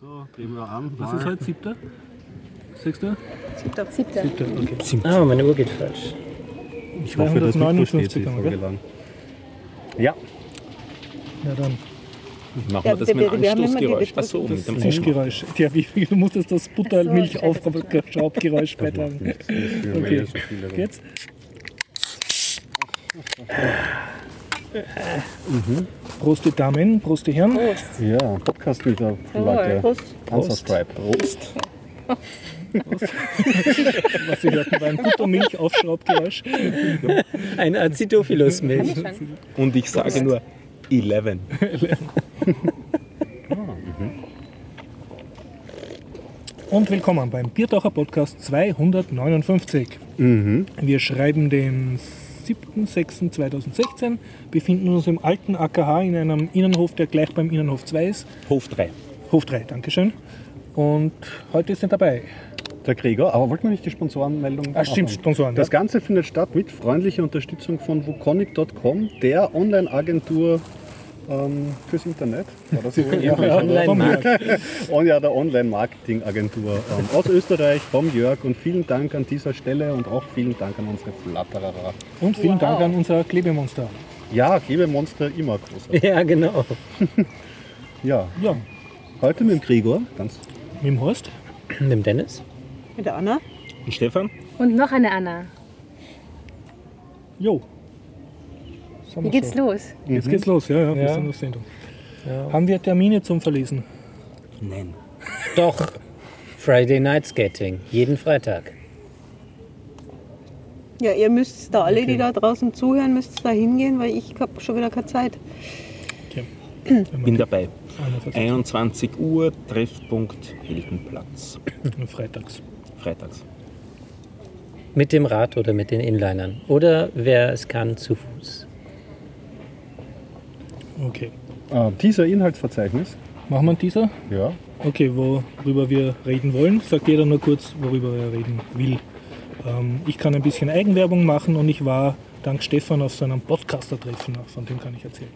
So, drehen wir an. Was ist heute? Siebter? Sechster? Siebter. Siebter, okay. Ah, meine Uhr geht falsch. Ich hoffe, das Mikro steht 259 die Folge lang. Ja, Ja, dann Machen Ja, wir das wir- mit dem Anstoßgeräusch. Achso, mit dem Zischgeräusch. Ja, wie, du musstest das Buttermilch so, auf scheiße. Schraubgeräusch das macht beitragen. nichts. Das führen wir Okay. ja. Geht's? Prost die Damen, Prost die Herren. Prost. Ja, Podcast mit der. Prost. Unsubscribe. Prost. Was Sie hörten, war ein Buttermilch auf Schraubgeräusch. Ein Acidophilus-Milch. Und ich sage nur 11. Und willkommen beim Biertaucher Podcast 259. Wir schreiben den 7.6.2016, befinden uns im alten AKH in einem Innenhof, der gleich beim Innenhof 2 ist. Hof 3. Hof 3, Dankeschön. Und heute sind dabei. Der Gregor, aber wollten wir nicht die Sponsorenmeldung Ah, stimmt, machen? Sponsoren. Das ja. Ganze findet statt mit freundlicher Unterstützung von wukonic.com, der Online-Agentur ähm, fürs Internet. War das so? ja, Online-Markt. Und ja, der Online-Marketing-Agentur ähm, aus Österreich, vom Jörg. Und vielen Dank an dieser Stelle und auch vielen Dank an unsere Flatterer. Und vielen Dank an unser Klebemonster. Ja, Klebemonster immer großartig. Ja, genau. Ja, Ja, heute mit dem Gregor, ganz mit dem Horst. Mit dem Dennis. Mit der Anna. Und Stefan? Und noch eine Anna. Jo. Wie geht's los? Jetzt geht's los, ja, ja, wir sind auf Sendung. Ja. Haben wir Termine zum Verlesen? Nein. Doch. Friday Night Skating. Jeden Freitag. Ja, ihr müsst da alle, die da draußen zuhören, müsst da hingehen, weil ich habe schon wieder keine Zeit. Okay. Bin dabei. Einer versucht. 21 Uhr, Treffpunkt Heldenplatz. Freitags. Freitags. Mit dem Rad oder mit den Inlinern. Oder wer es kann, zu Fuß. Okay. äh, dieser Inhaltsverzeichnis. Machen wir einen Teaser? Ja, Okay, worüber wir reden wollen, sagt jeder nur kurz, worüber er reden will. Ähm, ich kann ein bisschen Eigenwerbung machen und ich war dank Stefan auf so einem Podcaster-Treffen, von dem kann ich erzählen.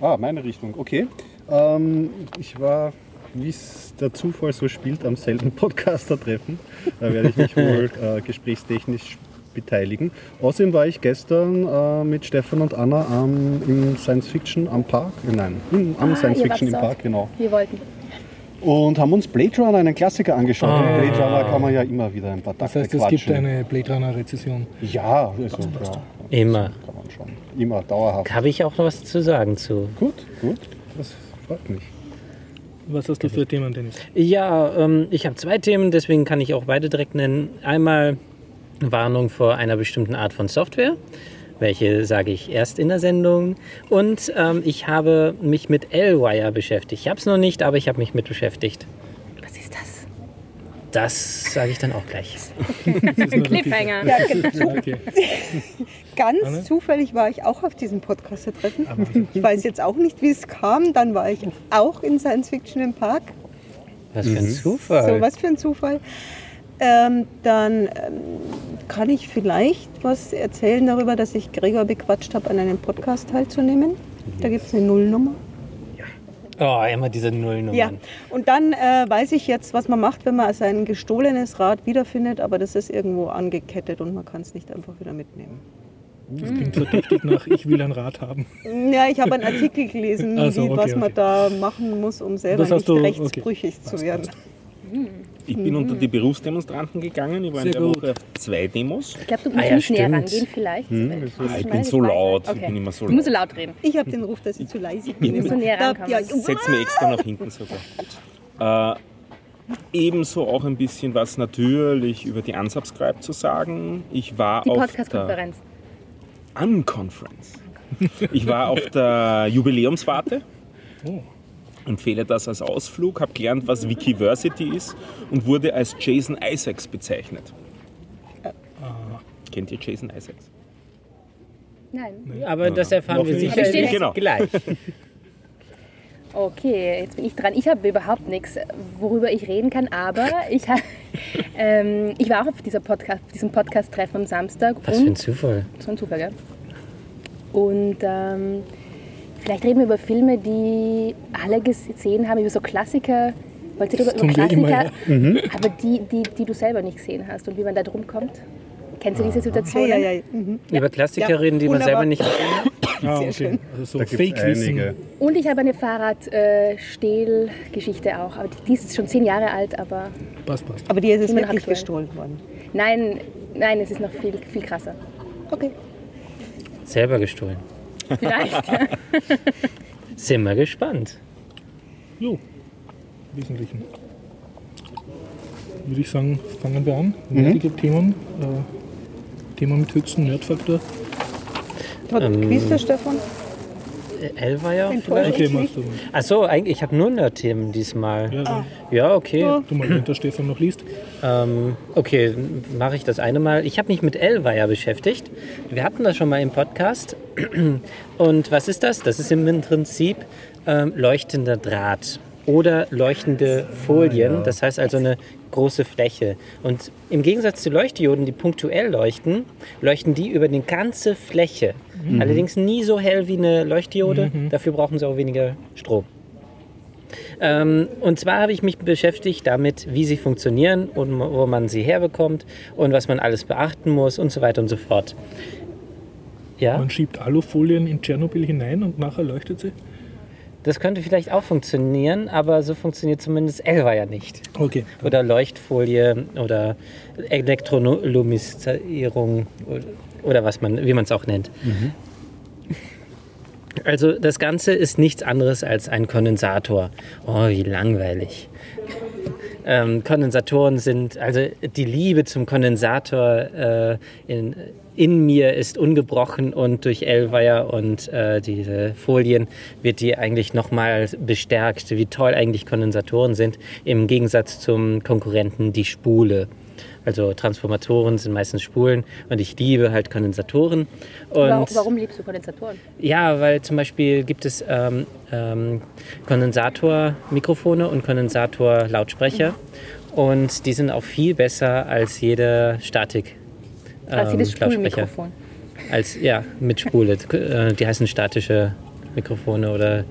Ah, meine Richtung, okay. Ähm, ich war, wie es der Zufall so spielt, am selben Podcaster-Treffen. Da werde ich mich wohl äh, gesprächstechnisch beteiligen. Außerdem war ich gestern äh, mit Stefan und Anna am, im Science Fiction am Park. Äh, Nein, im, am Ah, Science Fiction im. Park, genau. Wir wollten. Und haben uns Blade Runner, einen Klassiker, angeschaut. Ah. Und Blade Runner kann man ja immer wieder ein paar Das Takte heißt, es gibt eine Blade Runner-Rezession. Ja, also, ja, Immer. kann man schon. Immer, dauerhaft. Habe ich auch noch was zu sagen zu. Gut, gut. Das freut mich. Was hast du für Themen, Dennis? Ja, ähm, ich habe zwei Themen, deswegen kann ich auch beide direkt nennen. Einmal Warnung vor einer bestimmten Art von Software, welche sage ich erst in der Sendung. Und ähm, ich habe mich mit L-Wire beschäftigt. Ich habe es noch nicht, aber ich habe mich mit beschäftigt. Was ist das? Das sage ich dann auch gleich. Cliffhanger. Ja, ge- Okay. ganz Anna? zufällig war ich auch auf diesem Podcast-Treffen. Ich weiß jetzt auch nicht, wie es kam. Dann war ich auch in Science Fiction im Park. Was für ein Zufall. So, was für ein Zufall. Ähm, dann ähm, kann ich vielleicht was erzählen darüber, dass ich Gregor bequatscht habe, an einem Podcast teilzunehmen. Da gibt es eine Nullnummer. Oh, immer diese Nullnummern. Ja, und dann äh, weiß ich jetzt, was man macht, wenn man sein gestohlenes Rad wiederfindet, aber das ist irgendwo angekettet und man kann es nicht einfach wieder mitnehmen. Das klingt verdächtig nach, ich will ein Rad haben. Ja, ich habe einen Artikel gelesen, so, wie, okay, was man okay. da machen muss, um selber nicht du- okay. rechtsbrüchig zu werden. Ich bin unter die Berufsdemonstranten gegangen. Ich war in Sehr der gut. Woche auf zwei Demos. Ich glaube, du Ah musst ja, nicht näher rangehen vielleicht. Ah, ich bin so laut. Ich bin immer so Du musst so laut. laut reden. Ich habe den Ruf, dass ich zu leise bin. musst so näher rankommen. ja, Ich setze mich extra nach hinten sogar. Äh, ebenso auch ein bisschen was natürlich über die Unsubscribe zu sagen. Ich war Die auf der Podcast-Konferenz. Unconference. Ich war auf der Jubiläumswarte. Oh. Empfehle das als Ausflug, habe gelernt, was Wikiversity ist und wurde als Jason Isaacs bezeichnet. Kennt ihr Jason Isaacs? Nein. Aber das erfahren Noch wir sicher Genau. gleich. Okay, jetzt bin ich dran. Ich habe überhaupt nichts, worüber ich reden kann, aber ich, ähm, ich war auch auf dieser Podcast, diesem Podcast-Treffen am Samstag. Was für ein Zufall. So ein Zufall, gell? Und ähm, Vielleicht reden wir über Filme, die alle gesehen haben, über so Klassiker. Wollt ihr über, wir immer, Klassiker, aber die, die, die du selber nicht gesehen hast und wie man da drum kommt? Kennst du diese Situation? Ja, ja, ja. Mhm. Über Klassiker Ja, reden, die man selber nicht gesehen hat. Ah, Sehr okay. schön. Also so Fake-Wissen. Und ich habe eine Fahrradstehl-Geschichte auch. Aber die, die ist schon zehn Jahre alt, aber Passt, passt. Aber dir ist es wirklich gestohlen worden. nein, nein, es ist noch viel, viel krasser. Okay. Selber gestohlen. Vielleicht. ja. Sind wir gespannt. Jo, im Wesentlichen. Würde ich sagen, fangen wir an. Nerdige Themen. Äh, Thema mit höchstem Nerdfaktor. Hat Ähm, Quiz der Stefan? Vielleicht? Okay, machst du. Achso, eigentlich, ich habe nur Nerd-Themen diesmal. Ja, dann Ja, okay. tu mal, während der Stefan noch liest. Ähm, okay, mache ich das eine Mal. Ich habe mich mit Elweier beschäftigt. Wir hatten das schon mal im Podcast. Und was ist das? Das ist im Prinzip ähm, leuchtender Draht oder leuchtende Folien. Das heißt also eine große Fläche. Und im Gegensatz zu Leuchtdioden, die punktuell leuchten, leuchten die über eine ganze Fläche. Allerdings nie so hell wie eine Leuchtdiode. Dafür brauchen sie auch weniger Strom. Ähm, und zwar habe ich mich beschäftigt damit, wie sie funktionieren und wo man sie herbekommt und was man alles beachten muss und so weiter und so fort. Ja, Man schiebt Alufolien in Tschernobyl hinein und nachher leuchtet sie. Das könnte vielleicht auch funktionieren, aber so funktioniert zumindest Elva ja nicht. Okay. Oder Leuchtfolie oder Elektrolumisierung oder- was man, wie man es auch nennt. Also das Ganze ist nichts anderes als ein Kondensator. Oh, wie langweilig. Ähm, Kondensatoren sind, also die Liebe zum Kondensator äh, in, in mir ist ungebrochen und durch Elweier und äh, diese Folien wird die eigentlich nochmal bestärkt, wie toll eigentlich Kondensatoren sind, im Gegensatz zum Konkurrenten die Spule. Also Transformatoren sind meistens Spulen und ich liebe halt Kondensatoren. Und Warum, warum liebst du Kondensatoren? ja, weil zum Beispiel gibt es ähm, ähm, Kondensatormikrofone und Kondensatorlautsprecher und die sind auch viel besser als jeder Statik. Als ähm. Spulmikrofon. Als, ja, mit Spule. Äh, Die heißen statische Mikrofone oder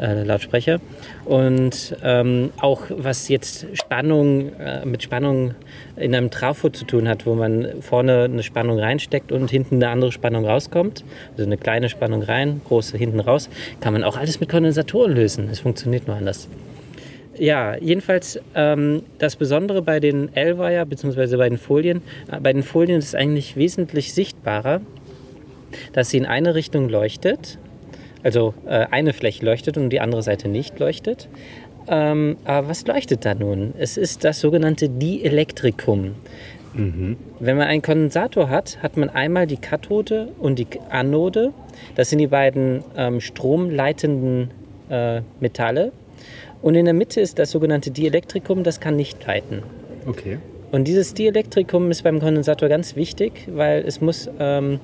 äh, Lautsprecher. Und ähm, auch was jetzt Spannung, äh, mit Spannung in einem Trafo zu tun hat, wo man vorne eine Spannung reinsteckt und hinten eine andere Spannung rauskommt, also eine kleine Spannung rein, große hinten raus, kann man auch alles mit Kondensatoren lösen. Es funktioniert nur anders. Ja, jedenfalls ähm, das Besondere bei den L-Wire bzw. bei den Folien, äh, bei den Folien ist es eigentlich wesentlich sichtbarer, dass sie in eine Richtung leuchtet, also äh, eine Fläche leuchtet und die andere Seite nicht leuchtet. Ähm, aber was leuchtet da nun? Es ist das sogenannte Dielektrikum. Wenn man einen Kondensator hat, hat man einmal die Kathode und die Anode. Das sind die beiden ähm, stromleitenden äh, Metalle. Und in der Mitte ist das sogenannte Dielektrikum, das kann nicht leiten. Okay. Und dieses Dielektrikum ist beim Kondensator ganz wichtig, weil es muss ähm,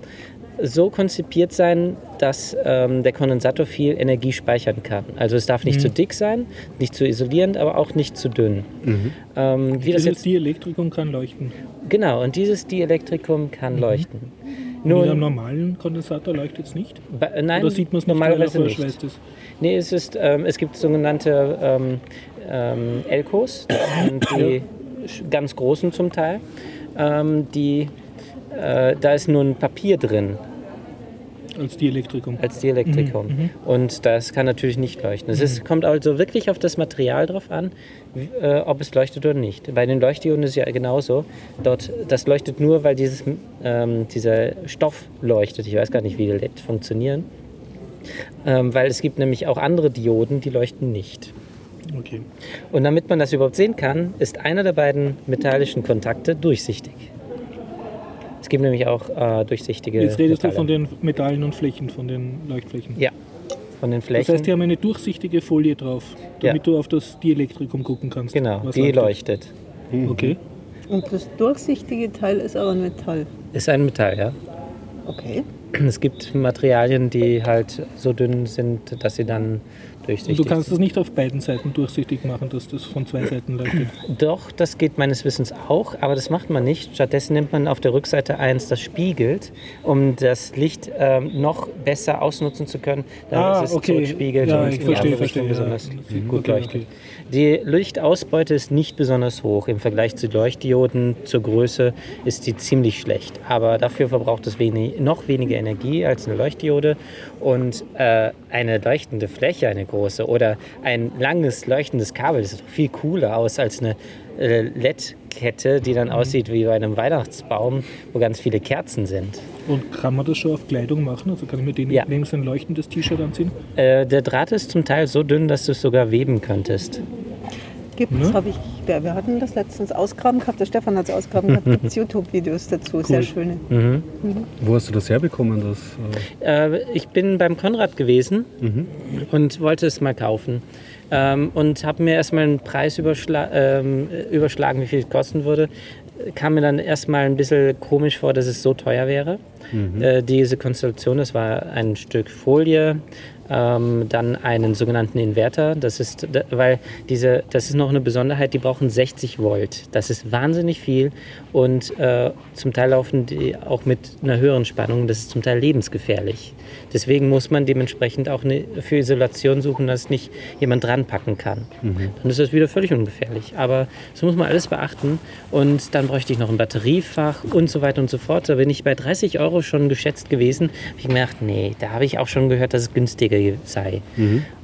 so konzipiert sein, dass ähm, der Kondensator viel Energie speichern kann. Also es darf nicht zu dick sein, nicht zu isolierend, aber auch nicht zu dünn. Ähm, wie das Dieses jetzt, Dielektrikum kann leuchten. genau, und dieses Dielektrikum kann leuchten. In einem normalen Kondensator leuchtet es nicht? bei- äh, nein, Oder sieht man es nicht, er normalerweise nicht. ist? Nee, es, ist, ähm, es gibt sogenannte ähm, ähm, Elkos, die ganz großen zum Teil. Ähm, die, äh, da ist nur ein Papier drin Als Dielektrikum. als Dielektrikum. Und das kann natürlich nicht leuchten. Es ist, kommt also wirklich auf das Material drauf an, äh, ob es leuchtet oder nicht. Bei den Leuchtdioden ist es ja genauso. Dort, das leuchtet nur, weil dieses, ähm, dieser Stoff leuchtet. Ich weiß gar nicht, wie die LED funktionieren. Ähm, weil es gibt nämlich auch andere Dioden, die leuchten nicht. Okay. Und damit man das überhaupt sehen kann, ist einer der beiden metallischen Kontakte durchsichtig. Es gibt nämlich auch äh, durchsichtige Jetzt redest Metalle. du von den Metallen und Flächen, von den Leuchtflächen. Ja, von den Flächen. Das heißt, die haben eine durchsichtige Folie drauf, damit Ja. du auf das Dielektrikum gucken kannst. genau, was die leuchtet. Okay. Und das durchsichtige Teil ist aber ein Metall. Ist ein Metall, ja. Okay. Es gibt Materialien, die halt so dünn sind, dass sie dann Und du kannst das nicht auf beiden Seiten durchsichtig machen, dass das von zwei Seiten leuchtet. Doch, das geht meines Wissens auch, aber das macht man nicht. Stattdessen nimmt man auf der Rückseite eins, das spiegelt, um das Licht ähm, noch besser ausnutzen zu können. Damit Ah, es okay. zurückspiegelt Ja, und ich verstehe, verstehe, ja. besonders Mhm, gut leuchtet. okay. Die Lichtausbeute ist nicht besonders hoch. Im Vergleich zu Leuchtdioden zur Größe ist die ziemlich schlecht. Aber dafür verbraucht es wenig, noch weniger Energie als eine Leuchtdiode. Und äh, eine leuchtende Fläche, eine große, oder ein langes leuchtendes Kabel, das sieht viel cooler aus als eine äh, LED-Kette, die Mhm. dann aussieht wie bei einem Weihnachtsbaum, wo ganz viele Kerzen sind. Und kann man das schon auf Kleidung machen? Also kann ich mir den Ja. links ein leuchtendes T-Shirt anziehen? Äh, der Draht ist zum Teil so dünn, dass du es sogar weben könntest. Gibt Ne? es, habe ich, wir, wir hatten das letztens ausgraben gehabt, der Stefan hat es ausgraben gehabt, gibt es YouTube-Videos dazu, sehr schöne. Mhm. Wo hast du das herbekommen? Das, äh, Äh, ich bin beim Konrad gewesen Mhm. und wollte es mal kaufen. Ähm, und habe mir erstmal einen Preis überschla ähm, überschlagen, wie viel es kosten würde. Kam mir dann erstmal ein bisschen komisch vor, dass es so teuer wäre. Äh, diese Konstellation, das war ein Stück Folie, ähm, dann einen sogenannten Inverter. Das ist, weil diese, das ist noch eine Besonderheit, die brauchen 60 Volt. Das ist wahnsinnig viel und äh, zum Teil laufen die auch mit einer höheren Spannung. Das ist zum Teil lebensgefährlich. Deswegen muss man dementsprechend auch eine, für Isolation suchen, dass nicht jemand dran packen kann. Dann ist das wieder völlig ungefährlich. Aber das muss man alles beachten. Und dann bräuchte ich noch ein Batteriefach und so weiter und so fort. Da bin ich bei 30 Euro schon geschätzt gewesen. Habe ich mir gedacht, nee, da habe ich auch schon gehört, dass es günstiger sei.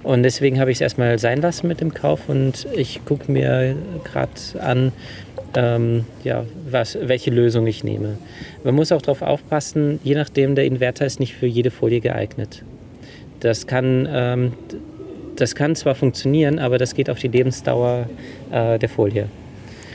Und deswegen habe ich es erstmal sein lassen mit dem Kauf. Und ich gucke mir gerade an, ähm, ja, was, welche Lösung ich nehme. Man muss auch darauf aufpassen, je nachdem, der Inverter ist nicht für jede Folie geeignet. Das kann, ähm, das kann zwar funktionieren, aber das geht auf die Lebensdauer äh, der Folie.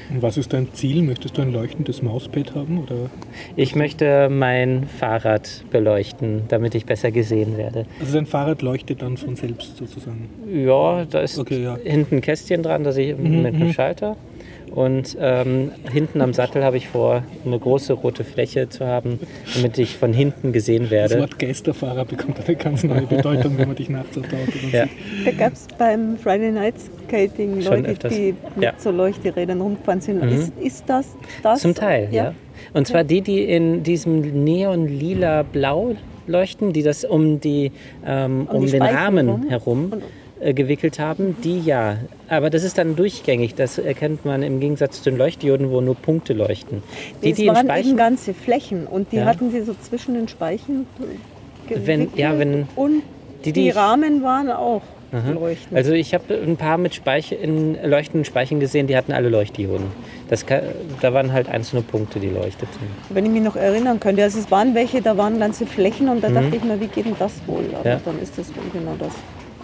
Und was ist dein Ziel? Möchtest du ein leuchtendes Mauspad haben? Oder? Ich möchte mein Fahrrad beleuchten, damit ich besser gesehen werde. Also dein Fahrrad leuchtet dann von selbst sozusagen. Ja, da ist Okay, ja. hinten ein Kästchen dran, das ich mit einem Schalter. Und ähm, hinten am Sattel habe ich vor, eine große rote Fläche zu haben, damit ich von hinten gesehen Das werde. Wort Geisterfahrer bekommt eine ganz neue Bedeutung, wenn man dich nachts auf der Autobahn Ja. Da gab es beim Friday Night Skating Leute, die mit Ja. so Leuchterädern rumgefahren sind. Mhm. Ist, ist das das? Zum Teil, ja. Und zwar die, die in diesem neon-lila-blau leuchten, die das um, die, ähm, Um um die den Speichen Rahmen rum? herum Und- äh, gewickelt haben, die ja. Aber das ist dann durchgängig. Das erkennt man im Gegensatz zu den Leuchtdioden, wo nur Punkte leuchten. Die, es die waren eben Speichen, ganze Flächen und die Ja. hatten sie so zwischen den Speichen Wenn- gewickelt ja, wenn- und die, die, die Rahmen waren auch Aha. leuchtend. Also ich habe ein paar mit Speiche, in leuchtenden Speichen gesehen, die hatten alle Leuchtdioden. Das kann, da waren halt einzelne Punkte, die leuchteten. Wenn ich mich noch erinnern könnte. Also es waren welche, da waren ganze Flächen und da dachte ich mir, wie geht denn das wohl? Aber Mhm. Ja. dann ist das wohl genau das.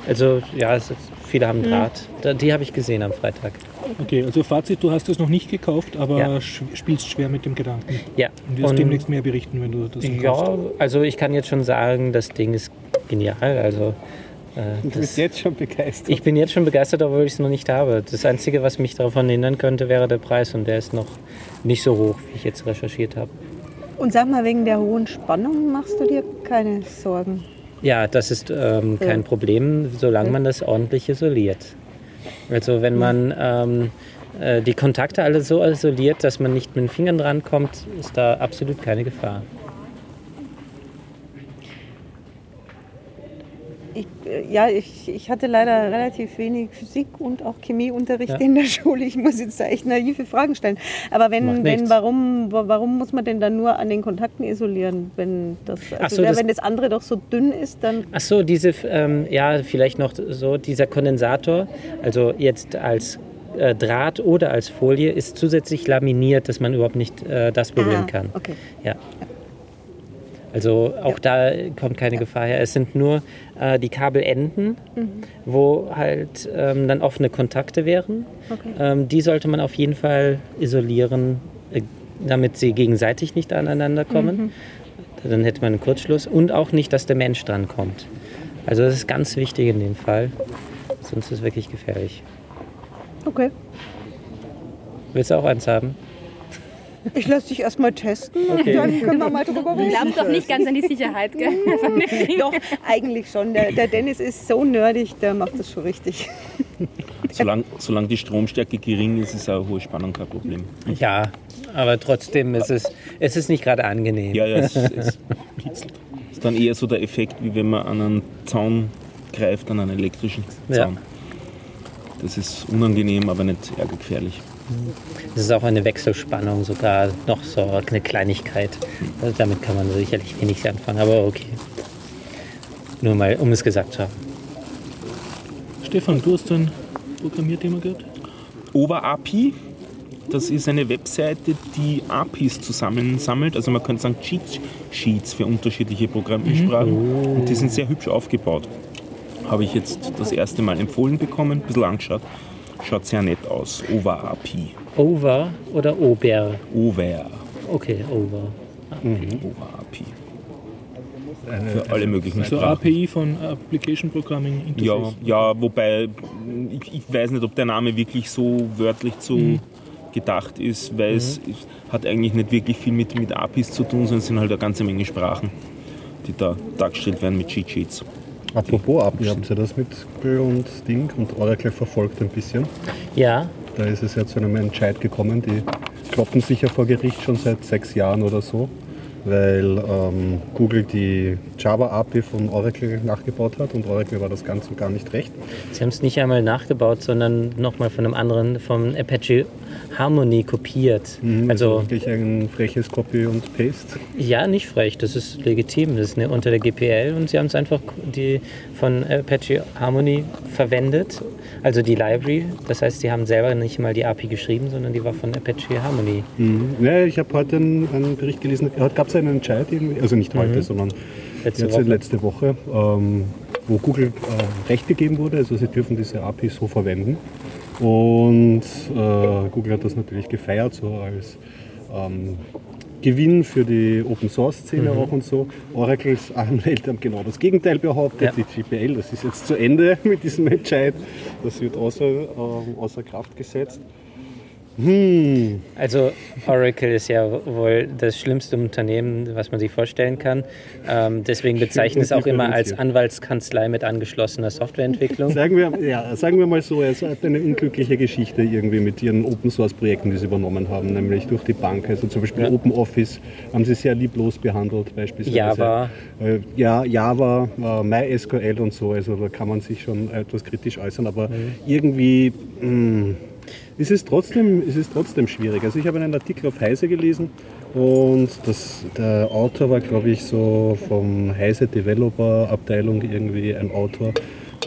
Also ja, es ist, viele Mhm. haben Draht. Da, die habe ich gesehen am Freitag. Okay, also Fazit, du hast es noch nicht gekauft, aber Ja. spielst schwer mit dem Gedanken. Ja. Und wirst Und- demnächst mehr berichten, wenn du das kaufst. Ja, also ich kann jetzt schon sagen, das Ding ist genial. Also äh, du das, bist jetzt schon begeistert. ich bin jetzt schon begeistert, obwohl ich es noch nicht habe. Das Einzige, was mich davon hindern könnte, wäre der Preis und der ist noch nicht so hoch, wie ich jetzt recherchiert habe. Und sag mal, wegen der hohen Spannung machst du dir keine Sorgen? Ja, das ist ähm, kein Ja. Problem, solange man das ordentlich isoliert. Also wenn man ähm, äh, die Kontakte alle so isoliert, dass man nicht mit den Fingern drankommt, ist da absolut keine Gefahr. Ich, äh, ja, ich, ich hatte leider relativ wenig Physik und auch Chemieunterricht Ja. in der Schule. Ich muss jetzt da echt naive Fragen stellen. Aber wenn, wenn warum, wa- warum muss man denn dann nur an den Kontakten isolieren? Wenn das, also so, ja, das- wenn das andere doch so dünn ist, dann Ach so, diese, ähm, ja, vielleicht noch so, dieser Kondensator, also jetzt als äh, Draht oder als Folie, ist zusätzlich laminiert, dass man überhaupt nicht äh, das berühren Ah, kann. Okay. Ja. Also auch da kommt keine Gefahr her. Es sind nur äh, die Kabelenden, Mhm. wo halt ähm, dann offene Kontakte wären. Okay. Ähm, die sollte man auf jeden Fall isolieren, äh, damit sie gegenseitig nicht aneinander kommen. Mhm. Dann hätte man einen Kurzschluss und auch nicht, dass der Mensch dran kommt. Also das ist ganz wichtig in dem Fall. Sonst ist es wirklich gefährlich. Okay. Willst du auch eins haben? Ich lasse dich erstmal testen und dann können wir mal drüber reden. glaubst doch nicht ganz an die Sicherheit, gell? Doch, eigentlich schon. Der, der Dennis ist so nerdig, der macht das schon richtig. Solange, solange die Stromstärke gering ist, ist eine hohe Spannung kein Problem. Ja, aber trotzdem ist es, es ist nicht gerade angenehm. Ja, ja, es, es kitzelt. ist dann eher so der Effekt, wie wenn man an einen Zaun greift, an einen elektrischen Ja. Zaun. Das ist unangenehm, aber nicht ärgergefährlich. Es ist auch eine Wechselspannung, sogar noch so eine Kleinigkeit. Also damit kann man sicherlich wenig anfangen, aber okay. Nur mal, um es gesagt zu haben. Stefan, du hast ein Programmierthema gehört? OverAPI, das ist eine Webseite, die APIs zusammensammelt. Also man könnte sagen Cheat Sheets für unterschiedliche Programmiersprachen. Und die sind sehr hübsch aufgebaut. Habe ich jetzt das erste Mal empfohlen bekommen, ein bisschen angeschaut. Schaut sehr nett aus. OverAPI. Over oder Ober? Over. Okay, over. OverAPI. Für alle möglichen So Sprachen. API von Application Programming Ja, Interface. ja, wobei ich, ich weiß nicht, ob der Name wirklich so wörtlich so gedacht ist, weil es es hat eigentlich nicht wirklich viel mit, mit APIs zu tun, sondern es sind halt eine ganze Menge Sprachen, die da dargestellt werden mit Cheat Sheets. Apropos habt ihr das mit Google und Ding und Oracle verfolgt ein bisschen? Ja, Da ist es ja zu einem Entscheid gekommen, die kloppen sich ja vor Gericht schon seit sechs Jahren oder so, weil ähm, Google die Java-API von Oracle nachgebaut hat und Oracle war das Ganze gar nicht recht. sie haben es nicht einmal nachgebaut, sondern nochmal von einem anderen, vom Apache Harmony kopiert. Also wirklich ein freches Copy und Paste. ja, nicht frech, das ist legitim. Das ist eine, unter der GPL und sie haben es einfach die von Apache Harmony verwendet, also die Library. Das heißt, sie haben selber nicht mal die API geschrieben, sondern die war von Apache Harmony. Ja, ich habe heute einen, einen Bericht gelesen, heute gab es einen Entscheid, irgendwie, also nicht heute, sondern Letzte jetzt Woche. letzte Woche, ähm, wo Google äh, Recht gegeben wurde, also sie dürfen diese API so verwenden. Und äh, Google hat das natürlich gefeiert, so als ähm, Gewinn für die Open Source Szene auch und so. Oracles Anwälte haben genau das Gegenteil behauptet. Ja. Die GPL, das ist jetzt zu Ende mit diesem Entscheid. Das wird außer, ähm, außer Kraft gesetzt. Hm, Also Oracle ist ja wohl das schlimmste Unternehmen, was man sich vorstellen kann. Ähm, deswegen bezeichnen es auch immer als. Anwaltskanzlei mit angeschlossener Softwareentwicklung. Sagen wir, ja, sagen wir mal so, es hat eine unglückliche Geschichte irgendwie mit ihren Open Source Projekten, die sie übernommen haben, nämlich durch die Bank. Also zum Beispiel Ja. Open Office haben sie sehr lieblos behandelt, beispielsweise. Java. Äh, ja, Java, äh, MySQL und so, also da kann man sich schon etwas kritisch äußern, aber irgendwie mh, ist es ist trotzdem schwierig. Also ich habe einen Artikel auf Heise gelesen und das, der Autor war, glaube ich, so vom Heise Developer Abteilung irgendwie ein Autor.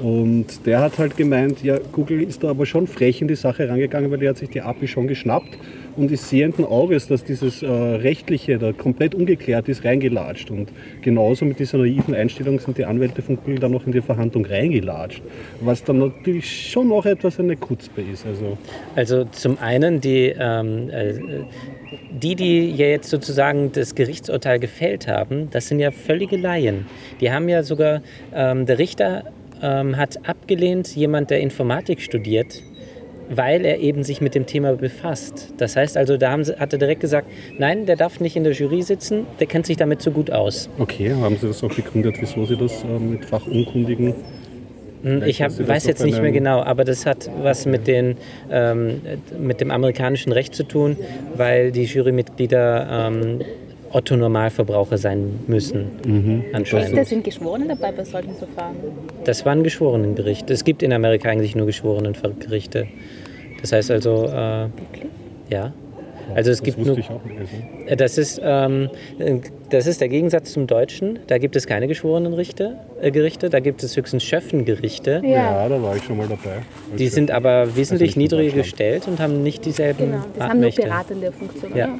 Und der hat halt gemeint, ja, Google ist da aber schon frech in die Sache rangegangen, weil er hat sich die API schon geschnappt und ist sehenden Auges, dass dieses äh, Rechtliche da komplett ungeklärt ist, reingelatscht. Und genauso mit dieser naiven Einstellung sind die Anwälte von Google dann noch in die Verhandlung reingelatscht. Was dann natürlich schon auch etwas eine Kutzpe ist. Also Also zum einen die, ähm, äh, die, die ja jetzt sozusagen das Gerichtsurteil gefällt haben, das sind ja völlige Laien. Die haben ja sogar, ähm, der Richter ähm, hat abgelehnt, jemand, der Informatik studiert, weil er eben sich mit dem Thema befasst. Das heißt also, da haben sie, hat er direkt gesagt, nein, der darf nicht in der Jury sitzen, der kennt sich damit so gut aus. okay, haben Sie das auch begründet, wieso Sie das äh, mit Fachunkundigen Hm, Ich hab, weiß jetzt nicht mehr genau, aber das hat was mit, den, ähm, mit dem amerikanischen Recht zu tun, weil die Jurymitglieder ähm, Otto-Normalverbraucher sein müssen, Mhm. anscheinend. Richter sind Geschworene dabei bei solchen Verfahren. Das war ein Geschworenengericht. Es gibt in Amerika eigentlich nur Geschworenengerichte. Das heißt also, äh, ja. Also es Das gibt wusste nur, ich auch nicht. Also. äh, das ist, ähm, äh, das ist der Gegensatz zum Deutschen. Da gibt es keine geschworenen Richte, äh, Gerichte. Da gibt es höchstens Schöffengerichte. Ja. da war ich schon mal dabei. Die sind aber wesentlich in niedriger gestellt und haben nicht dieselben Genau, das haben nur beratende Funktionen. Ja.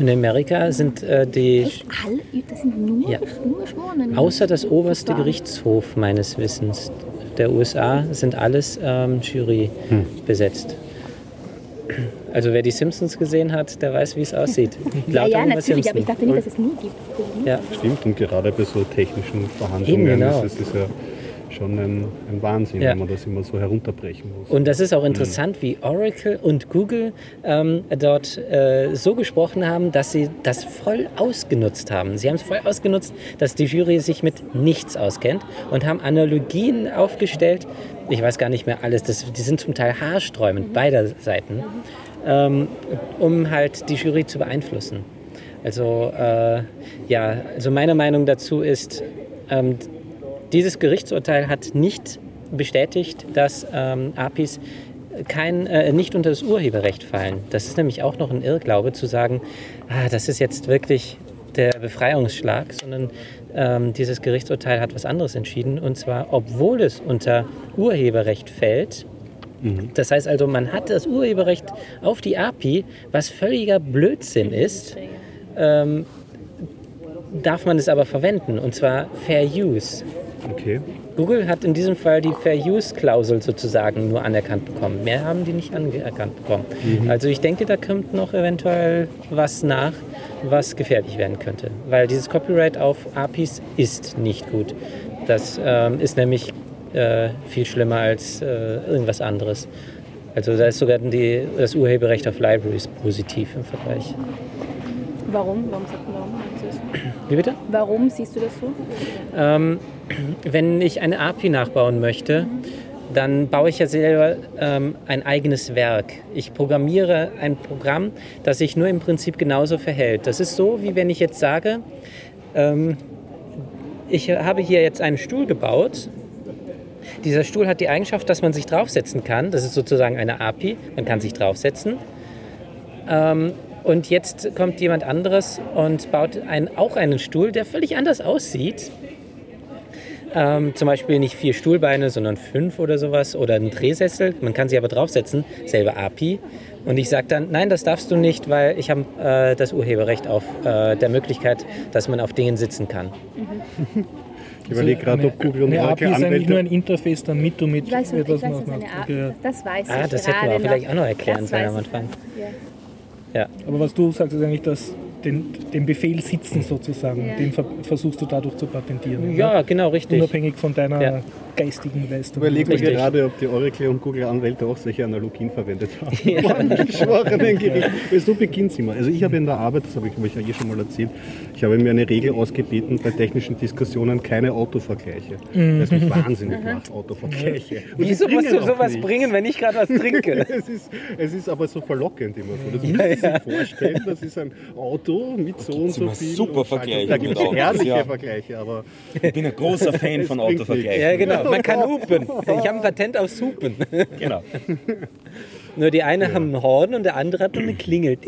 In Amerika sind äh, die, Echt? Alle? Das sind nur, Ja. nur Geschworene. außer das oberste Verfahren. Gerichtshof meines Wissens der USA, sind alles ähm, Jury Hm. besetzt. Also wer die Simpsons gesehen hat, der weiß, wie es aussieht. Ja, Lauter ja, Homer natürlich, aber Simpson. ich dachte nicht, dass es nie gibt. Ja. Stimmt, und gerade bei so technischen Verhandlungen Eben, genau. ist es ja schon ein, ein Wahnsinn, Ja. wenn man das immer so herunterbrechen muss. Und das ist auch interessant, wie Oracle und Google ähm, dort äh, so gesprochen haben, dass sie das voll ausgenutzt haben. Sie haben es voll ausgenutzt, dass die Jury sich mit nichts auskennt und haben Analogien aufgestellt. Ich weiß gar nicht mehr alles, das, die sind zum Teil haarsträubend, beider Seiten, ähm, um halt die Jury zu beeinflussen. Also äh, ja, also meine Meinung dazu ist, ähm, dieses Gerichtsurteil hat nicht bestätigt, dass ähm, APIs kein, äh, nicht unter das Urheberrecht fallen. Das ist nämlich auch noch ein Irrglaube zu sagen, ah, das ist jetzt wirklich der Befreiungsschlag, sondern ähm, dieses Gerichtsurteil hat was anderes entschieden. Und zwar, obwohl es unter Urheberrecht fällt, das heißt also, man hat das Urheberrecht auf die API, was völliger Blödsinn ist, ähm, darf man es aber verwenden, und zwar Fair Use. Okay. Google hat in diesem Fall die Fair Use-Klausel sozusagen nur anerkannt bekommen. Mehr haben die nicht anerkannt bekommen. Also ich denke, da kommt noch eventuell was nach, was gefährlich werden könnte. Weil dieses Copyright auf APIs ist nicht gut. Das ähm, ist nämlich äh, viel schlimmer als äh, irgendwas anderes. Also da ist sogar die, das Urheberrecht auf Libraries positiv im Vergleich. Warum? Warum, sagt- du- Wie bitte? warum siehst du das so? Ähm, wenn ich eine API nachbauen möchte, dann baue ich ja selber ähm, ein eigenes Werk. Ich programmiere ein Programm, das sich nur im Prinzip genauso verhält. Das ist so, wie wenn ich jetzt sage, ähm, ich habe hier jetzt einen Stuhl gebaut. Dieser Stuhl hat die Eigenschaft, dass man sich draufsetzen kann. Das ist sozusagen eine API. Man kann sich draufsetzen. Ähm, und jetzt kommt jemand anderes und baut ein, auch einen Stuhl, der völlig anders aussieht. Ähm, zum Beispiel nicht vier Stuhlbeine, sondern fünf oder sowas. Oder einen Drehsessel. Man kann sich aber draufsetzen. Selbe API. Und ich sage dann, nein, das darfst du nicht, weil ich habe äh, das Urheberrecht auf äh, der Möglichkeit, dass man auf Dingen sitzen kann. Ich überlege gerade, ob Google und eine API ist eigentlich nur ein. Interface, damit du mit Ich weiß, ich etwas machst. Das weiß Ah, ich das hätten wir auch vielleicht auch noch erklären sollen am Anfang. Ja. Ja. Aber was du sagst, ist eigentlich, dass den, den Befehl sitzen sozusagen, Ja. den ver versuchst du dadurch zu patentieren. Ja, genau, richtig. Unabhängig von deiner Ja. Geistigen Leistung. Überlegen wir Richtig. gerade, ob die Oracle und Google Anwälte auch solche Analogien verwendet haben. Ja. Geschworenen Gericht. Weil so beginnt es immer. Also ich habe in der Arbeit, das habe ich euch ja eh schon mal erzählt, ich habe mir eine Regel ausgebeten bei technischen Diskussionen, keine Autovergleiche. Weil es mich wahnsinnig macht, Autovergleiche. Und Wieso musst du sowas nichts. bringen, wenn ich gerade was trinke? Es ist, es ist aber so verlockend immer so. Das müssen Sie sich vorstellen, das ist ein Auto mit so und so viel. super. Vergleiche Da gibt es ja. Vergleiche, aber Ich bin ein großer Fan von Autovergleichen. ja, genau. Man kann hupen. Ich habe ein Patent aufs Hupen. Genau. Nur die eine haben ein Horn und der andere hat nur eine Klingel.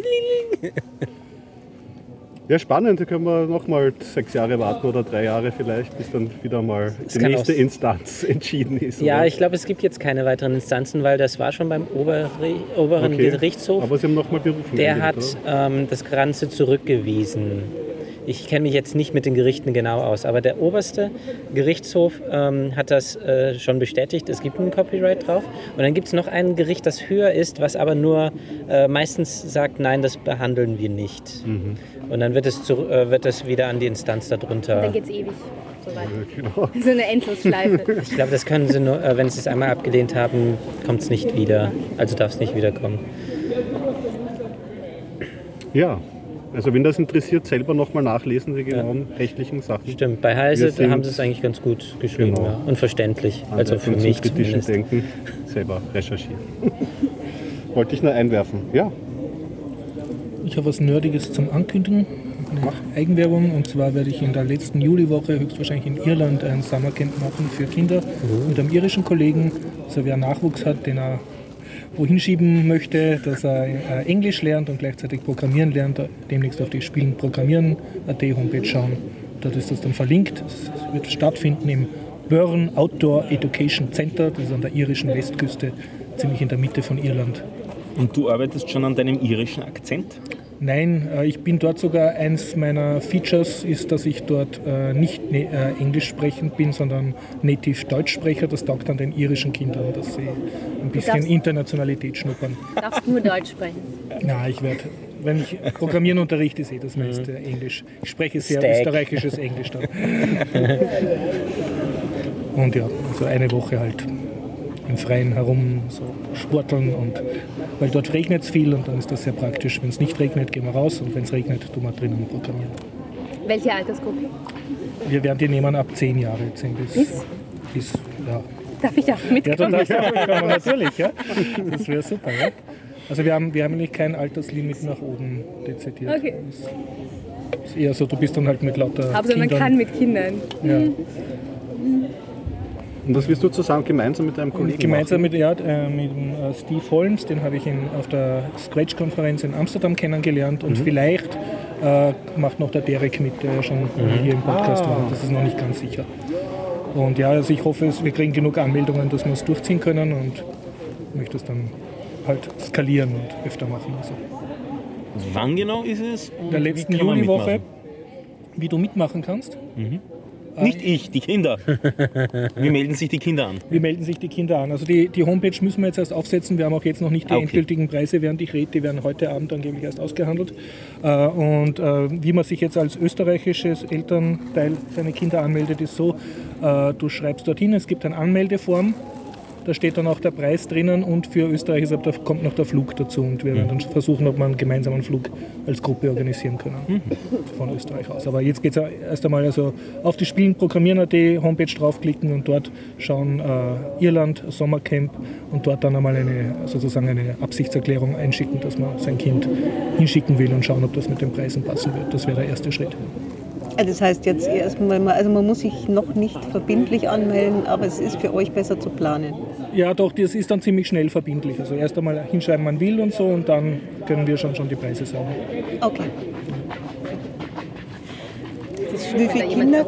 Ja, spannend. Da können wir nochmal sechs Jahre warten oder drei Jahre vielleicht, bis dann wieder mal die kann nächste auch- Instanz entschieden ist. Ja, oder? ich glaube, es gibt jetzt keine weiteren Instanzen, weil das war schon beim Oberre oberen Okay. Gerichtshof. Aber Sie haben nochmal berufen. Der hat ähm, das Ganze zurückgewiesen. Ich kenne mich jetzt nicht mit den Gerichten genau aus, aber der oberste Gerichtshof ähm, hat das äh, schon bestätigt. Es gibt ein Copyright drauf. Und dann gibt es noch ein Gericht, das höher ist, was aber nur äh, meistens sagt, nein, das behandeln wir nicht. Und dann wird es, zu, äh, wird es wieder an die Instanz darunter. Dann geht es ewig so weiter. Genau. So eine Endlosschleife. Ich glaube, das können sie nur, äh, wenn sie es einmal abgelehnt haben, kommt es nicht wieder. Also darf es nicht wiederkommen. Ja, also wenn das interessiert, selber nochmal nachlesen, die genauen rechtlichen Sachen. Stimmt, bei Heise haben sie es eigentlich ganz gut geschrieben Genau. ja. und verständlich. Also Anwalt für mich kritischen zumindest. Denken selber recherchieren. Wollte ich nur einwerfen. Ja, Ich habe was Nerdiges zum Ankündigen. Eine Eigenwerbung. Und zwar werde ich in der letzten Juliwoche höchstwahrscheinlich in Irland ein Summercamp machen für Kinder mit einem irischen Kollegen. Also wer Nachwuchs hat, den er wohin schieben möchte, dass er äh, Englisch lernt und gleichzeitig Programmieren lernt, demnächst auf die Spielen Programmieren.at Homepage schauen. Dort ist das dann verlinkt. Es wird stattfinden im Burn Outdoor Education Center. Das ist an der irischen Westküste, ziemlich in der Mitte von Irland. Und du arbeitest schon an deinem irischen Akzent? Nein, äh, ich bin dort sogar, eins meiner Features ist, dass ich dort äh, nicht ne, äh, englisch sprechend bin, sondern native Deutschsprecher. Das taugt dann den irischen Kindern, dass sie ein bisschen darfst- Internationalität schnuppern. Du darfst nur Deutsch sprechen. Na, ich werde, wenn ich Programmieren unterrichte, ist eh das meiste Englisch. Ich spreche sehr Steak. österreichisches Englisch dann. Und ja, also eine Woche halt im Freien herum so sporteln und weil dort regnet es viel und dann ist das sehr praktisch. Wenn es nicht regnet, gehen wir raus und wenn es regnet, tun wir drinnen programmieren. Welche Altersgruppe? Wir werden die nehmen ab 10 Jahre, 10 bis, Bis? bis ja. Darf ich auch Ja, dann mitkommen? darfst du auch mitkommen, natürlich, ja. Das wäre super, ja. Also wir haben, wir haben eigentlich kein Alterslimit nach oben dezidiert. Okay. Das ist eher so, du bist dann halt mit lauter Hauptsache man Kindern. kann mit Kindern. ja. Und das wirst du zusammen gemeinsam mit deinem Kollegen gemeinsam machen? mit, ja, äh, mit dem, äh, Steve Holmes, den habe ich in, auf der Scratch-Konferenz in Amsterdam kennengelernt Mhm. und vielleicht äh, macht noch der Derek mit, der schon Mhm. hier im Podcast Ah. war. Das ist noch nicht ganz sicher. Und ja, also ich hoffe, wir kriegen genug Anmeldungen, dass wir es durchziehen können und möchte es dann halt skalieren und öfter machen. Also Wann genau ist es? In der letzten mitmachen? wie du mitmachen kannst. Nicht ich, die Kinder. Wie melden sich die Kinder an? Wie melden sich die Kinder an? Also die, die Homepage müssen wir jetzt erst aufsetzen. Wir haben auch jetzt noch nicht die Ah, okay. endgültigen Preise, während ich rede. Die werden heute Abend angeblich erst ausgehandelt. Äh, Und äh, wie man sich jetzt als österreichisches Elternteil seine Kinder anmeldet, ist so, äh, du schreibst dorthin, es gibt eine Anmeldeform. Da steht dann auch der Preis drinnen und für Österreich ist, ab- da kommt noch der Flug dazu. Und wir werden dann versuchen, ob wir einen gemeinsamen Flug als Gruppe organisieren können von Österreich aus. Aber jetzt geht es erst einmal also auf die Spielen programmieren.at Homepage draufklicken und dort schauen äh, Irland Sommercamp und dort dann einmal eine sozusagen eine Absichtserklärung einschicken, dass man sein Kind hinschicken will und schauen, ob das mit den Preisen passen wird. Das wäre der erste Schritt. Also Das heißt jetzt erstmal, mal- also man muss sich noch nicht verbindlich anmelden, aber es ist für euch besser zu planen. Ja, doch, das ist dann ziemlich schnell verbindlich. Also erst einmal hinschreiben, man will und so und dann können wir schon schon die Preise sagen. Okay. Das ist schön, Wie viele Kinder?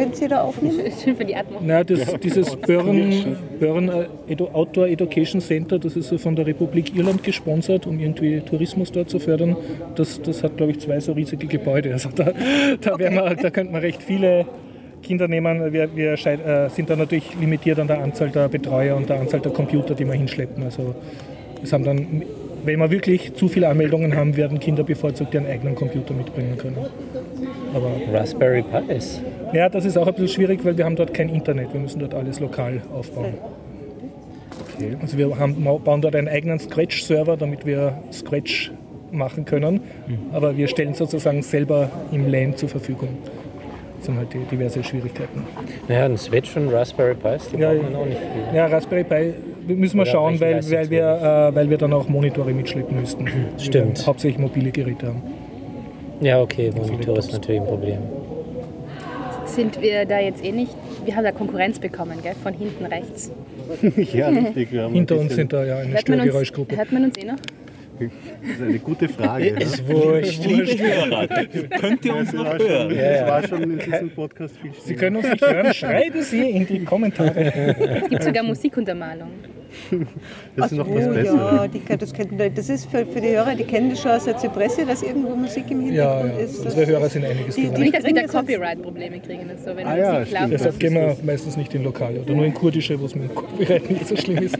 Könnt ihr da aufnehmen? Das ist schön für die Atmung. Na, das, dieses Burn, Burn äh, Outdoor Education Center, das ist so von der Republik Irland gesponsert, um irgendwie Tourismus dort zu fördern. Das, das hat, glaube ich, zwei so riesige Gebäude. Also da, da, wären wir, da könnte man recht viele Kinder nehmen. Wir, wir scheid- äh, sind da natürlich limitiert an der Anzahl der Betreuer und der Anzahl der Computer, die wir hinschleppen. Also es haben dann, wenn wir wirklich zu viele Anmeldungen haben, werden Kinder bevorzugt, die einen eigenen Computer mitbringen können. Aber Raspberry Pis. Ja, das ist auch ein bisschen schwierig, weil wir haben dort kein Internet. Wir müssen dort alles lokal aufbauen. Also wir haben, bauen dort einen eigenen Scratch-Server, damit wir Scratch machen können. Aber wir stellen sozusagen selber im LAN zur Verfügung. Das sind halt die diverse Schwierigkeiten. Ja, ein Switch und Raspberry Pis, die Ja, braucht man auch nicht viel. Ja, Raspberry Pi müssen wir Oder schauen, weil, weil, wir, äh, weil wir dann auch Monitore mitschleppen müssten. Stimmt. Hauptsächlich mobile Geräte haben. Ja, okay, Monitor Laptops. ist natürlich ein Problem. Sind wir da jetzt eh nicht? Wir haben da Konkurrenz bekommen, gell? Von hinten rechts. ja, richtig. Wir haben Hinter uns sind da ja eine Hört man, uns, Störgeräuschgruppe. hört man uns eh noch? Das ist eine gute Frage. ja. Wurscht, könnt ihr uns noch war, schon, hören? es war schon in diesem Podcast viel Sie können uns nicht hören, schreiben Sie in die Kommentare. Es gibt sogar Musikuntermalung. Das ist noch oh, was ja, die, das, kennt, das ist für, für die Hörer, die kennen das schon aus der Zypresse, dass irgendwo Musik im Ja, Hintergrund ja. ist. unsere Hörer sind einiges Die- gewohnt. Nicht, dass wir da das Copyright-Probleme kriegen. So, wenn Ah ja. Deshalb gehen wir meistens nicht in Lokale oder nur in kurdische, wo es mit dem Copyright nicht so schlimm ist.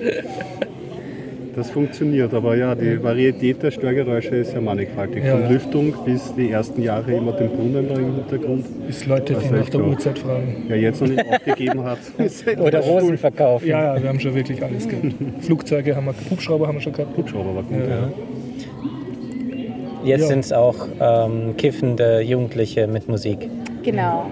Das funktioniert, aber ja, die Varietät der Störgeräusche ist ja mannigfaltig. Ja, Von ja. Lüftung bis die ersten Jahre immer den Brunnen da im Hintergrund. Bis Leute, Das die nach der. Uhrzeit fragen. Wer jetzt noch nicht aufgegeben hat. Oder. Rosen verkaufen. Ja, ja, wir haben schon wirklich alles gehabt. Flugzeuge haben wir, Hubschrauber haben wir schon gehabt. Hubschrauber war gut, Ja, ja. Jetzt Ja. sind es auch ähm, kiffende Jugendliche mit Musik. Genau.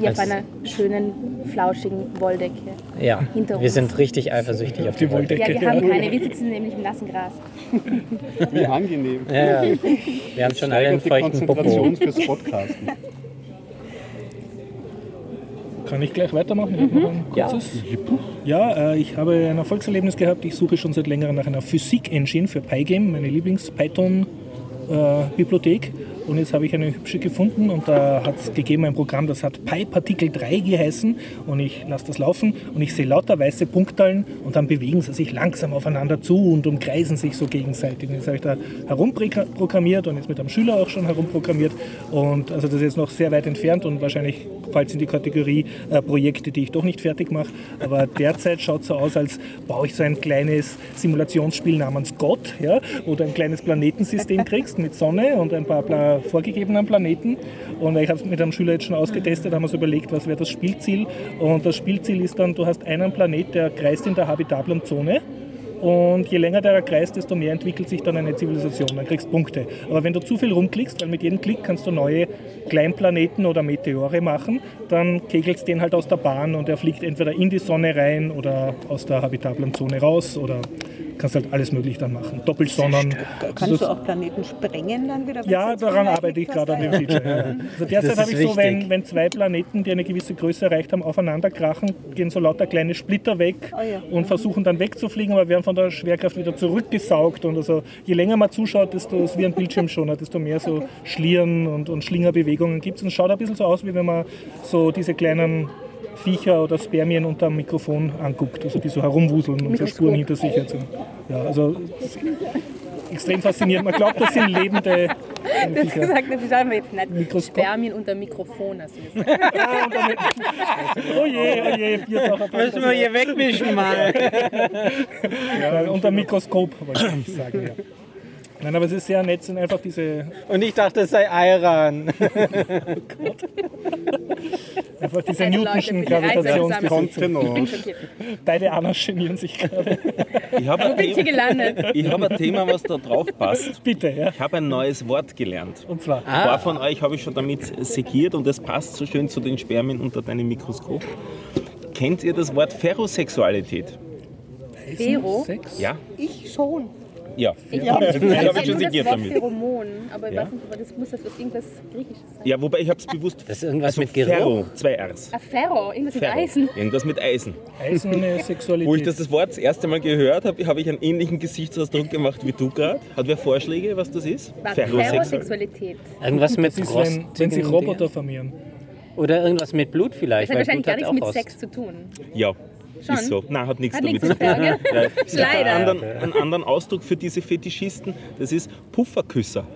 Hier auf einer schönen, flauschigen Wolldecke. Ja, Hinter wir uns. sind richtig eifersüchtig auf Die Wolldecke. Ja, wir haben keine. Wir sitzen nämlich im nassen Gras. Wie angenehm. Ja, ja. Wir haben schon alle einen feuchten Popo. Konzentration fürs Podcasten. Kann ich gleich weitermachen? Ein Ja. Ja, äh, ich habe ein Erfolgserlebnis gehabt. Ich suche schon seit längerem nach einer Physik-Engine für Pygame, meine Lieblings-Python-Bibliothek. Und jetzt habe ich eine hübsche gefunden und da hat es gegeben ein Programm, das hat PyParticle 3 geheißen. Und ich lasse das laufen und ich sehe lauter weiße Punkteln und dann bewegen sie sich langsam aufeinander zu und umkreisen sich so gegenseitig. Und jetzt habe ich da herumprogrammiert und jetzt mit einem Schüler auch schon herumprogrammiert. Und also das ist jetzt noch sehr weit entfernt und wahrscheinlich fällt es in die Kategorie äh, Projekte, die ich doch nicht fertig mache. Aber derzeit schaut es so aus, als baue ich so ein kleines Simulationsspiel namens Gott, ja, wo du ein kleines Planetensystem kriegst mit Sonne und ein paar Pla vorgegebenen Planeten. Und ich habe es mit einem Schüler jetzt schon ausgetestet, haben wir uns überlegt, was wäre das Spielziel. Und das Spielziel ist dann, du hast einen Planet, der kreist in der habitablen Zone. Und je länger der kreist, desto mehr entwickelt sich dann eine Zivilisation. Dann kriegst Punkte. Aber wenn du zu viel rumklickst, weil mit jedem Klick kannst du neue Kleinplaneten oder Meteore machen, dann kegelst du den halt aus der Bahn und er fliegt entweder in die Sonne rein oder aus der habitablen Zone raus oder kannst halt alles mögliche dann machen. Doppelsonnen. Kannst du auch Planeten sprengen dann wieder? Ja, daran arbeite ich gerade an dem Feature. Ja. Also Das derzeit ist habe ich so, wenn, wichtig. wenn zwei Planeten, die eine gewisse Größe erreicht haben, aufeinander krachen, gehen so lauter kleine Splitter weg Ah, ja. und versuchen dann wegzufliegen, aber werden von der Schwerkraft wieder zurückgesaugt. Und also je länger man zuschaut, desto ist wie ein Bildschirmschoner, desto mehr so Schlieren und, und Schlingerbewegungen gibt es. Und es schaut ein bisschen so aus, wie wenn man so diese kleinen Viecher oder Spermien unter dem Mikrofon anguckt, also die so herumwuseln und so. Spuren hinter sich jetzt. Ja, also das ist extrem faszinierend. Man glaubt, das sind lebende Du hast gesagt, das schauen wir jetzt nicht. Mikroskop. Spermien unter Mikrofon, gesagt. Oh je, oh je. Müssen wir hier wegmischen mal. Ja, unter Mikroskop, wollte ich nicht sagen. Ja. Nein, aber es ist sehr nett, sind einfach diese, Und ich dachte, es sei Iran. einfach diese Also Newtonschen Gravitationsgesetze. Beide Anna genieren sich gerade. Ich habe ein, Bin ich hier Thema- gelandet? ich habe ein Thema, was da drauf passt. Bitte, ja. Ich habe ein neues Wort gelernt. Und zwar, Ein paar von euch habe ich schon damit segiert und das passt so schön zu den Spermien unter deinem Mikroskop. Kennt ihr das Wort Ferrosexualität? Sex? Ja? Ich schon. Ja. Ich Ja. habe Ich habe hab schon nur das segiert Wort damit. Pheromon, aber ich Ja. weiß nicht, aber das muss das was irgendwas Griechisches sein. Ja, wobei ich habe es bewusst. Das ist irgendwas also mit Geruch. Ferro, zwei R's. Ah, Ferro, irgendwas mit Ferro. Eisen. Irgendwas mit Eisen. Eiserne Sexualität. Wo ich das, das Wort das erste Mal gehört habe, habe ich einen ähnlichen Gesichtsausdruck gemacht wie du gerade. Hat wer Vorschläge, was das ist? Ferrosexualität. Irgendwas mit das ist, wenn, wenn sich Roboter vermehren. Oder irgendwas mit Blut vielleicht. Das hat weil wahrscheinlich Blut gar hat nichts auch mit. Sex zu tun. Ja, Schon? ist so. Nein, hat nichts Hat damit zu mit tun. Ja, es gibt einen Leider. anderen, einen anderen Ausdruck für diese Fetischisten, das ist Pufferküsser.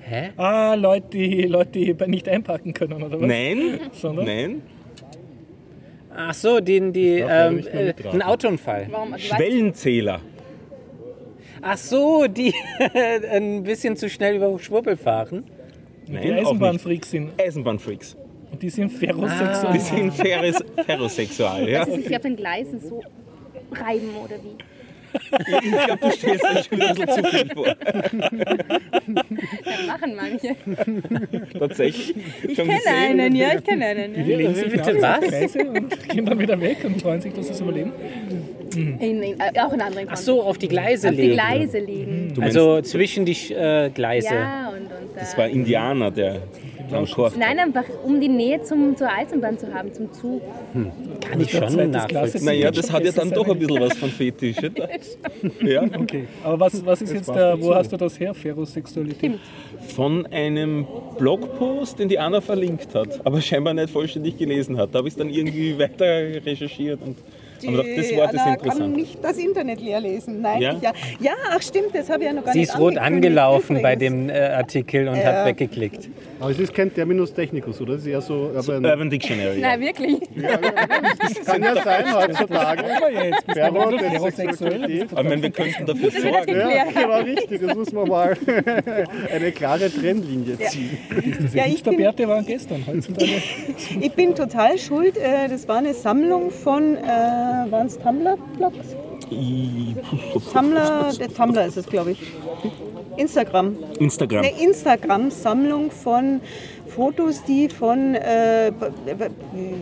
Hä? Ah, Leute, die, Leute, die nicht einpacken können, oder was? Nein, Sondern? nein, Ach so, den, die, ähm, äh, mitraten. ein Autounfall. Warum? Also, Schwellenzähler. Ach so, die ein bisschen zu schnell über Schwurbel fahren. Die Nein, nicht. Eisenbahnfreaks sind. Eisenbahnfreaks. Und die sind ferrosexuell. Die sind ferris, ferrosexual. Ja? dass sie sich auf den Gleisen so reiben oder wie? Ich glaube, du stellst dir schon ein bisschen zu viel vor. Das machen manche. Tatsächlich. Ich kenne einen, ja, ich kenne einen. Die Ja. legen sich Bitte auf was? Gleise und gehen dann wieder weg und freuen sich, dass sie es überleben. In, in, äh, auch in anderen Ach so, auf die Gleise Auf die legen. Gleise liegen. Du meinst, Also zwischen die äh, Gleise. Ja, und, und das äh, war Indianer, der Nein, einfach um die Nähe zum, zur Eisenbahn zu haben, zum Zug. Kann ich schon nachvollziehen. Naja, das hat ja dann doch ein bisschen was von Fetisch. oder? Ja. Okay. Aber was, was ist jetzt der, wo hast du das her, Ferrosexualität? Von einem Blogpost, den die Anna verlinkt hat, aber scheinbar nicht vollständig gelesen hat. Da habe ich es dann irgendwie weiter recherchiert und habe gedacht, das Wort ist Anna kann interessant. nicht das Internet leer lesen. Nein, Ja? ich, ja. ja, ach stimmt, das habe ich ja noch gar Sie nicht ist rot angelaufen bei übrigens. dem äh, Artikel und Ja. hat weggeklickt. Aber es ist kein Terminus technicus, oder? Es ist eher so. Aber ein, Urban Dictionary. Nein, wirklich. kann ja sein heutzutage. Aber das ist. Sexualität. Aber ich meine, wir könnten dafür sorgen. Ja, genau richtig. Das muss man mal eine klare Trennlinie ziehen. Ja, ich bin, Hipsterbärte waren gestern, heutzutage. ich bin total schuld. Äh, Das war eine Sammlung von, äh, waren es Tumblr-Blogs? Tumblr, der Tumblr ist es, glaube ich. Instagram. Instagram. Eine Instagram-Sammlung von Fotos, die von, äh,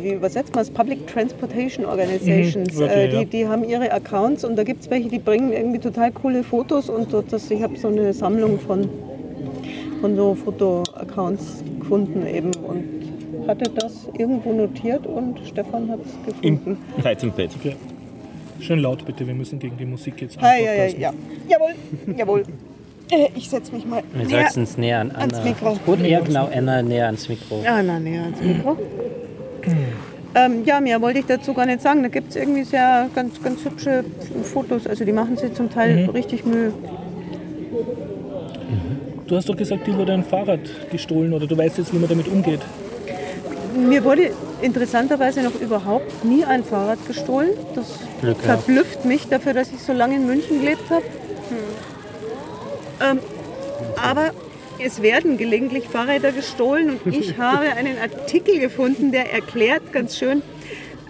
wie übersetzt man es, Public Transportation Organizations, Mhm, okay, äh, die, ja. die haben ihre Accounts und da gibt es welche, die bringen irgendwie total coole Fotos und das, ich habe so eine Sammlung von, von so Foto-Accounts gefunden eben und hatte das irgendwo notiert und Stefan hat es gefunden. Titanpad. Okay. Schön laut bitte, wir müssen gegen die Musik jetzt Ah, ja, ja, anpassen. ja. Jawohl, jawohl. Äh, Ich setze mich mal Wir näher. sollten uns näher an ans Anna. Mikro. Gut, eher genau, Anna näher ans Mikro. Ah, na, näher ans Mikro. Ähm, ja, mehr wollte ich dazu gar nicht sagen. Da gibt es irgendwie sehr ganz, ganz hübsche Fotos. Also die machen sich zum Teil richtig Mühe. Du hast doch gesagt, dir wurde ein Fahrrad gestohlen oder du weißt jetzt, wie man damit umgeht. Mir wurde interessanterweise noch überhaupt nie ein Fahrrad gestohlen. Das Glück verblüfft mich dafür, dass ich so lange in München gelebt habe. Ähm, aber es werden gelegentlich Fahrräder gestohlen und ich habe einen Artikel gefunden, der erklärt ganz schön,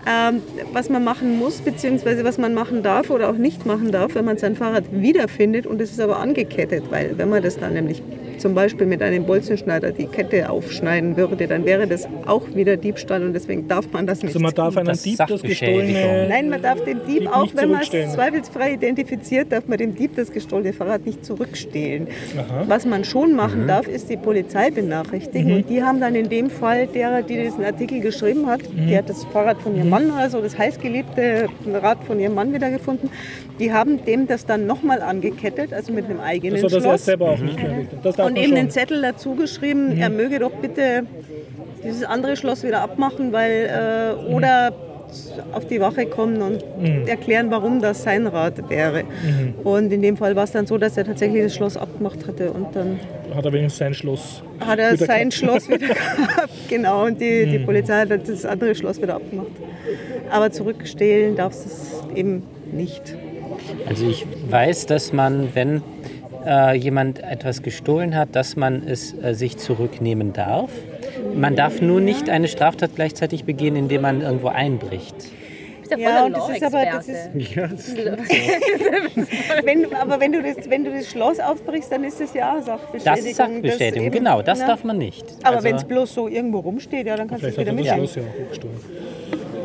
ähm, was man machen muss, beziehungsweise was man machen darf oder auch nicht machen darf, wenn man sein Fahrrad wiederfindet und es ist aber angekettet, weil wenn man das dann nämlich zum Beispiel mit einem Bolzenschneider die Kette aufschneiden würde, dann wäre das auch wieder Diebstahl und deswegen darf man das nicht. Also man darf einen Das Dieb das gestohlene... Nein, man darf dem Dieb, Dieb auch wenn man es zweifelsfrei identifiziert, darf man dem Dieb das gestohlene Fahrrad nicht zurückstehlen. Aha. Was man schon Mhm. machen darf, ist die Polizei benachrichtigen. Und die haben dann in dem Fall derer, die diesen Artikel geschrieben hat, Mhm. die hat das Fahrrad von ihrem Mann, also das heißgeliebte Rad von ihrem Mann wiedergefunden, die haben dem das dann nochmal angekettet, also mit einem eigenen es Schloss. selber auch nicht mehr. Das darf Und eben einen Zettel dazu geschrieben, er möge doch bitte dieses andere Schloss wieder abmachen, weil äh, oder auf die Wache kommen und erklären, warum das sein Rad wäre. Und in dem Fall war es dann so, dass er tatsächlich das Schloss abgemacht hatte und dann Hat er wenigstens sein Schloss. hat er Wieder sein gehabt. Schloss wieder gehabt. Genau, und die, die Polizei hat das andere Schloss wieder abgemacht. Aber zurückstehlen darfst du es eben nicht. Also ich weiß, dass man, wenn äh, jemand etwas gestohlen hat, dass man es äh, sich zurücknehmen darf. Man darf nur nicht eine Straftat gleichzeitig begehen, indem man irgendwo einbricht. Ja Ja, und das ist aber- das Law-Experte. ist- Wenn, aber wenn du, das, wenn du das Schloss aufbrichst, dann ist es ja auch Sachbeschädigung. Das ist Sachbestätigung, eben- genau, das na, darf man nicht. Aber also, wenn es bloß so irgendwo rumsteht, ja, dann kannst du es wieder er das mitnehmen. Schloss ja.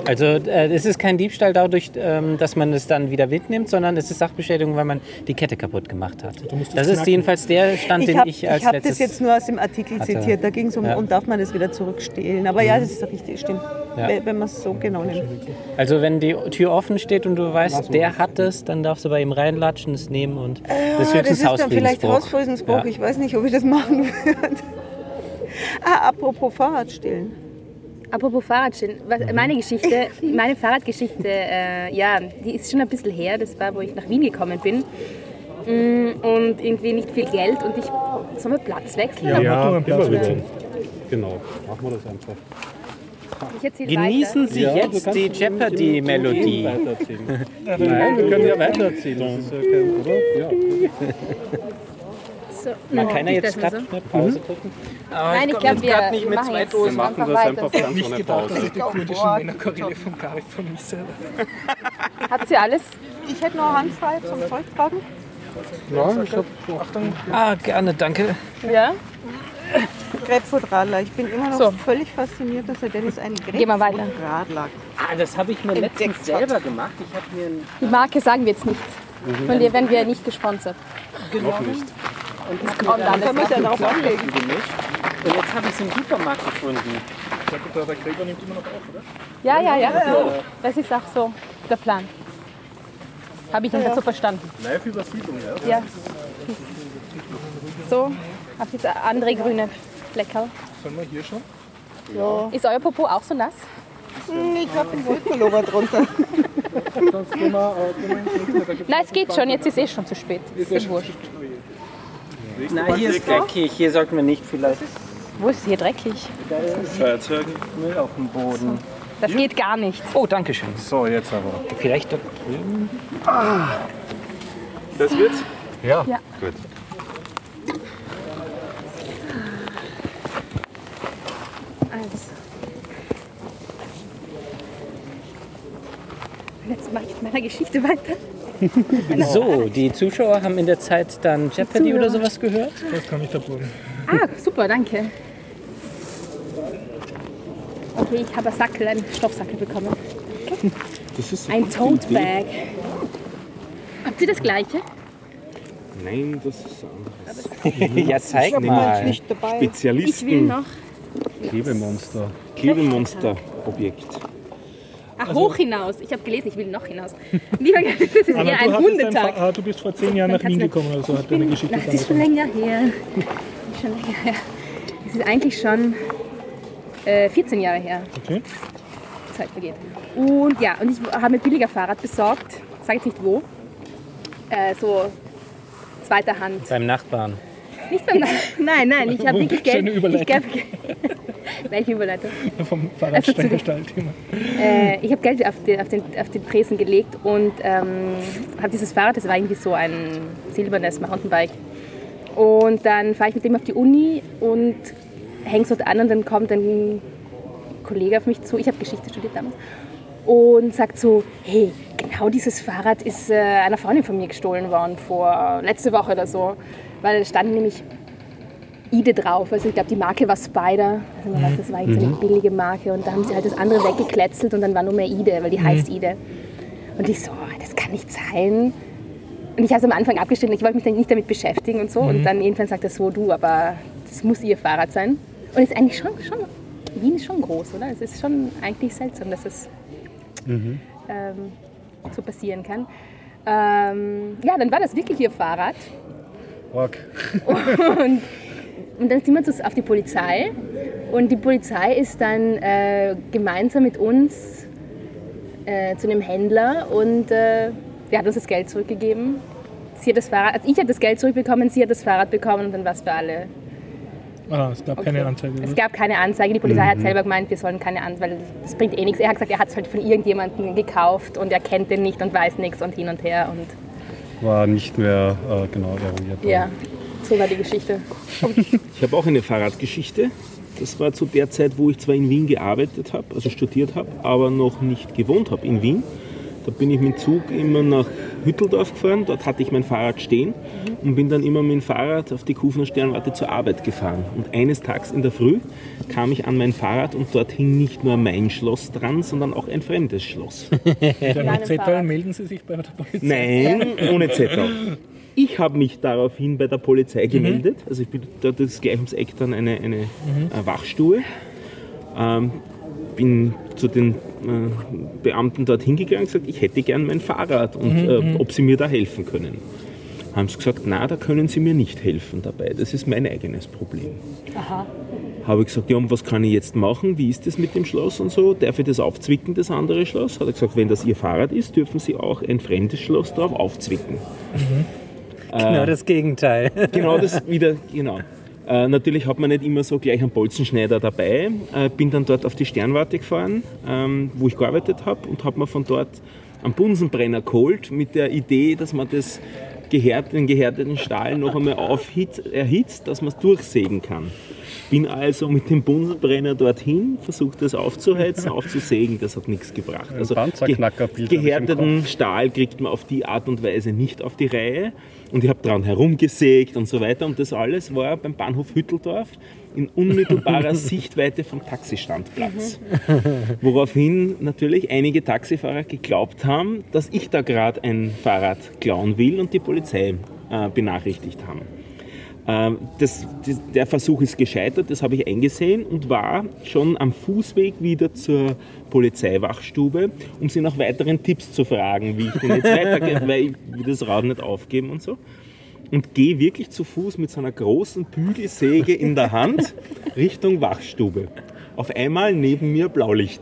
Also äh, es ist kein Diebstahl dadurch, ähm, dass man es dann wieder mitnimmt, sondern es ist Sachbeschädigung, weil man die Kette kaputt gemacht hat. musst es Das ist jedenfalls der Stand, Ich den habe ich als hab letztes... das jetzt nur aus dem Artikel hatte. zitiert, da ging es um, Ja. und darf man das wieder zurückstehlen. Aber ja, das ist richtig, stimmt, Ja. wenn, man es so genau nimmt. Also wenn die Tür offen steht und du weißt, der hat es, dann darfst du bei ihm reinlatschen, es nehmen und das Ah, das höchstens ist dann vielleicht Hausfriedensbruch. Ja. ich weiß nicht, ob ich das machen würde. Ah, apropos Fahrradstellen. Apropos Fahrradstellen, was, meine Geschichte, meine Fahrradgeschichte, äh, ja, die ist schon ein bisschen her. Das war, wo ich nach Wien gekommen bin. Mm, Und irgendwie nicht viel Geld und ich soll mal Platz wechseln. Ja, du einen Platz wechseln. Genau, machen wir das einfach. Genießen weiter. Sie jetzt die Jeopardy-Melodie. Nein, wir können ja weitererzählen. Das ist ja kein, oder? Ja. So, Man kann ja nicht, jetzt gerade so- schnell Pause drücken. Nein, ich glaube, wir, wir machen jetzt Wir machen das weiter. einfach ganz ohne Gedacht, dass Pause. ich die kurdischen Männerchoräle von Gareth vermisse. Habt ihr alles? Ich hätte noch handfrei zum Zeugtragen. Ja, ich hab Ah, gerne, danke. Ja. Grapefruit-Radler. Ich bin immer noch So. völlig fasziniert, dass der Dennis einen Gehen wir weiter. Grapefruit-Radler Ah, das habe ich mir Entdeckt letztens hat. selber gemacht. Ich habe mir einen Die Marke sagen wir jetzt nicht. Von dir werden wir nicht gesponsert. noch nicht. Das kommt alles Kann man noch. dann auch anlegen. Und jetzt habe ich es im Supermarkt gefunden. Der Gräber nimmt immer noch auf, oder? Ja, ja, ja. Das ist auch so der Plan. Habe ich nicht so verstanden. Live-Übersiedlung, ja. Ja. So, auf jetzt andere grüne Fleckerl. Sollen wir hier schon? Ist euer Popo auch so nass? Hm, Ich habe den Wohlpullover drunter. Sonst gehen wir, äh, gehen wir Nein, es geht schon, jetzt ist eh schon zu spät. ist ja Ist schon wurscht. Na, hier ist dreckig. Hier sollten wir nicht vielleicht. Wo ist hier dreckig? Da ist Feuerzeuge. Müll auf dem Boden. Das geht gar nicht. Oh, danke schön. So, jetzt aber. Vielleicht da drüben. Das wird's. Ja, Ja. gut. Also. Jetzt mache ich mit meiner Geschichte weiter. So, die Zuschauer haben in der Zeit dann Jeopardy oder sowas gehört. Das kann ich da bohren. Ah, super, danke. Okay, ich habe einen Sackel, einen Stoffsackel bekommen. Das ist Ein Tote Bag. Habt ihr das gleiche? Nein, das ist anders. ja, zeig Ich mal. nicht dabei. Ich will Spezialisten. noch. Klebemonster. Klebemonster-Objekt. Ach, hoch hinaus. Ich habe gelesen, ich will noch hinaus. Lieber, das ist eher ein ein Hundetag. Fa- ah, du bist vor zehn Jahren nach Wien gekommen oder so, hat deine Geschichte Das ist schon länger her. Das ist schon länger her. Das ist eigentlich schon äh, 14 Jahre her. Okay. Zeit vergeht. Und ja, und ich habe mir billiger Fahrrad besorgt. Sag jetzt nicht wo. Äh, so zweiter Hand. Beim Nachbarn. Nicht beim Nein, nein, ich habe wirklich Geld. Schöne Überleitung. Ich welche Überleitung? Vom Also Fahrradsteigerstall Thema. Äh, ich habe Geld auf den, auf, den, auf den Tresen gelegt und ähm, habe dieses Fahrrad, das war irgendwie so ein silbernes Mountainbike. Und dann fahre ich mit dem auf die Uni und hänge es dort an und dann kommt ein Kollege auf mich zu, ich habe Geschichte studiert damals, und sagt so, hey, genau dieses Fahrrad ist äh, einer Freundin von mir gestohlen worden vor letzte Woche oder so. Weil da stand nämlich Ide drauf. Also ich glaube, die Marke war Spider. Also man weiß, das war jetzt eine billige Marke. Und da haben sie halt das andere weggekletzelt und dann war nur mehr Ide, weil die heißt Ide. Und ich so, oh, das kann nicht sein. Und ich habe es am Anfang abgestellt, ich wollte mich dann nicht damit beschäftigen und so. Und dann irgendwann sagt er so, du, aber das muss ihr Fahrrad sein. Und es ist eigentlich schon, schon, Wien ist schon groß, oder? Es ist schon eigentlich seltsam, dass es ähm, so passieren kann. Ähm, ja, dann war das wirklich ihr Fahrrad. Org. Und, und dann sind wir zu- auf die Polizei. Und die Polizei ist dann äh, gemeinsam mit uns äh, zu einem Händler und äh, der hat uns das Geld zurückgegeben. Sie hat das Fahrrad, also ich habe das Geld zurückbekommen, sie hat das Fahrrad bekommen und dann war es für alle. Ah, es gab keine Anzeige. Es gab keine Anzeige. Die Polizei hat selber gemeint, wir sollen keine Anzeige, weil das bringt eh nichts. Er hat gesagt, er hat es halt von irgendjemandem gekauft und er kennt den nicht und weiß nichts und hin und her. Und War nicht mehr äh, genau eruiert. ja, so war die Geschichte. Ich habe auch eine Fahrradgeschichte. Das war zu der Zeit, wo ich zwar in Wien gearbeitet habe, also studiert habe, aber noch nicht gewohnt habe in Wien. Da bin ich mit dem Zug immer nach Hütteldorf gefahren. Dort hatte ich mein Fahrrad stehen und bin dann immer mit dem Fahrrad auf die Kufner Sternwarte zur Arbeit gefahren. Und eines Tages in der Früh kam ich an mein Fahrrad und dort hing nicht nur mein Schloss dran, sondern auch ein fremdes Schloss. Dann mit Zettel melden Sie sich bei der Polizei. Nein, ohne Zettel. Ich habe mich daraufhin bei der Polizei gemeldet. Also ich bin dort ist gleich ums Eck dann eine, eine äh, Wachstube. Ähm, bin zu den äh, Beamten dort hingegangen und gesagt, ich hätte gern mein Fahrrad und äh, ob sie mir da helfen können. Haben sie gesagt, na, da können sie mir nicht helfen dabei. Das ist mein eigenes Problem. Habe ich gesagt, ja, und was kann ich jetzt machen? Wie ist das mit dem Schloss und so? Darf ich das aufzwicken, das andere Schloss? Hat er gesagt, wenn das Ihr Fahrrad ist, dürfen Sie auch ein fremdes Schloss drauf aufzwicken. Genau das Gegenteil. Genau das wieder, genau. Äh, natürlich hat man nicht immer so gleich einen Bolzenschneider dabei. Äh, bin dann dort auf die Sternwarte gefahren, ähm, wo ich gearbeitet habe und habe mir von dort einen Bunsenbrenner geholt mit der Idee, dass man das gehärt, den gehärteten Stahl noch einmal aufhitzt, erhitzt, dass man es durchsägen kann. Bin also mit dem Bunsenbrenner dorthin, versucht das aufzuheizen, aufzusägen, das hat nichts gebracht. Also ge gehärteten Stahl kriegt man auf die Art und Weise nicht auf die Reihe. Und ich habe dran herumgesägt und so weiter. Und das alles war beim Bahnhof Hütteldorf in unmittelbarer Sichtweite vom Taxistandplatz. Woraufhin natürlich einige Taxifahrer geglaubt haben, dass ich da gerade ein Fahrrad klauen will und die Polizei äh, benachrichtigt haben. Ähm, das, das, der Versuch ist gescheitert, das habe ich eingesehen und war schon am Fußweg wieder zur Polizeiwachstube, um sie nach weiteren Tipps zu fragen, wie ich denn jetzt weitergehe, weil ich will das Rad nicht aufgeben und so. Und gehe wirklich zu Fuß mit so einer großen Bügelsäge in der Hand Richtung Wachstube. Auf einmal neben mir Blaulicht.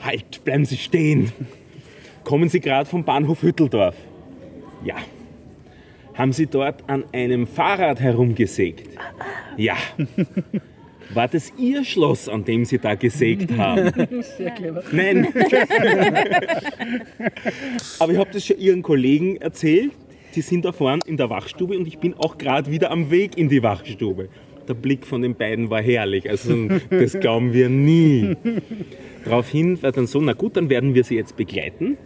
Halt, bleiben Sie stehen. Kommen Sie gerade vom Bahnhof Hütteldorf? Ja. Haben Sie dort an einem Fahrrad herumgesägt? Ja. War das Ihr Schloss, an dem Sie da gesägt haben? Sehr clever. Nein. Aber ich habe das schon Ihren Kollegen erzählt. Die sind da vorne in der Wachstube und ich bin auch gerade wieder am Weg in die Wachstube. Der Blick von den beiden war herrlich. Also das glauben wir nie. Daraufhin war dann so, na gut, dann werden wir sie jetzt begleiten.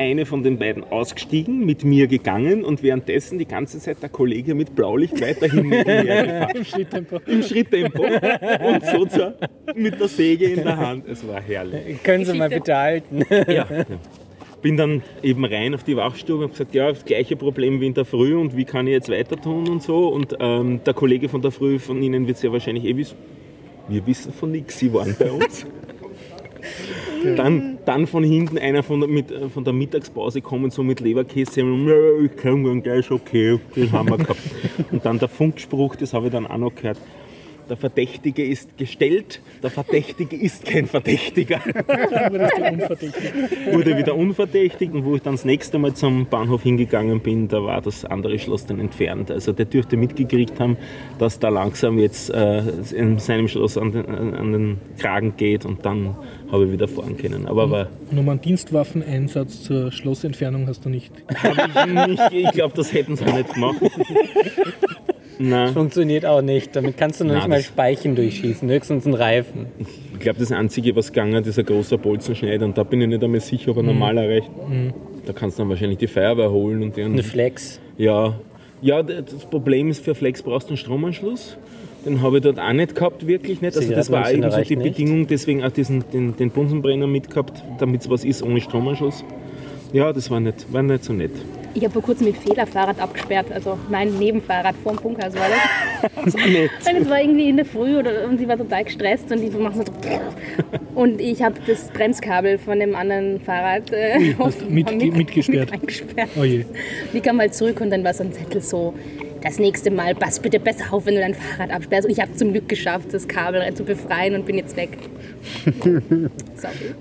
Eine von den beiden ausgestiegen, mit mir gegangen und währenddessen die ganze Zeit der Kollege mit Blaulicht weiterhin neben mir gefahren. Im Schritttempo. Im Schritttempo und so zur, mit der Säge in der Hand. Es war herrlich. Können Sie mal bitte halten. Ja. Bin dann eben rein auf die Wachstube und gesagt, ja, das gleiche Problem wie in der Früh und wie kann ich jetzt weiter tun und so. Und ähm, der Kollege von der Früh von Ihnen wird es ja wahrscheinlich eh wissen. Wir wissen von nichts, Sie waren bei uns. Dann, dann von hinten einer von der, mit, äh, von der Mittagspause kommen, so mit Leberkäse. Ich kann dann gleich, okay, den haben wir gehabt. Und dann der Funkspruch, das habe ich dann auch noch gehört. der Verdächtige ist gestellt, der Verdächtige ist kein Verdächtiger. Wurde wieder unverdächtig und wo ich dann das nächste Mal zum Bahnhof hingegangen bin, da war das andere Schloss dann entfernt. Also der dürfte mitgekriegt haben, dass da langsam jetzt äh, in seinem Schloss an den, an den Kragen geht und dann habe ich wieder fahren können. Aber war Und um einen Dienstwaffeneinsatz zur Schlossentfernung hast du nicht. nicht, ich glaube, das hätten sie auch nicht gemacht. Nein. Funktioniert auch nicht. Damit kannst du noch Na, nicht mal das- Speichen durchschießen, höchstens einen Reifen. Ich glaube, das Einzige, was gegangen ist, ein großer Bolzenschneider und da bin ich nicht einmal sicher, ob er normal erreicht. Da kannst du dann wahrscheinlich die Feuerwehr holen und den. Eine Flex. Ja, ja, das Problem ist, für Flex brauchst du einen Stromanschluss. Den habe ich dort auch nicht gehabt, wirklich nicht. Also das war eben so die nicht. Bedingung, deswegen auch diesen, den, den Bunsenbrenner mitgehabt, damit es was ist ohne Stromanschluss. Ja, das war nicht, war nicht so nett. Ich habe vor kurzem mit Fehler Fahrrad abgesperrt, also mein Nebenfahrrad vorm Funkhaus war das. nett. Und es war irgendwie in der Früh oder, und sie war total gestresst und ich mache so. Und ich habe das Bremskabel von dem anderen Fahrrad äh, du mit- mitgesperrt? Mit eingesperrt. Oh je. Die kam halt zurück und dann war so ein Zettel so, das nächste Mal pass bitte besser auf, wenn du dein Fahrrad absperrst. Und ich habe zum Glück geschafft, das Kabel zu befreien und bin jetzt weg. Sorry.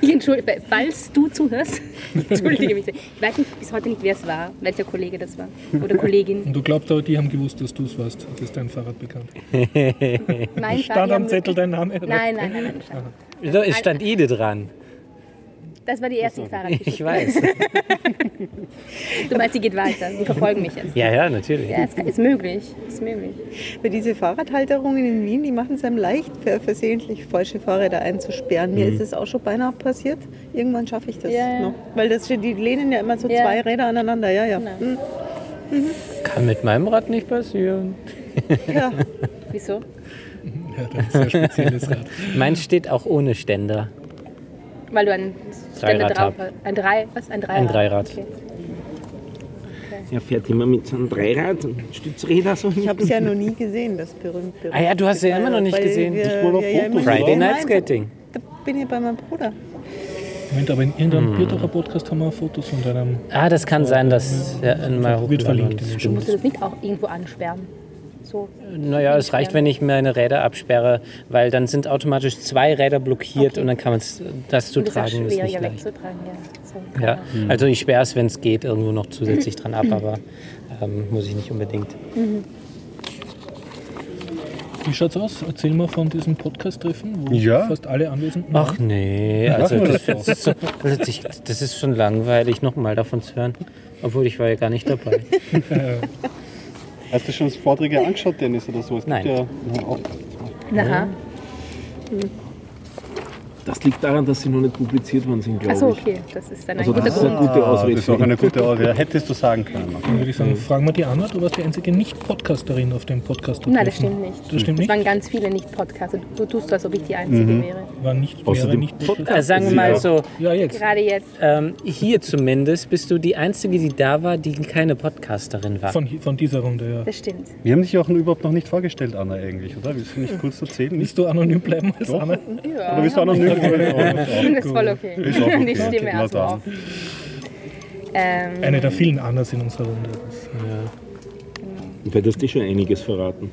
Ich entschuldige, falls du zuhörst, entschuldige mich. Ich weiß nicht, bis heute nicht, wer es war, welcher Kollege das war oder Kollegin. Und du glaubst aber, die haben gewusst, dass du es warst. Das ist dein Fahrrad bekannt. Mein Stand am Zettel dein Name? Nein, nein, nein, nein. stand- Da es stand Ide dran. Das war die erste Fahrradgeschichte. Ich weiß. Du meinst, die geht weiter. Die verfolgen mich jetzt. Ja, ja, natürlich. Ja, es ist möglich. Ist möglich. Weil diese Fahrradhalterungen in Wien, die machen es einem leicht, ver- versehentlich falsche Fahrräder einzusperren. Mir ist es auch schon beinahe passiert. Irgendwann schaffe ich das Ja, ja. noch. Weil das, die lehnen ja immer so Ja. zwei Räder aneinander. Ja, ja. Genau. Hm. Kann mit meinem Rad nicht passieren. ja. Wieso? Ja, das ist ein spezielles Rad. Meins steht auch ohne Ständer. Weil du ein Dreirad drauf hast. Ein Drei, was? Ein Dreirad? Ein Dreirad. Okay. Er fährt immer mit so einem Dreirad und Stützräder so Ich habe es ja noch nie gesehen, das berühmt berühmt. Ah ja, du hast ja immer noch nicht Weil gesehen. Wir, Ich wollte auf ja Fotos. Friday Night Skating. Da bin ich bei meinem Bruder. Moment, aber in irgendeinem Bierdacher Podcast haben wir Fotos von deinem. Ah, das kann sein, dass ja, mal Wird verlinkt in Musst du das nicht auch irgendwo ansperren? So. Naja, es reicht, wenn ich meine Räder absperre, weil dann sind automatisch zwei Räder blockiert Okay. und dann kann man es, das zu Und das ist auch tragen, ist nicht. Ja. So, Ja, genau. also ich sperre es, wenn es geht, irgendwo noch zusätzlich dran ab, aber ähm, muss ich nicht unbedingt. Wie schaut's aus? Erzähl mal von diesem Podcast-Treffen, wo Ja. fast alle Anwesenden waren. Ach nee, also das, das ist so, das, ist, sich- das ist schon langweilig, nochmal davon zu hören. Obwohl ich war ja gar nicht dabei. Hast du schon Vorträge angeschaut, Dennis, oder so? Es gibt Nein. Ja, ja, auch, Aha. Das liegt daran, dass sie noch nicht publiziert worden sind, glaube Achso, ich. okay. Das ist dann ein Also guter das ist eine Grund. gute Ah, Ausrede. das ist auch eine gute Ausrede. Hättest du sagen können. Dann würde ich sagen, fragen wir die Anna, du warst die einzige Nicht-Podcasterin auf dem podcast Nein, das stimmt nicht. Das stimmt Es nicht? waren ganz viele Nicht-Podcaster. Du tust so, als ob ich die Einzige wäre. Waren nicht, Außerdem nicht Äh, sagen wir mal so, Ja, jetzt. Gerade jetzt. ähm, hier zumindest bist du die Einzige, die da war, die keine Podcasterin war. Von, von dieser Runde, ja. Das stimmt. Wir haben dich auch überhaupt noch nicht vorgestellt, Anna, eigentlich, oder? Willst du nicht kurz erzählen? Willst du anonym bleiben als Anna? Ja. Oder willst du anonym Das ist voll okay. Ist auch okay. Die Stimme Okay, na erstmal auf. Ähm, Eine der vielen Annas in unserer Runde. Weil du hast dir schon einiges verraten.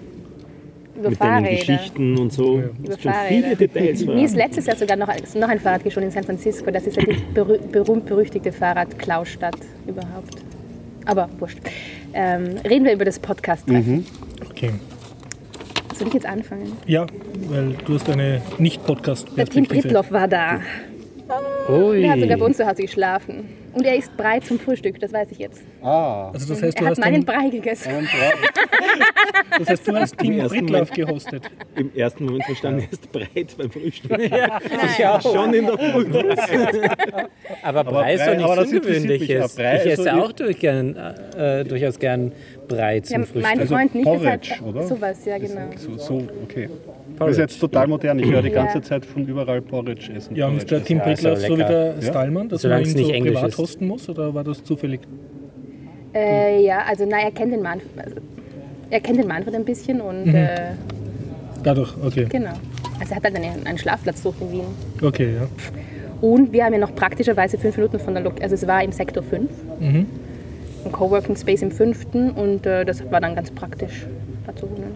über Mit deinen Fahrräder. Geschichten und so. Du Über schon viele Details Mir ist letztes Jahr sogar noch, noch ein Fahrrad geschoben in San Francisco. Das ist ja die berü berühmt-berüchtigte Fahrradklaustadt überhaupt. Aber wurscht. Ähm, reden wir über das Podcast-Treffen. Okay. Soll ich jetzt anfangen? Ja, weil du hast eine Der Tim Nicht-Podcast-Perspektive. Britloff war da. Ui. Der hat sogar bei uns zu Hause geschlafen. Und er isst Brei zum Frühstück, das weiß ich jetzt. Ah, Also das heißt, er du hat hast, meinen Brei gegessen. ein Brei. das heißt, du hast Team ersten Britlauf gehostet. Im ersten Moment verstanden, er ist breit beim Frühstück. Ich auch. Schon in der Früh. Aber Brei ist doch aber das nichts Ungewöhnliches. ja. Ich ist esse auch durch gern, äh, durchaus gern Brei Ja, zum Frühstück. mein Also Freund nicht. Porridge, deshalb, oder? Sowas, ja genau. So, so, okay. Das ist jetzt total modern. Ich höre die ganze Ja. Zeit von überall Porridge essen. Ja, und ist der Porridge ist Britlauf auch so wie der Stallmann, dass Solange man ihn nicht so Englisch privat ist. hosten muss? Oder war das zufällig? Äh, ja, also nein, er kennt den Manfred. Also, er kennt den Manfred ein bisschen und Mhm. äh, Dadurch, okay. genau. Also er hat halt einen, einen Schlafplatz sucht in Wien. Okay, ja. Und wir haben ja noch praktischerweise fünf Minuten von der Lok. Also es war im Sektor 5, Mhm. im Coworking Space im fünften und äh, das war dann ganz praktisch da zu wohnen.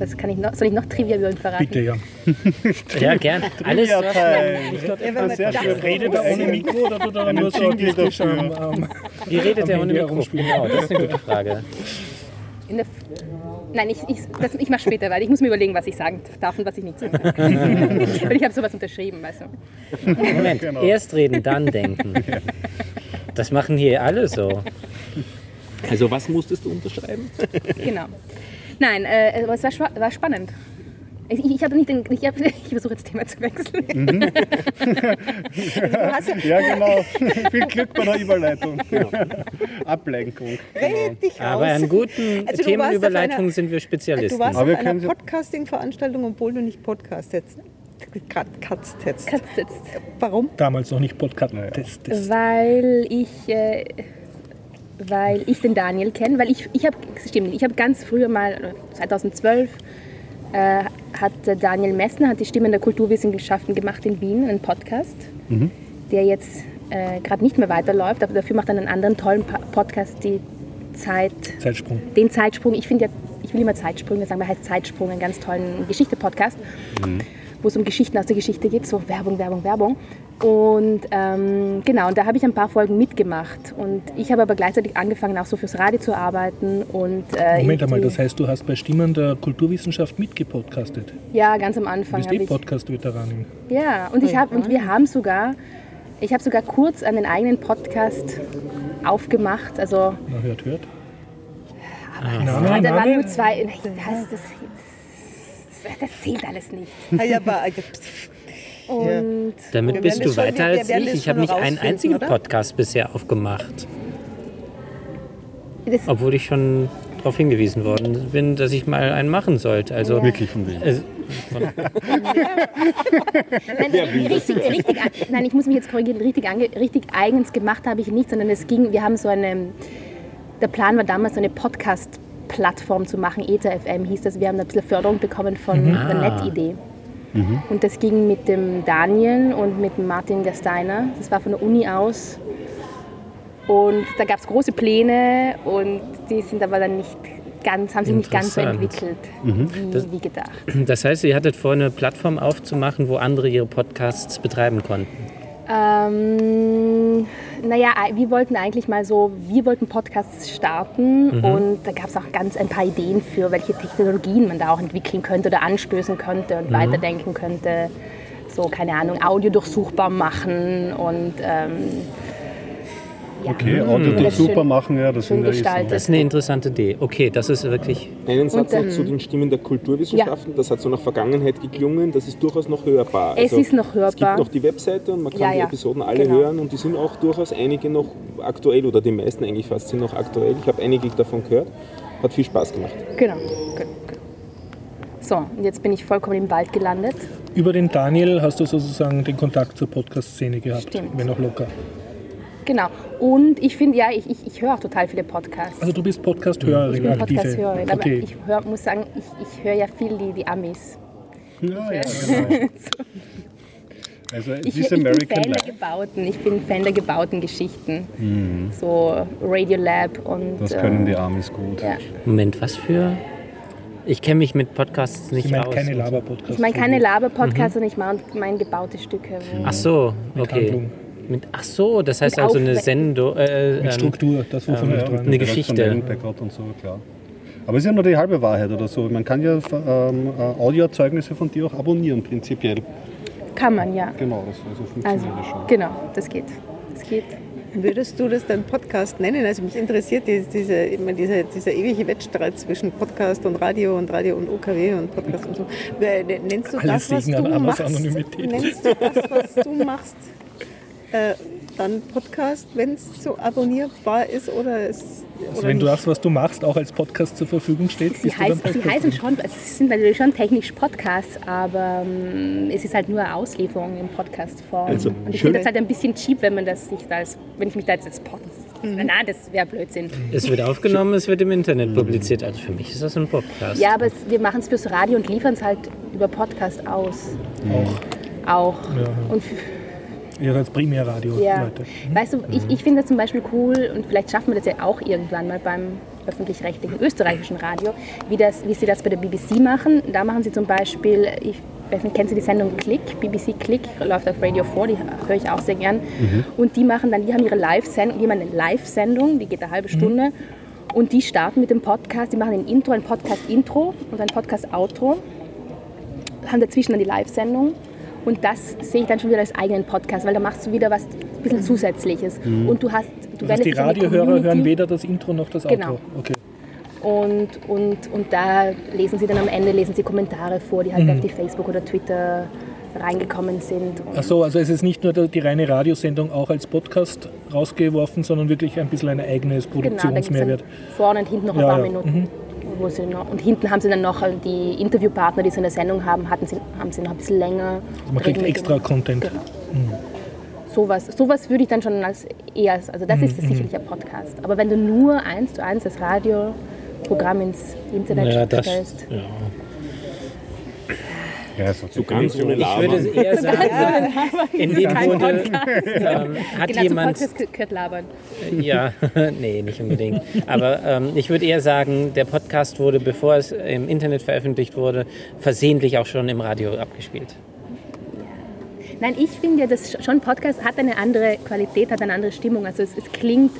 Was kann ich noch? Soll ich noch Trivia über ihn verraten? Bitte, ja. Ja, gern. Alles man, Ja, wenn man Sehr das- schön. Redet er ohne Mikro oder tut er nur so dafür. am, am Wie redet er ohne Mikro? Genau, das ist eine gute Frage. In der, nein, ich, ich, das, ich mache später weiter. Ich muss mir überlegen, was ich sagen darf und was ich nicht sagen darf. Weil ich habe sowas unterschrieben, weißt du. Moment, Genau. erst reden, dann denken. Das machen hier alle so. Also was musstest du unterschreiben? Genau. Nein, äh, aber es war, war spannend. Ich, ich, ich habe nicht den, ich, hab, ich versuche jetzt das Thema zu wechseln. Du hast ja, Ja, genau. Viel Glück bei der Überleitung. Ablenkung. Genau. red dich Aber an guten Also Themenüberleitungen sind wir Spezialisten. Du warst Aber wir auf einer Podcasting-Veranstaltung, obwohl du nicht Podcast jetzt. Katzt jetzt. Katz jetzt. Warum? Damals noch nicht Podcast. Das, Weil ich, äh, weil ich den Daniel kenne, weil ich, ich habe, stimmt, ich habe ganz früher mal, äh, 2012, äh, hat Daniel Messner, hat die Stimmen der Kulturwissenschaften gemacht in Wien, einen Podcast, der jetzt äh, gerade nicht mehr weiterläuft, aber dafür macht er einen anderen tollen Pa- Podcast, die Zeit, Zeitsprung. den Zeitsprung. Ich finde ja, ich will immer Zeitsprünge sagen, aber heißt Zeitsprung, einen ganz tollen Geschichte-Podcast, wo es um Geschichten aus der Geschichte geht, so Werbung, Werbung, Werbung. Und ähm, genau, und da habe ich ein paar Folgen mitgemacht. Und ich habe aber gleichzeitig angefangen, auch so fürs Radio zu arbeiten. Und, äh, Moment einmal, das heißt, du hast bei Stimmen der Kulturwissenschaft mitgepodcastet. Ja, ganz am Du Anfang bist habe eh. Podcast-Veteranin. Ja, und, ich hab, und wir haben sogar, ich habe sogar kurz einen eigenen Podcast aufgemacht. Also Na, hört, hört. da Name, waren nur zwei. Das, das, das, das zählt alles nicht. Ah, ja, Und Damit bist du schon- weiter wir- wir als ich. Ich habe nicht einen einzigen oder? Podcast bisher aufgemacht. das, Obwohl ich schon darauf hingewiesen worden bin, dass ich mal einen machen sollte. Also, Wirklich von wem? also Nein, richtig, richtig, nein, ich muss mich jetzt korrigieren. Richtig, ange, richtig eigens gemacht habe ich nicht, sondern es ging, wir haben so eine, der Plan war damals, so eine Podcast-Plattform zu machen. ETA FM hieß das. Wir haben ein bisschen Förderung bekommen von der Ah. NetIdee. Und das ging mit dem Daniel und mit Martin Gersteiner. Das war von der Uni aus. Und da gab es große Pläne und die sind aber dann nicht ganz, haben sich nicht ganz so entwickelt wie, wie gedacht. das heißt, ihr hattet vor, eine Plattform aufzumachen, wo andere ihre Podcasts betreiben konnten. Ähm, naja, wir wollten eigentlich mal so, wir wollten Podcasts starten und da gab es auch ganz ein paar Ideen für, welche Technologien man da auch entwickeln könnte oder anstößen könnte und weiterdenken könnte. So, keine Ahnung, Audio durchsuchbar machen und ähm, ja, Okay, Audio das super machen, ja, das sind ja gestaltet. Das ist eine interessante Idee. Okay, das ist wirklich. Einen Satz Und, noch zu den Stimmen der Kulturwissenschaften. Das hat so nach Vergangenheit geklungen. Das ist durchaus noch hörbar. Es ist noch hörbar. Es gibt noch die Webseite und man kann Ja, die ja. Episoden alle Genau. hören und die sind auch durchaus einige noch aktuell oder die meisten eigentlich fast sind noch aktuell. Ich habe einige davon gehört. Hat viel Spaß gemacht. Genau. So, und jetzt bin ich vollkommen im Wald gelandet. Über den Daniel hast du sozusagen den Kontakt zur Podcast-Szene gehabt, Stimmt. wenn auch locker. Genau. Und ich finde, ja, ich, ich, ich höre auch total viele Podcasts. Also du bist Podcast-Hörerin, Ich bin. Podcast-Hörerin, aber Okay. ich hör, muss sagen, ich, ich höre ja viel die, die Amis. Ja, ja, genau. Also Ich, This ich bin American Fan der gebauten, ich bin Fan der gebauten Geschichten. So Radiolab und das können die Amis gut. ja. Moment, was für. Ich kenne mich mit Podcasts nicht Ich meine aus. keine Laber-Podcasts. Ich meine keine Laber-Podcasts, Mhm. sondern ich meine mein gebaute Stücke. Ach so, okay. Mit, ach so, das heißt Mit also eine Sendung. Äh, Mit ähm, Struktur, das wovon ähm, ich eine Geschichte. und so, klar. Aber es ist ja nur die halbe Wahrheit oder so. Man kann ja ähm, äh, Audioerzeugnisse von dir auch abonnieren, prinzipiell. Kann man, ja. Genau, das also Also, funktioniert das schon. genau, das geht. Das geht. Würdest du das dann Podcast nennen? Also mich interessiert die, diese, immer diese, dieser ewige Wettstreit zwischen Podcast und Radio und Radio und OKW und Podcast und so. Wer- Nennst du das, was du machst? Nennst du das, was du machst, äh, dann Podcast, wenn es so abonnierbar ist oder ist Also oder wenn du nicht? das, was du machst, auch als Podcast zur Verfügung steht, Sie, bist du heiß, dann sie heißen schon, also es sind natürlich schon technisch Podcasts, aber ähm, es ist halt nur eine Auslieferung in Podcast-Form. Also, und ich finde das halt ein bisschen cheap, wenn man das nicht als, wenn ich mich da jetzt als Podcast. Mhm. Na, das wäre Blödsinn. Es wird aufgenommen, es wird im Internet publiziert. Also für mich ist das ein Podcast. Ja, aber es, wir machen es fürs Radio und liefern es halt über Podcast aus. Auch. Auch. Ja. Und Ihr als Primärradio, ja. Leute. Weißt du, ich, ich finde das zum Beispiel cool und vielleicht schaffen wir das ja auch irgendwann mal beim öffentlich-rechtlichen österreichischen Radio, wie, das, wie sie das bei der BBC machen. Da machen sie zum Beispiel, ich weiß nicht, kennen Sie die Sendung Click, BBC Click, läuft auf Radio 4, die höre ich auch sehr gern. Und die machen dann, die haben ihre Live-Sendung, die haben eine Live-Sendung, die geht eine halbe Stunde. Und die starten mit dem Podcast, die machen ein Intro, ein Podcast-Intro und ein Podcast-Outro, haben dazwischen dann die Live-Sendung. Und das sehe ich dann schon wieder als eigenen Podcast, weil da machst du wieder was ein bisschen Zusätzliches. Und du hast, du Das heißt, die Radiohörer hören weder das Intro noch das Outro. Genau. Okay. Und, und, und da lesen sie dann am Ende lesen sie Kommentare vor, die halt auf die Facebook oder Twitter reingekommen sind. Ach so, also es ist nicht nur die reine Radiosendung auch als Podcast rausgeworfen, sondern wirklich ein bisschen ein eigenes genau, Produktionsmehrwert. vorne und hinten noch ein Ja, paar ja. Minuten. Wo sie noch, und hinten haben sie dann noch die Interviewpartner, die sie in der Sendung haben, hatten sie, haben sie noch ein bisschen länger. Also man kriegt extra denen. Content. Genau. Sowas, sowas würde ich dann schon als eher, als- also das ist sicherlich ein Podcast. Aber wenn du nur eins zu eins das Radioprogramm ins Internet Ja, das, stellst, ja. Ja, so, ganz ohne Ich würde eher sagen, in dem Grunde ähm, hat genau, jemand Podcast labern. Ja, nee, nicht unbedingt. Aber ähm, ich würde eher sagen, der Podcast wurde, bevor es im Internet veröffentlicht wurde, versehentlich auch schon im Radio abgespielt. Nein, ich finde ja, dass schon Podcast hat eine andere Qualität, hat eine andere Stimmung. Also es, es klingt,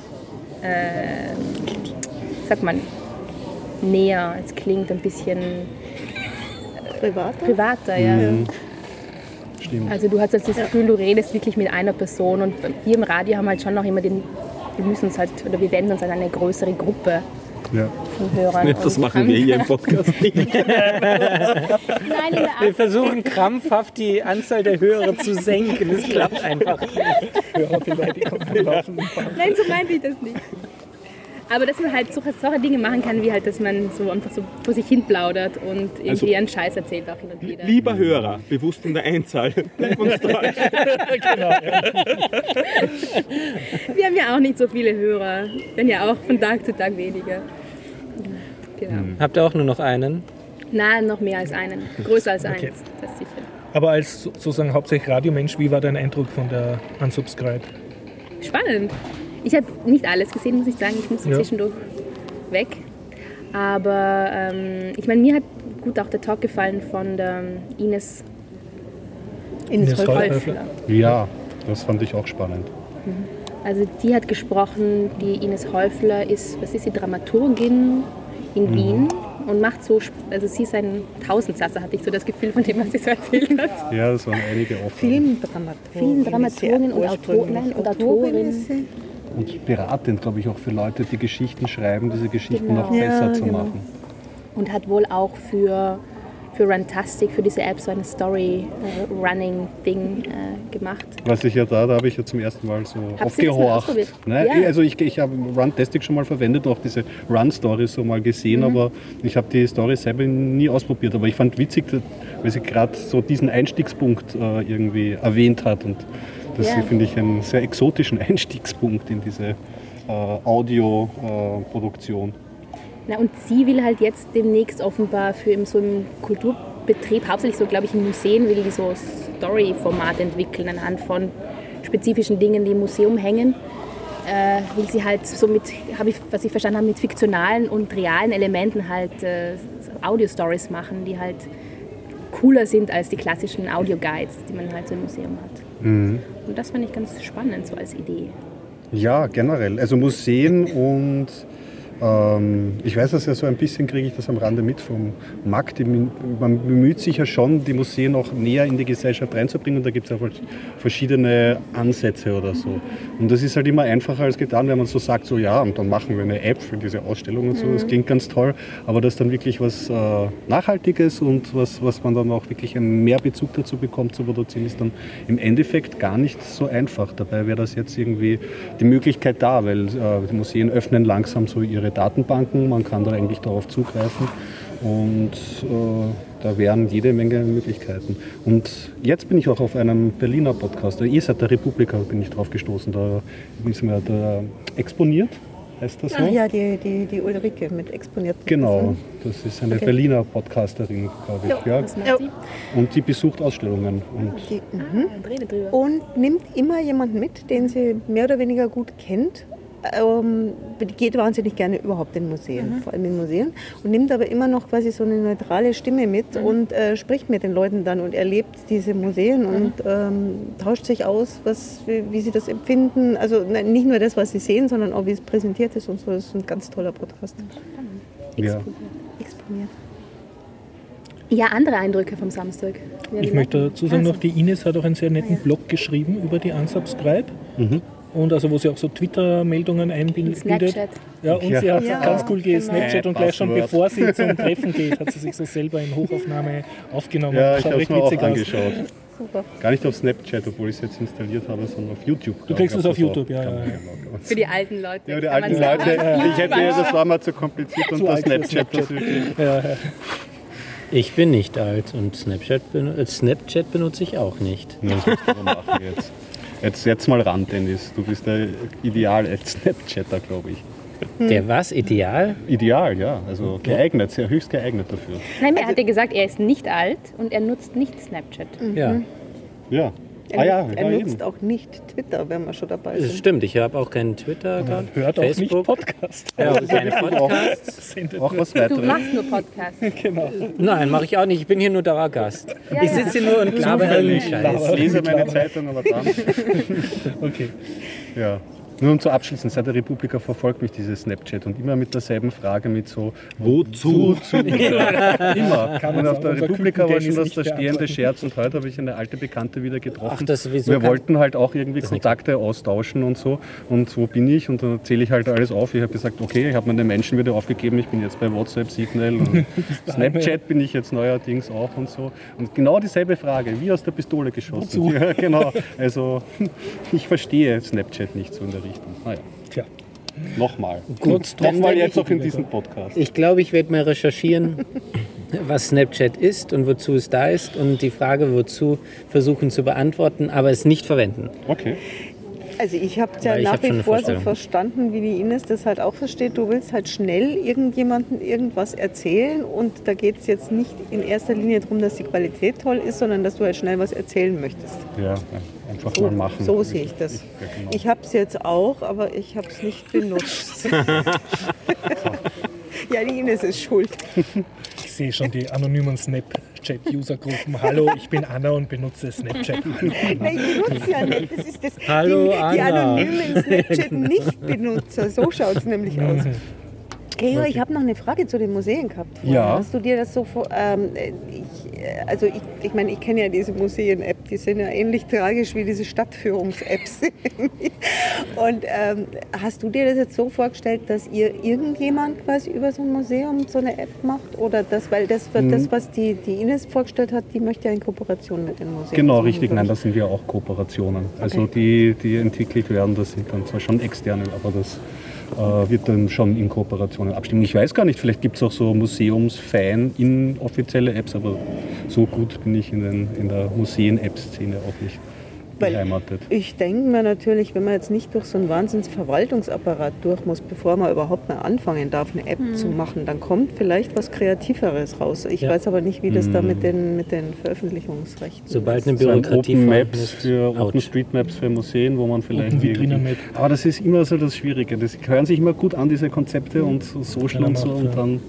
äh, sagt man, näher, es klingt ein bisschen Privat? privater. Ja. Stimmt. Also du hast jetzt das Gefühl, du redest wirklich mit einer Person und wir im Radio haben halt schon noch immer den, wir müssen uns halt, oder wir wenden uns an eine größere Gruppe Ja. von Hörern. Das Und machen wir hier im Podcast nicht. Nein, Wir versuchen krampfhaft die Anzahl der Hörer zu senken. Es klappt einfach nicht. Laufenden Band. Nein, so meinte ich das nicht. Aber dass man halt so, solche Dinge machen kann, wie halt, dass man so einfach so vor sich hin plaudert und irgendwie Also- einen Scheiß erzählt auch hin und wieder. Lieber Hörer, bewusst in der Einzahl, bleib uns treu. Wir haben ja auch nicht so viele Hörer. Wir werden ja auch von Tag zu Tag weniger. Genau. Habt ihr auch nur noch einen? Nein, noch mehr als einen. Größer als Okay. eins, das sicher. Aber als so- sozusagen hauptsächlich Radiomensch, wie war dein Eindruck von der Unsubscribe? Spannend. Ich habe nicht alles gesehen, muss ich sagen. Ich musste Ja. zwischendurch weg. Aber ähm, ich meine, mir hat gut auch der Talk gefallen von der Ines Ines Ines Häufler. Häufler. ja, das fand ich auch spannend. Also die hat gesprochen, die Ines Häufler ist, was ist sie, Dramaturgin in Wien und macht so, also sie ist ein Tausendsasser, hatte ich so das Gefühl von dem, was sie so erzählt hat. Ja, das waren einige Aufgaben. Filmdramaturgin. Filmdramaturgin und Autor- nein, und Autorin. Und beratend, glaube ich, auch für Leute, die Geschichten schreiben, diese Geschichten Genau. noch besser Ja, zu genau. machen. Und hat wohl auch für, für Runtastic, für diese App, so ein Story-Running-Ding äh, gemacht. Was ich ja da, da habe ich ja zum ersten Mal so mal aufgehorcht. Ne? Ja. Also ich, ich habe Runtastic schon mal verwendet, auch diese Run-Stories so mal Mhm. gesehen, aber ich habe die Story selber nie ausprobiert. Aber ich fand witzig, weil sie gerade so diesen Einstiegspunkt äh, irgendwie erwähnt hat. Und das Ja. finde ich einen sehr exotischen Einstiegspunkt in diese äh, Audio-Produktion. Na, und sie will halt jetzt demnächst offenbar für im, so im Kulturbetrieb, hauptsächlich so, glaube ich, in Museen, will die so Story-Formate entwickeln anhand von spezifischen Dingen, die im Museum hängen. Äh, will sie halt so mit, habe ich, was ich verstanden habe, mit fiktionalen und realen Elementen halt äh, Audio-Stories machen, die halt cooler sind als die klassischen Audio-Guides, die man halt so im Museum hat. Und das fand ich ganz spannend, so als Idee. Ja, generell. Also Museen und ich weiß das ja so ein bisschen, kriege ich das am Rande mit vom Markt. Man bemüht sich ja schon, die Museen auch näher in die Gesellschaft reinzubringen. Und da gibt es ja verschiedene Ansätze oder so. Und das ist halt immer einfacher als getan, wenn man so sagt, so ja, und dann machen wir eine App für diese Ausstellung und so. Das klingt ganz toll. Aber das dann wirklich was äh, Nachhaltiges und was, was man dann auch wirklich einen Mehrbezug dazu bekommt zu produzieren, ist dann im Endeffekt gar nicht so einfach. Dabei wäre das jetzt irgendwie die Möglichkeit da, weil äh, die Museen öffnen langsam so ihre Datenbanken, man kann da eigentlich darauf zugreifen und äh, da wären jede Menge Möglichkeiten. Und jetzt bin ich auch auf einem Berliner Podcast, ihr seid der Republika, bin ich drauf gestoßen, da ist mir da exponiert, heißt das so? Ach ja, die, die, die Ulrike mit exponierten Genau, das ist eine Berliner Podcasterin, glaube ich. Macht Ja. sie? Und die besucht Ausstellungen. Und Die, mhm. Drüber. Und nimmt immer jemanden mit, den sie mehr oder weniger gut kennt ähm, geht wahnsinnig gerne überhaupt in Museen, vor allem in Museen, und nimmt aber immer noch quasi so eine neutrale Stimme mit und äh, spricht mit den Leuten dann und erlebt diese Museen und ähm, tauscht sich aus, was, wie, wie sie das empfinden. Also ne, nicht nur das, was sie sehen, sondern auch wie es präsentiert ist und so. Das ist ein ganz toller Podcast. Ja. Exponiert. Ja, andere Eindrücke vom Samstag. Ja, Ich möchte dazu sagen, Also, noch die Ines hat auch einen sehr netten Blog geschrieben über die Unsubscribe. Und also wo sie auch so Twitter-Meldungen einbindet. Snapchat. Ja, und sie hat Ja, ganz cool gesnapchat genau. und gleich schon bevor sie zum Treffen geht, hat sie sich so selber in Hochaufnahme aufgenommen. Ja, ich habe es mir auch aus. angeschaut. Super. Gar nicht auf Snapchat, obwohl ich es jetzt installiert habe, sondern auf YouTube. Du kriegst es auf YouTube, ja, ja, ja. Für die alten Leute. Ja, die alten Leute, sagen. ich hätte, das war mal zu kompliziert und Zu das Snapchat, das wirklich. Ja, ja. Ich bin nicht alt und Snapchat, benu äh, Snapchat benutze ich auch nicht. Ja, das musst du machen jetzt. Jetzt, jetzt mal ran, Dennis. Du bist der ideal als Snapchatter, glaube ich. Der was? Ideal? Ideal, ja. Also geeignet, sehr höchst geeignet dafür. Nein, er hat ja gesagt, er ist nicht alt und er nutzt nicht Snapchat. Ja. Ja. Er, Ah ja, nutzt, ja er eben. nutzt auch nicht Twitter, wenn wir schon dabei Das sind. stimmt, ich habe auch keinen Twitter-Account, Hört auch nicht Facebook, Podcast. ja, auch keine Podcasts. Auch was Du weiteres. machst nur Podcasts. Genau. Nein, mache ich auch nicht. Ich bin hier nur Dauergast. Ja, ich ja. sitze hier nur und laber irgendeinen Scheiß. Ich lese meine Zeitung, aber dann. Okay. Ja. Nur um zu abschließen, seit der Republika verfolgt mich dieses Snapchat und immer mit derselben Frage mit so Wozu? Zu, immer. Kann und man auf der Republika war schon das der stehende. Scherz und heute habe ich eine alte Bekannte wieder getroffen. Ach, das wieso Wir wollten halt auch irgendwie Kontakte austauschen und so und wo bin ich und dann erzähle ich halt alles auf. Ich habe gesagt, okay, ich habe meine Menschen wieder aufgegeben, ich bin jetzt bei WhatsApp, Signal und Snapchat bin ich jetzt neuerdings auch und so. Und genau dieselbe Frage, wie aus der Pistole geschossen. Wozu? Ja, genau. Also ich verstehe Snapchat nicht so in der Richtung. Naja. Tja. Nochmal. Trotz- Nochmal jetzt auch in diesem Podcast. Ich glaube, ich werde mal recherchieren, was Snapchat ist und wozu es da ist und die Frage, wozu versuchen zu beantworten, aber es nicht verwenden. Okay. Also ich habe ja Weil ich nach hab wie vor so verstanden, wie die Ines das halt auch versteht. Du willst halt schnell irgendjemandem irgendwas erzählen und da geht es jetzt nicht in erster Linie darum, dass die Qualität toll ist, sondern dass du halt schnell was erzählen möchtest. Ja, einfach So, mal machen. so sehe ich das. Ja, genau. Ich habe es jetzt auch, aber ich habe es nicht benutzt. ja, die Ines ist schuld. Ich sehe schon die anonymen Snapchat-User-Gruppen. Hallo, ich bin Anna und benutze Snapchat. Nein, ich benutze ja nicht. Das ist das, Hallo, die, die Anna. anonymen Snapchat-Nicht-Benutzer. So schaut es nämlich aus. Gregor, ich habe noch eine Frage zu den Museen gehabt. vorher. Ja. Hast du dir das so vor. Ähm, ich, äh, also, ich, ich meine, ich kenne ja diese Museen-App, die sind ja ähnlich tragisch wie diese Stadtführungs-Apps. Und ähm, hast du dir das jetzt so vorgestellt, dass ihr irgendjemand quasi über so ein Museum so eine App macht? Oder das, weil das, Hm. das was die, die Ines vorgestellt hat, die möchte ja in Kooperation mit den Museen. Genau, richtig. Nein, das sind ja auch Kooperationen. Also die, die entwickelt werden, das sind dann zwar schon externe, aber das wird dann schon in Kooperationen abstimmen. Ich weiß gar nicht, vielleicht gibt es auch so Museumsfan in offizielle Apps, aber so gut bin ich in, den, in der Museen-App-Szene auch nicht Weil- beheimatet. Ich denke mir natürlich, wenn man jetzt nicht durch so einen Wahnsinnsverwaltungsapparat durch muss, bevor man überhaupt mal anfangen darf, eine App zu machen, dann kommt vielleicht was Kreativeres raus. Ich Ja. weiß aber nicht, wie das da mit den, mit den Veröffentlichungsrechten Sobald eine ist. So ein Bürokratie Open Maps für. Open Street Maps für Museen, wo man vielleicht Open Vitrine irgendwie- Map. Aber das ist immer so das Schwierige. Das hören sich immer gut an, diese Konzepte und so Social und so. Und ja. dann,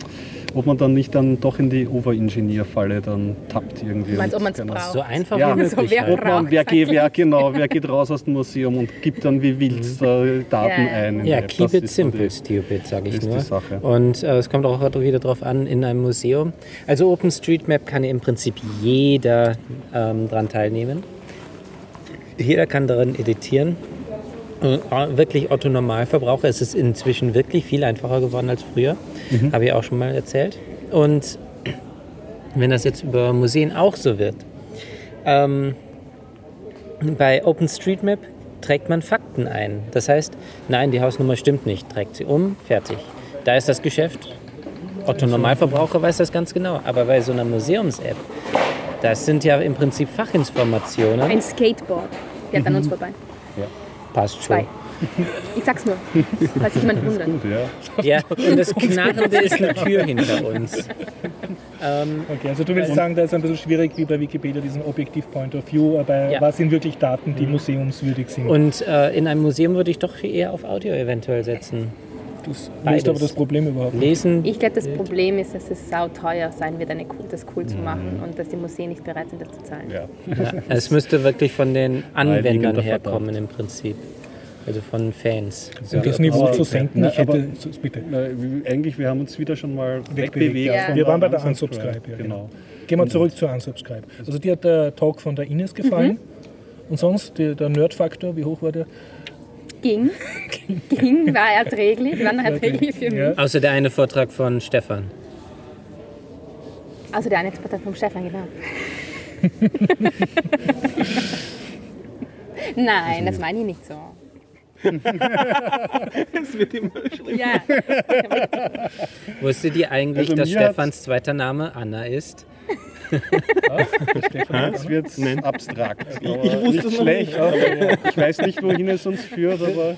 ob man dann nicht dann doch in die Overengineer-Falle dann tappt irgendwie. Du meinst, ob man es keine- braucht? So einfach Ja. wie So, wer halt. Ob man, wer, geht, wer, genau, wer geht raus aus dem Museum und gibt dann wie wild äh, Daten Ja. ein. in Ja, keep it simple, die- stupid, sage ich ist die nur. Sache. Und äh, es kommt auch wieder darauf an, in einem Museum. Also OpenStreetMap kann im Prinzip jeder ähm, dran teilnehmen. Jeder kann darin editieren. Äh, wirklich Otto Normalverbraucher. Es ist inzwischen wirklich viel einfacher geworden als früher. Mhm. Habe ich auch schon mal erzählt. Und wenn das jetzt über Museen auch so wird, ähm, bei OpenStreetMap trägt man Fakten ein. Das heißt, nein, die Hausnummer stimmt nicht, trägt sie um, fertig. Da ist das Geschäft. Otto Normalverbraucher weiß das ganz genau. Aber bei so einer Museums-App, das sind ja im Prinzip Fachinformationen. Ein Skateboard. Der hat an Mhm. uns vorbei. Passt schon. Zwei. Ich sag's nur, falls sich jemand wundert. Gut, ja. Ja, und das Knarrende ist eine Tür hinter uns. Ähm, Okay, also du willst sagen, da ist ein bisschen schwierig wie bei Wikipedia diesen Objective Point of View, aber Ja. was sind wirklich Daten, die museumswürdig sind? und äh, in einem Museum würde ich doch eher auf Audio eventuell setzen. Das beides. löst aber das Problem überhaupt nicht. Lesen. Ich glaube, das Problem ist, dass es sauteuer sein wird, eine, das cool zu machen und dass die Museen nicht bereit sind, das zu zahlen. Ja. Ja, es müsste wirklich von den Anwendern herkommen im Prinzip. Also von Fans. Um das Niveau zu senken, ich hätte, bitte. Eigentlich, wir haben uns wieder schon mal Wegbewegt, ja. Wir waren bei der Unsubscribe, ja, genau. Gehen wir zurück zu Unsubscribe. Also dir hat der Talk von der Ines gefallen. Und sonst, der, der Nerd-Faktor, wie hoch war der? Ging, ging, war erträglich, war noch erträglich für mich. Ja. Außer der eine Vortrag von Stefan. Also der eine Exporteur vom Stefan, genau. Nein, das meine ich nicht so. Es wird immer schlimmer. Ja, Wusstet ihr eigentlich, Also dass Stefans zweiter Name Anna ist? Jetzt wird es abstrakt. Aber ich wusste nicht es noch schlecht. Aber ich weiß nicht, wohin es uns führt, aber,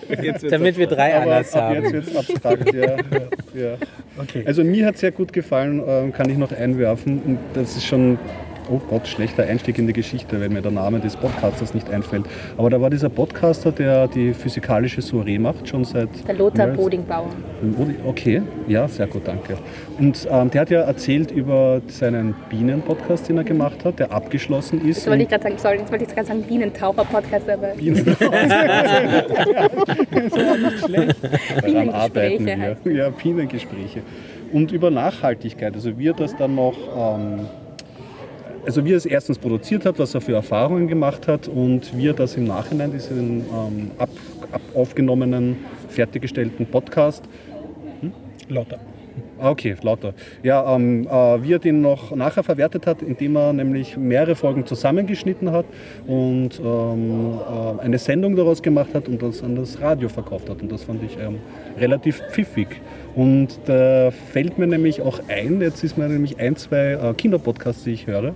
Damit wir drei aber Annas ab jetzt haben. wird es abstrakt. Ja. Ja. Okay. Also mir hat es sehr gut gefallen, ähm, kann ich noch einwerfen. Und das ist schon, oh Gott, schlechter Einstieg in die Geschichte, wenn mir der Name des Podcasters nicht einfällt. Aber da war dieser Podcaster, der die physikalische Soiree macht, schon seit... der Lothar Bodingbauer. Okay, ja, sehr gut, danke. Und ähm, der hat ja erzählt über seinen Bienen-Podcast, den er gemacht hat, der abgeschlossen ist. Das wollte ich gerade sagen, sorry, das wollte ich gerade sagen, Bienentaucher-Podcast, aber Bienen. Daran arbeiten wir. Ja, Bienengespräche. Und über Nachhaltigkeit, also wie er das dann noch, ähm, also wie er es erstens produziert hat, was er für Erfahrungen gemacht hat und wie er das im Nachhinein, diesen ähm, ab, ab aufgenommenen, fertiggestellten Podcast, Lauter. Ah, okay, lauter. Ja, ähm, äh, wie er den noch nachher verwertet hat, indem er nämlich mehrere Folgen zusammengeschnitten hat und ähm, äh, eine Sendung daraus gemacht hat und das an das Radio verkauft hat. Und das fand ich ähm, relativ pfiffig. Und da fällt mir nämlich auch ein, jetzt ist mir nämlich ein, zwei äh, Kinderpodcasts, die ich höre.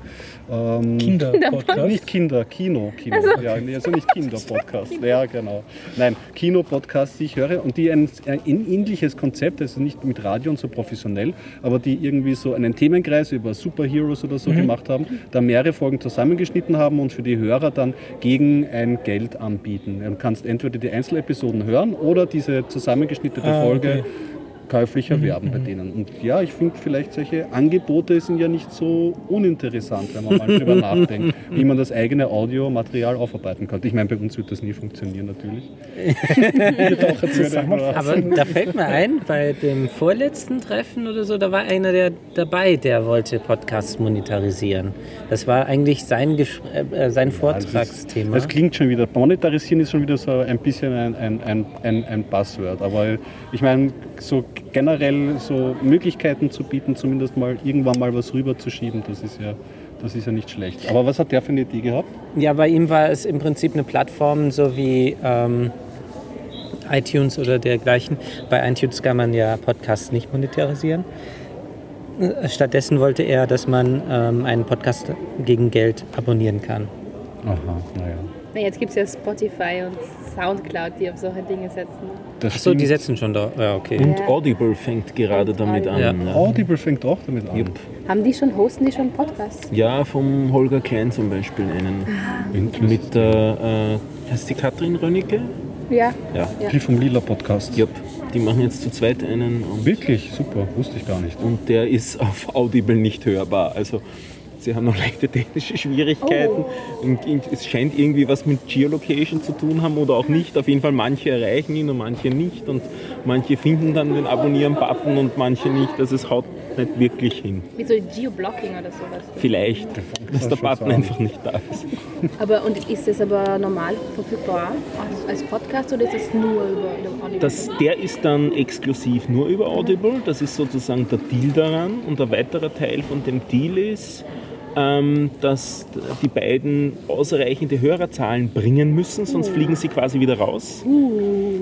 Ähm, Kinder-Podcast. nicht Kinder, Kino. Kino. Ja, nee, also nicht Kinderpodcast. Ja, genau. Nein, Kinopodcasts, die ich höre und die ein, ein ähnliches Konzept, also nicht mit Radio und so professionell, aber die irgendwie so einen Themenkreis über Superheroes oder so gemacht haben, da mehrere Folgen zusammengeschnitten haben und für die Hörer dann gegen ein Geld anbieten. Du kannst entweder die Einzelepisoden hören oder diese zusammengeschnittene Ah, Folge okay. Käuflich erwerben bei denen. Und ja, ich finde vielleicht solche Angebote sind ja nicht so uninteressant, wenn man mal drüber nachdenkt, wie man das eigene Audiomaterial aufarbeiten kann. Ich meine, bei uns wird das nie funktionieren natürlich. Aber da fällt mir ein, bei dem vorletzten Treffen oder so, da war einer der dabei, der wollte Podcasts monetarisieren. Das war eigentlich sein, Gesch äh, sein Vortragsthema. Das klingt schon wieder, monetarisieren ist schon wieder so ein bisschen ein, ein, ein, ein, ein Buzzword. Aber ich meine, so generell so Möglichkeiten zu bieten, zumindest mal irgendwann mal was rüberzuschieben, das ist ja, das ist ja nicht schlecht. Aber was hat der für eine Idee gehabt? Ja, bei ihm war es im Prinzip eine Plattform, so wie ähm, iTunes oder dergleichen. Bei iTunes kann man ja Podcasts nicht monetarisieren. Stattdessen wollte er, dass man ähm, einen Podcast gegen Geld abonnieren kann. Aha, naja. Na, jetzt gibt es ja Spotify und Soundcloud, die auf solche Dinge setzen. Das Achso, die setzen schon da. Ja, okay. Und Ja. Audible fängt gerade Und damit an. Ja. Ja. Audible fängt auch damit an. Jupp. Haben die schon, hosten die schon Podcasts? ja, vom Holger Klein zum Beispiel einen. Mit der, äh, heißt die Katrin Rönnecke? Ja. Ja. Die vom Lila Podcast. Jupp. Die machen jetzt zu zweit einen und, Wirklich, super, wusste ich gar nicht. und der ist auf Audible nicht hörbar. Also sie haben noch leichte technische Schwierigkeiten. Und es scheint irgendwie was mit Geolocation zu tun haben oder auch nicht. Auf jeden Fall manche erreichen ihn und manche nicht. Und manche finden dann den Abonnieren-Button und manche nicht. Also es haut nicht wirklich hin. Wie so Geoblocking oder sowas. Vielleicht, dass der Button sagen. einfach nicht da ist. Aber und ist das aber normal verfügbar als, als Podcast oder ist das nur über über Audio? Das, der ist dann exklusiv nur über Audible. Das ist sozusagen der Deal daran. Und ein weiterer Teil von dem Deal ist, dass die beiden ausreichende Hörerzahlen bringen müssen, sonst fliegen sie quasi wieder raus.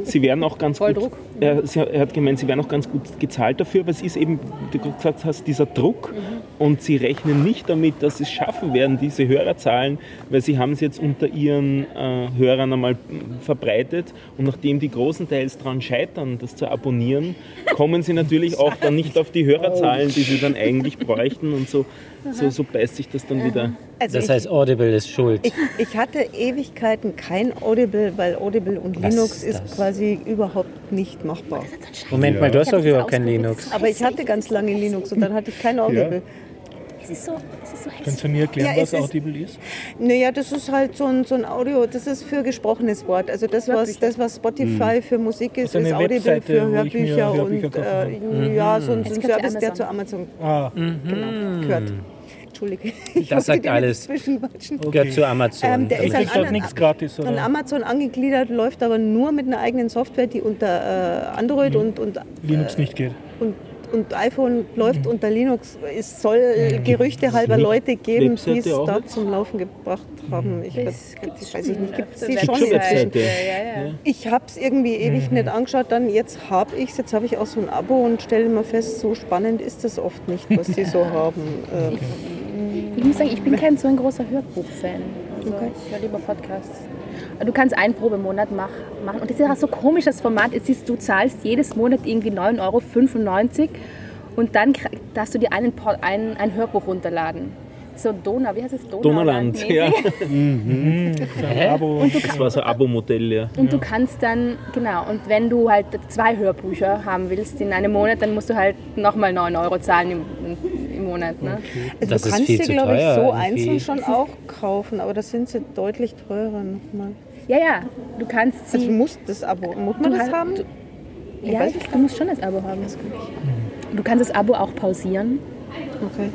Sie werden auch ganz Voll gut. Er, sie- hat gemeint, sie werden auch ganz gut gezahlt dafür, aber es ist eben, wie du gesagt hast, dieser Druck. Und sie rechnen nicht damit, dass sie es schaffen werden, diese Hörerzahlen, weil sie haben es jetzt unter ihren äh, Hörern einmal verbreitet. Und nachdem die großenteils daran scheitern, das zu abonnieren, kommen sie natürlich auch dann nicht auf die Hörerzahlen, die sie dann eigentlich bräuchten und so, so, so beißt sich das dann wieder. Also Das ich, heißt, Audible ist schuld. ich, ich hatte Ewigkeiten kein Audible, weil Audible und Was Linux ist ist quasi überhaupt nicht machbar. Moment mal, du hast doch überhaupt kein. Linux. Aber ich hatte ganz lange Linux und dann hatte ich kein Audible. Es ist so, es ist so hässlich. Kannst du mir erklären, Ja, was ist- Audible ist? Naja, das ist halt so ein, so ein Audio, das ist für gesprochenes Wort. Also das, was, das, was Spotify für Musik ist, Also ist Audible Webseite, für Hörbücher, Hörbücher und äh, ja, so ein, so ein Service, der Amazon. zu Amazon Ah, genau, gehört. Entschuldige. Ich Das sagt alles. zwischenquatschen. Gehört zu Amazon. Ähm, der ich ist an nichts gratis, An oder? Amazon angegliedert, läuft aber nur mit einer eigenen Software, die unter äh, Android und, und, Linux nicht geht. und, und iPhone läuft unter Linux. Es soll Gerüchte halber Leute geben, die es da jetzt? zum Laufen gebracht haben. Ich weiß, weiß ich nicht, gibt es die schon inzwischen? Webseite. Ja, ja. Ich habe es irgendwie ewig nicht angeschaut, dann jetzt habe ich es, jetzt habe ich auch so ein Abo und stelle mal fest, so spannend ist das oft nicht, was die so haben. Ähm, Ich muss sagen, ich bin kein so ein großer Hörbuch-Fan. Also ich höre lieber Podcasts. Du kannst einen Probemonat mach, machen. Und das ist auch so komisch, das Format. Es ist, du zahlst jedes Monat irgendwie 9,95 Euro und dann darfst du dir einen, ein, ein Hörbuch runterladen. So Donau, wie heißt es? Donauland, ja. Abo. Das war so ein Abo-Modell, ja. Und du kannst dann, genau, und wenn du halt zwei Hörbücher haben willst in einem Monat, dann musst du halt nochmal 9 Euro zahlen im Monat. Ne? also Das du ist kannst viel dir, glaube ich, so irgendwie. einzeln schon auch kaufen, aber das sind sie deutlich teurer nochmal. Ja, ja, du kannst sie. Also du musst das Abo, muss man Du das haben? ja, weiß du musst schon das Abo haben. Du kannst das Abo auch pausieren. Okay.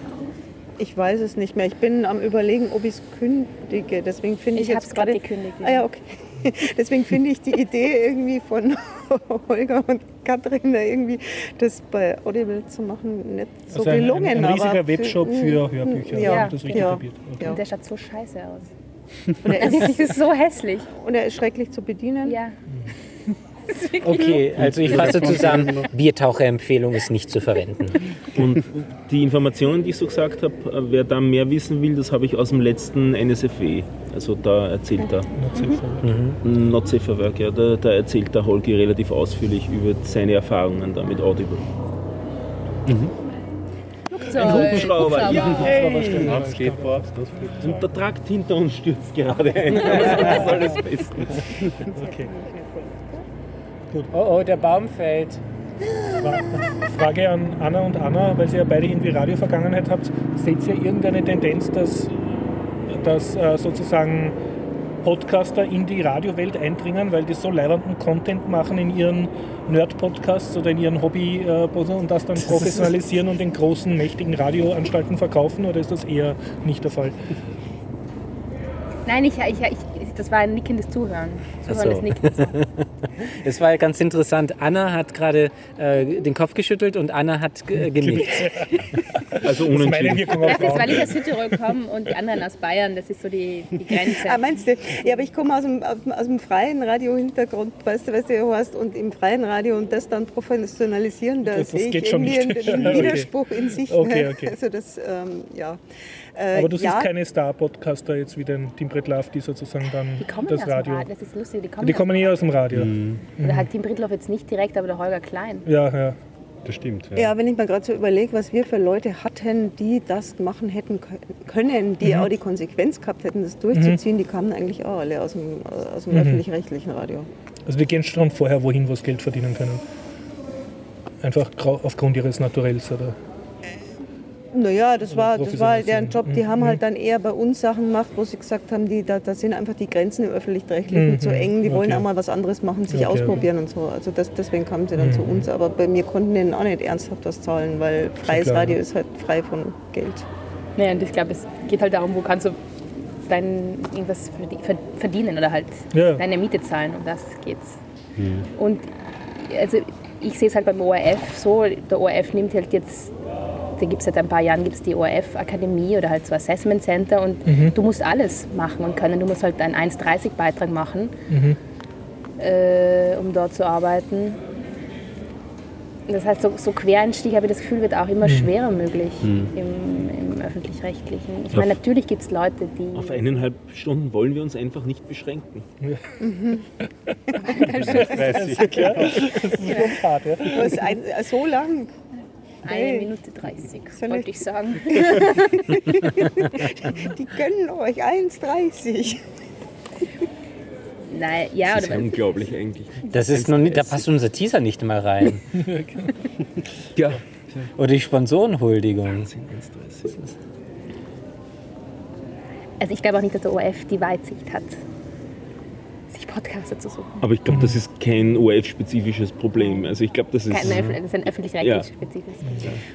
Ich weiß es nicht mehr. Ich bin am überlegen, ob ich es kündige. Deswegen finde ich, Ich hab's jetzt grad gerade gekündigt, ja. Ah ja, okay. Deswegen finde ich die Idee irgendwie von Holger und Katrin da irgendwie das bei Audible zu machen nicht so Also ein, gelungen. ein, ein aber riesiger Webshop für Mm, Hörbücher. Ja, habe ich das richtig ja? Okay. ja. Und der schaut so scheiße aus. Und er, Das ist, ist so hässlich. und er ist schrecklich zu bedienen. Ja. Okay, also ich fasse zusammen, Biertaucher-Empfehlung ist nicht zu verwenden. Und die Informationen, die ich so gesagt habe, äh, wer da mehr wissen will, das habe ich aus dem letzten NSFW. Also da erzählt er, Not safe for work. Not Safe for Work, ja, da, da erzählt der Holgi relativ ausführlich über seine Erfahrungen da mit Audible. Ein Hubschrauber, ja, Skateboard, fliegt. Und der Trakt hinter uns stürzt gerade ein. Das ist alles bestens. Okay. Oh, oh, der Baum fällt. Frage an Anna und Anna, weil ihr ja beide irgendwie Radiovergangenheit habt. Seht ihr irgendeine Tendenz, dass, dass äh, sozusagen Podcaster in die Radiowelt eindringen, weil die so leibenden Content machen in ihren Nerd-Podcasts oder in ihren hobby äh, und das dann professionalisieren und den großen, mächtigen Radioanstalten verkaufen? Oder ist das eher nicht der Fall? Nein, ich, ich, ich, das war ein nickendes Zuhören. Zuhörendes so. Nicken. Es war ganz interessant. Anna hat gerade äh, den Kopf geschüttelt und Anna hat ge- genickt. Also unentschieden. Auf Das ist, weil ich aus Südtirol komme und die anderen aus Bayern. Das ist so die, die Grenze. Ah, meinst du? Ja, aber ich komme aus dem, aus, dem- freien Radio-Hintergrund, weißt du, was du hast, und im freien Radio und das dann professionalisieren, da Das- das sehe ich irgendwie nicht. einen, einen Okay. Widerspruch in sich. Okay, ne? okay. Also das, ähm, ja. Äh, Aber du ja, siehst keine Star-Podcaster jetzt wie den Tim Bretlaff, die sozusagen dann Die kommen das aus dem Radio. Radio. Das ist lustig. Die kommen, Die kommen eher aus dem Radio. Oder halt Tim Brittloff jetzt nicht direkt, aber der Holger Klein. Ja, ja. Das stimmt. Ja, wenn ich mir gerade so überlege, was wir für Leute hatten, die das machen hätten kö- können, die Mhm. auch die Konsequenz gehabt hätten, das durchzuziehen, die kamen eigentlich auch alle aus dem, aus Mhm. dem öffentlich-rechtlichen Radio. Also die gehen schon vorher wohin, wo sie Geld verdienen können. Einfach aufgrund ihres Naturells, oder? Naja, das war, das war deren professionalisieren. Job. Die haben Mhm. halt dann eher bei uns Sachen gemacht, wo sie gesagt haben, die, da, da sind einfach die Grenzen im Öffentlich-Rechtlichen Mhm. zu eng. Die wollen Okay. auch mal was anderes machen, sich Okay, okay. ausprobieren und so. Also das, deswegen kamen sie dann zu uns. Aber bei mir konnten denen auch nicht ernsthaft was zahlen, weil freies klar, Radio ja. ist halt frei von Geld. Naja, und ich glaube, es geht halt darum, wo kannst du dein irgendwas verdi- ver- verdienen oder halt Ja. deine Miete zahlen. Um das geht's. Und also ich sehe es halt beim ORF so, der ORF nimmt halt jetzt Projekte gibt es seit ein paar Jahren, gibt es die ORF-Akademie oder halt so Assessment Center und du musst alles machen und können. Du musst halt einen 1,30-Beitrag machen, äh, um dort zu arbeiten. Das heißt, so, so Quereinstieg, habe ich das Gefühl, wird auch immer schwerer möglich im, im Öffentlich-Rechtlichen. Ich meine, natürlich gibt es Leute, die... Auf eineinhalb Stunden wollen wir uns einfach nicht beschränken. Fahrt, ja. Was ein, so lang. Eine Hey. Minute 30, Soll wollte ich- ich sagen. Die gönnen euch 1,30. Nein, ja, Das ist ja oder unglaublich eigentlich. Das ist noch nicht, da passt unser Teaser nicht mal rein. Ja. Oder die Sponsorenhuldigung. Also ich glaube auch nicht, dass der ORF die Weitsicht hat, sich Podcaster zu suchen. Aber ich glaube, das ist kein ORF-spezifisches Problem. Also ich glaube, das ist... Kein, das ist ein öffentlich-rechtlich Ja. spezifisches.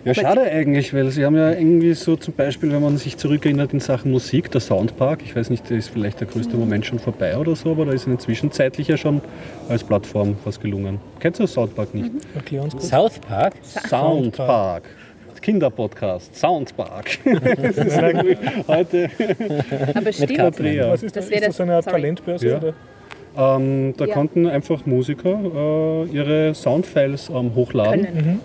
Ja, schade eigentlich, weil sie haben ja irgendwie so zum Beispiel, wenn man sich zurückerinnert in Sachen Musik, der Soundpark, ich weiß nicht, da ist vielleicht der größte Moment schon vorbei oder so, aber da ist ihnen zwischenzeitlich ja schon als Plattform was gelungen. Kennst du Soundpark nicht? Erklär uns kurz. South Park? Soundpark. Kinderpodcast, Soundpark. das ist irgendwie heute Aber stimmt, das? Wäre ist das so eine Art sorry. Talentbörse? Ja. Oder? Ähm, da Ja. konnten einfach Musiker äh, ihre Soundfiles ähm, hochladen. können.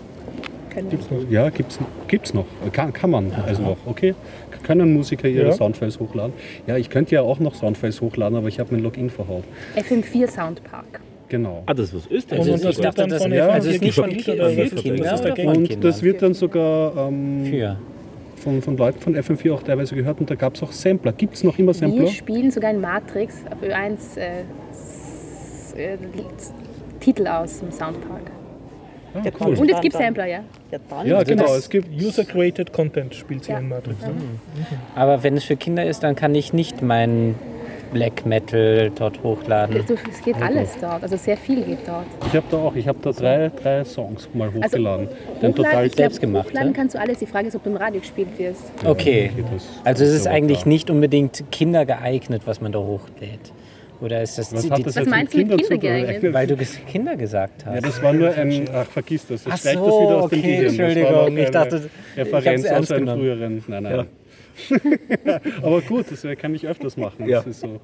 können. Ja, gibt's, gibt's noch. Kann, kann man also noch. Okay. Können Musiker ihre Ja. Soundfiles hochladen? Ja, ich könnte ja auch noch Soundfiles hochladen, aber ich habe mein Login verhaut. FM4 Soundpark. Genau. Ah, das ist was Und, Österreichs. und ich das das- von ja, FM4 also ist nicht von gespielt Ki- oder für was ist, Kinder was ist oder dagegen? von Und das wird dann sogar ähm, Für. Von, von Leuten von FM4 auch teilweise gehört und da gab es auch Sampler. Gibt es noch immer Sampler? Wir spielen sogar in Matrix auf Ö1 äh, s- äh, Titel aus dem Soundpark. Ah, Der cool. Und es gibt Sampler, ja. Ja, Ja, genau. Es gibt User-Created Content spielt sie Ja. in Matrix. Aber wenn es für Kinder ist, dann kann ich nicht meinen Black Metal dort hochladen. Du, es geht alles dort, also sehr viel geht dort. Ich habe da auch, ich habe da drei, drei Songs mal Also, hochgeladen. Den Hochladen, total glaub, selbst gemacht, Hochladen ja? kannst du alles. Die Frage ist, ob du im Radio gespielt wirst. Okay. Also es ist eigentlich nicht unbedingt kindergeeignet, was man da hochlädt. Oder ist das Was die, das Was jetzt meinst du mit Kindern zu tun? kindergeeignet? weil du Kinder gesagt hast? Ja, das war nur ein. Ach, vergiss das. Ich Ach so, das wieder aus dem okay, Gehirn. Das war Entschuldigung, ich dachte, ich Referenz aus einem früheren. Nein, nein. Aber gut, das kann ich öfters machen. Ja. Das ist so.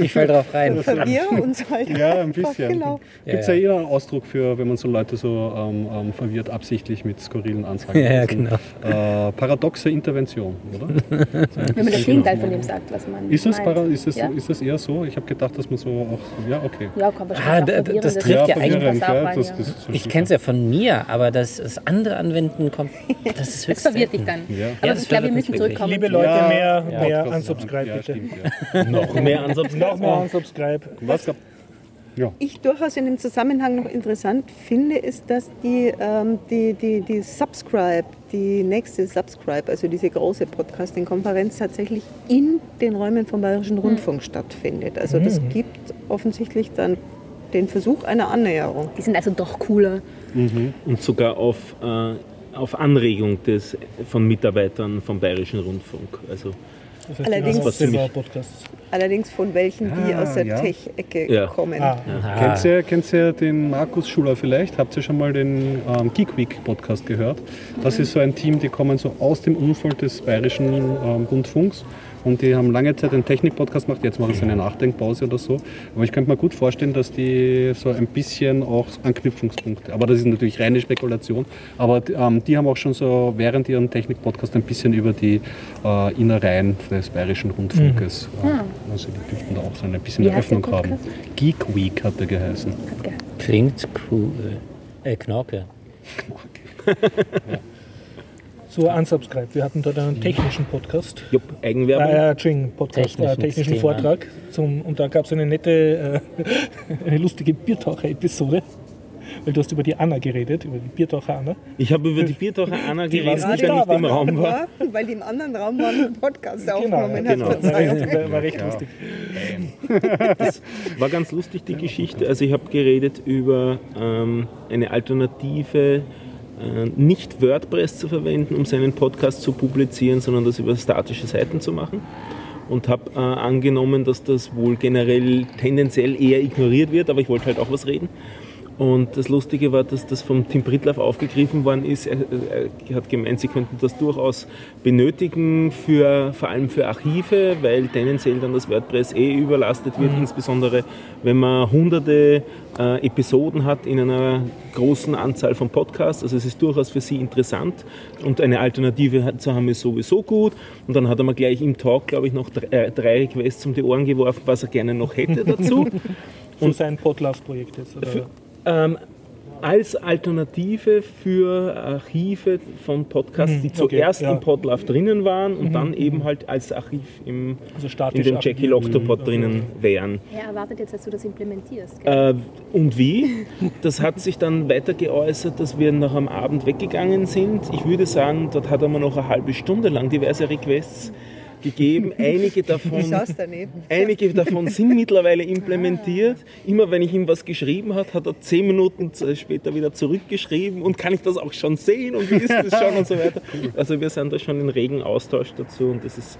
Ich fall drauf rein. Verwirre uns halt. Ja, ein bisschen. Genau. Gibt es Ja, ja, ja. eher einen Ausdruck für, wenn man so Leute so ähm, ähm, verwirrt, absichtlich mit skurrilen Ansagen. Ja, Das genau. Äh, paradoxe Intervention, oder? Wenn man das Gegenteil von dem sagt, was man Ist das, meint. ist das, ja? ist das eher so? Ich habe gedacht, dass man so auch. Ja, okay. ja, wahrscheinlich Ah, das das trifft ja eigentlich- das Das, ja. das ist so Ich kenne es ja von mir, aber das, das andere Anwenden kommt, das ist Das höchst verwirrt dich dann. Ja. Aber Ja, das ich glaube, wir müssen zurückkommen. Liebe Leute, Ja, mehr, ja, mehr unsubscribe ja, bitte. Stimmt, ja. Noch mehr Ansatz. Noch mehr unsubscribe. Was? Ja. Ich durchaus in dem Zusammenhang noch interessant finde, ist, dass die, ähm, die, die, die Subscribe, die nächste Subscribe, also diese große Podcasting-Konferenz tatsächlich in den Räumen vom Bayerischen Rundfunk stattfindet. Also das gibt offensichtlich dann den Versuch einer Annäherung. Die sind also doch cooler. Und sogar auf, äh, auf Anregung des, von Mitarbeitern vom Bayerischen Rundfunk. Also Das heißt, Allerdings-. Allerdings von welchen, die Ah, aus der ja. Tech-Ecke Ja. kommen. Ah, Kennt ihr, kennt ihr den Markus Schuler vielleicht? Habt ihr schon mal den ähm, Geek Week Podcast gehört? Das ist so ein Team, die kommen so aus dem Umfeld des bayerischen ähm, Rundfunks und die haben lange Zeit einen Technik-Podcast gemacht, jetzt machen sie eine Nachdenkpause oder so. Aber ich könnte mir gut vorstellen, dass die so ein bisschen auch Anknüpfungspunkte, aber das ist natürlich reine Spekulation, aber ähm, die haben auch schon so während ihren Technik-Podcast ein bisschen über die äh, Innereien des bayerischen Rundfunkes. Äh, also die dürften da auch so ein bisschen Wie Öffnung haben. Geek Week hat er geheißen. Ge- Klingt cool. Äh, Knorke. Zur Unsubscribe. Wir hatten dort einen technischen Podcast. Jupp, Eigenwerbung. Äh, Entschuldigung, Podcast, Technischen äh, technischen. Vortrag. Zum, und da gab es eine nette, äh, eine lustige Biertaucher-Episode. Weil du hast über die Anna geredet, über die Biertaucher Anna. Ich habe über die Biertaucher Anna Die geredet, die nicht im Raum war. Ja, weil die im anderen Raum waren und einen Podcast aufgenommen genau. hat. Genau. Verzeihung. War, war recht Ja. lustig. War ganz lustig die Geschichte. Also ich habe geredet über ähm, eine Alternative, nicht WordPress zu verwenden, um seinen Podcast zu publizieren, sondern das über statische Seiten zu machen. Und habe äh, angenommen, dass das wohl generell tendenziell eher ignoriert wird, aber ich wollte halt auch was reden. Und das Lustige war, dass das vom Tim Brittlaff aufgegriffen worden ist. Er, er hat gemeint, sie könnten das durchaus benötigen, für, vor allem für Archive, weil tendenziell dann das WordPress eh überlastet wird, insbesondere wenn man hunderte äh, Episoden hat in einer großen Anzahl von Podcasts. Also es ist durchaus für sie interessant und eine Alternative zu haben ist sowieso gut. Und dann hat er mir gleich im Talk, glaube ich, noch drei, äh, drei Requests um die Ohren geworfen, was er gerne noch hätte dazu. So sein Podlove-Projekt jetzt. Oder? Für- ähm, als Alternative für Archive von Podcasts, die Mhm, okay, zuerst ja. Mhm, im Podlove drinnen waren und dann eben halt als Archiv im, Also in dem Jackie archiviert. Loctopod drinnen wären. Er erwartet jetzt, dass du das implementierst. Äh, und wie? Das hat sich dann weiter geäußert, dass wir noch am Abend weggegangen sind. Ich würde sagen, dort hat er mir noch eine halbe Stunde lang diverse Requests gegeben. Einige davon, einige davon sind mittlerweile implementiert. Immer wenn ich ihm was geschrieben habe, hat er zehn Minuten später wieder zurückgeschrieben und kann ich das auch schon sehen und wie ist das schon und so weiter. Also wir sind da schon in regen Austausch dazu und das ist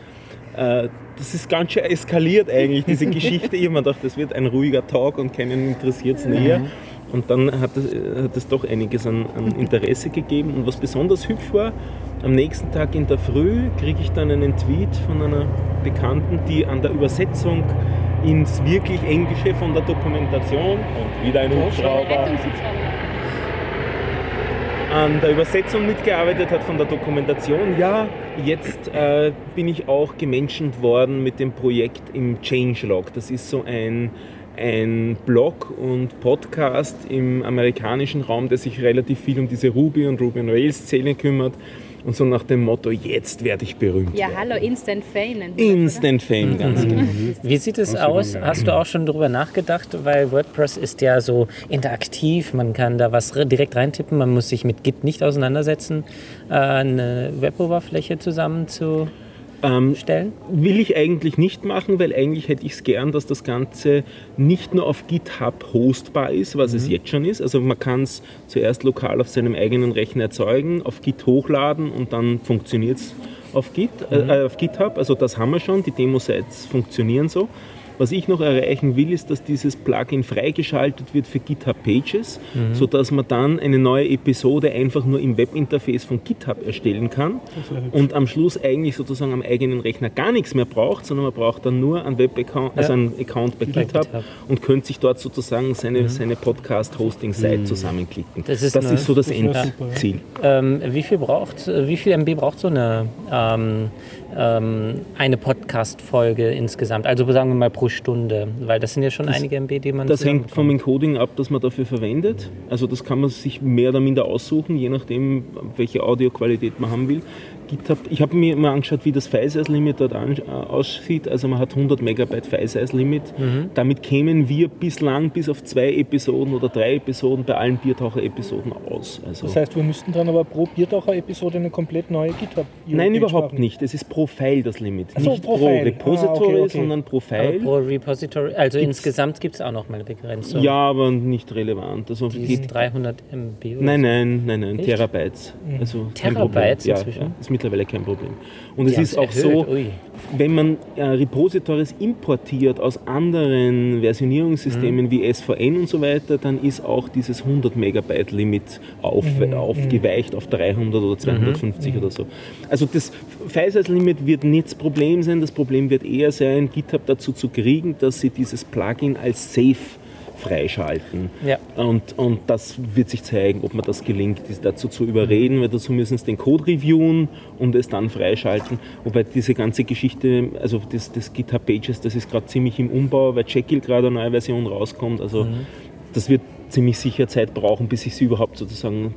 äh, das ist ganz schön eskaliert eigentlich, diese Geschichte. Ich habe mir gedacht, das wird ein ruhiger Talk und keinen interessiert es näher. Und dann hat es, hat es doch einiges an, an Interesse gegeben. Und was besonders hübsch war, am nächsten Tag in der Früh kriege ich dann einen Tweet von einer Bekannten, die an der Übersetzung ins wirklich Englische von der Dokumentation und wieder ein Hubschrauber an der Übersetzung mitgearbeitet hat von der Dokumentation. Ja, jetzt äh, bin ich auch gemenschent worden mit dem Projekt im Changelog. Das ist so ein, ein Blog und Podcast im amerikanischen Raum, der sich relativ viel um diese Ruby und Ruby on Rails Szene kümmert. Und so nach dem Motto, jetzt werde ich berühmt. Ja, werden. hallo, Instant Fame das? Instant Fame, ganz genau. Wie sieht es aus? Hast du auch schon darüber nachgedacht? Weil WordPress ist ja so interaktiv, man kann da was re- direkt reintippen, man muss sich mit Git nicht auseinandersetzen, äh, eine Weboberfläche zusammenzustellen. Ähm, Will ich eigentlich nicht machen, weil eigentlich hätte ich es gern, dass das Ganze nicht nur auf GitHub hostbar ist, was es jetzt schon ist. Also man kann es zuerst lokal auf seinem eigenen Rechner erzeugen, auf Git hochladen und dann funktioniert es auf, Git, äh, auf GitHub. Also das haben wir schon, die Demo-Sites funktionieren so. Was ich noch erreichen will, ist, dass dieses Plugin freigeschaltet wird für GitHub Pages, sodass man dann eine neue Episode einfach nur im Webinterface von GitHub erstellen kann und am Schluss eigentlich sozusagen am eigenen Rechner gar nichts mehr braucht, sondern man braucht dann nur einen Web-Account, also einen Account bei GitHub, GitHub. und könnte sich dort sozusagen seine, seine Podcast-Hosting-Site zusammenklicken. Das ist eine- so das das. Endziel. Ähm, wie viel braucht, wie viel MB braucht so eine, ähm, ähm, eine Podcast-Folge insgesamt? Also sagen wir mal pro Stunde, weil das sind ja schon einige MB, die man Das hängt vom. Encoding ab, das man dafür verwendet. Also das kann man sich mehr oder minder aussuchen, je nachdem, welche Audioqualität man haben will. GitHub, ich habe mir mal angeschaut, wie das File-Size-Limit dort an, äh, aussieht. Also man hat 100 Megabyte File-Size-Limit. Damit kämen wir bislang bis auf zwei Episoden oder drei Episoden bei allen Biertaucher-Episoden aus. Also Das heißt, wir müssten dann aber pro Biertaucher-Episode eine komplett neue github Nein, überhaupt nicht. Es ist pro File das Limit. So, nicht pro pro, File. Repository, Ah, okay, okay. sondern pro Aber File. pro Repository, also insgesamt gibt es auch noch mal eine Begrenzung. ja, aber nicht relevant. Also Die geht ist 300 MB oder Nein, nein, nein, nein, Echt? Terabytes. Also kein Terabytes. Ja, inzwischen? ja, ist mittlerweile kein Problem. Und Die es ist auch erhöht, so, ui. wenn man äh, Repositories importiert aus anderen Versionierungssystemen Mhm. wie SVN und so weiter, dann ist auch dieses 100 Megabyte Limit auf, Mhm. aufgeweicht auf 300 oder 250 oder so. Also das File-Size-Limit wird nicht das Problem sein. Das Problem wird eher sein, GitHub dazu zu kriegen, dass sie dieses Plugin als Safe freischalten. Ja. Und, und das wird sich zeigen, ob man das gelingt, dazu zu überreden, weil dazu müssen sie den Code reviewen und es dann freischalten. Wobei diese ganze Geschichte, also das, das GitHub Pages, das ist gerade ziemlich im Umbau, weil Jekyll gerade eine neue Version rauskommt. Also das wird ziemlich sicher Zeit brauchen, bis ich sie überhaupt sozusagen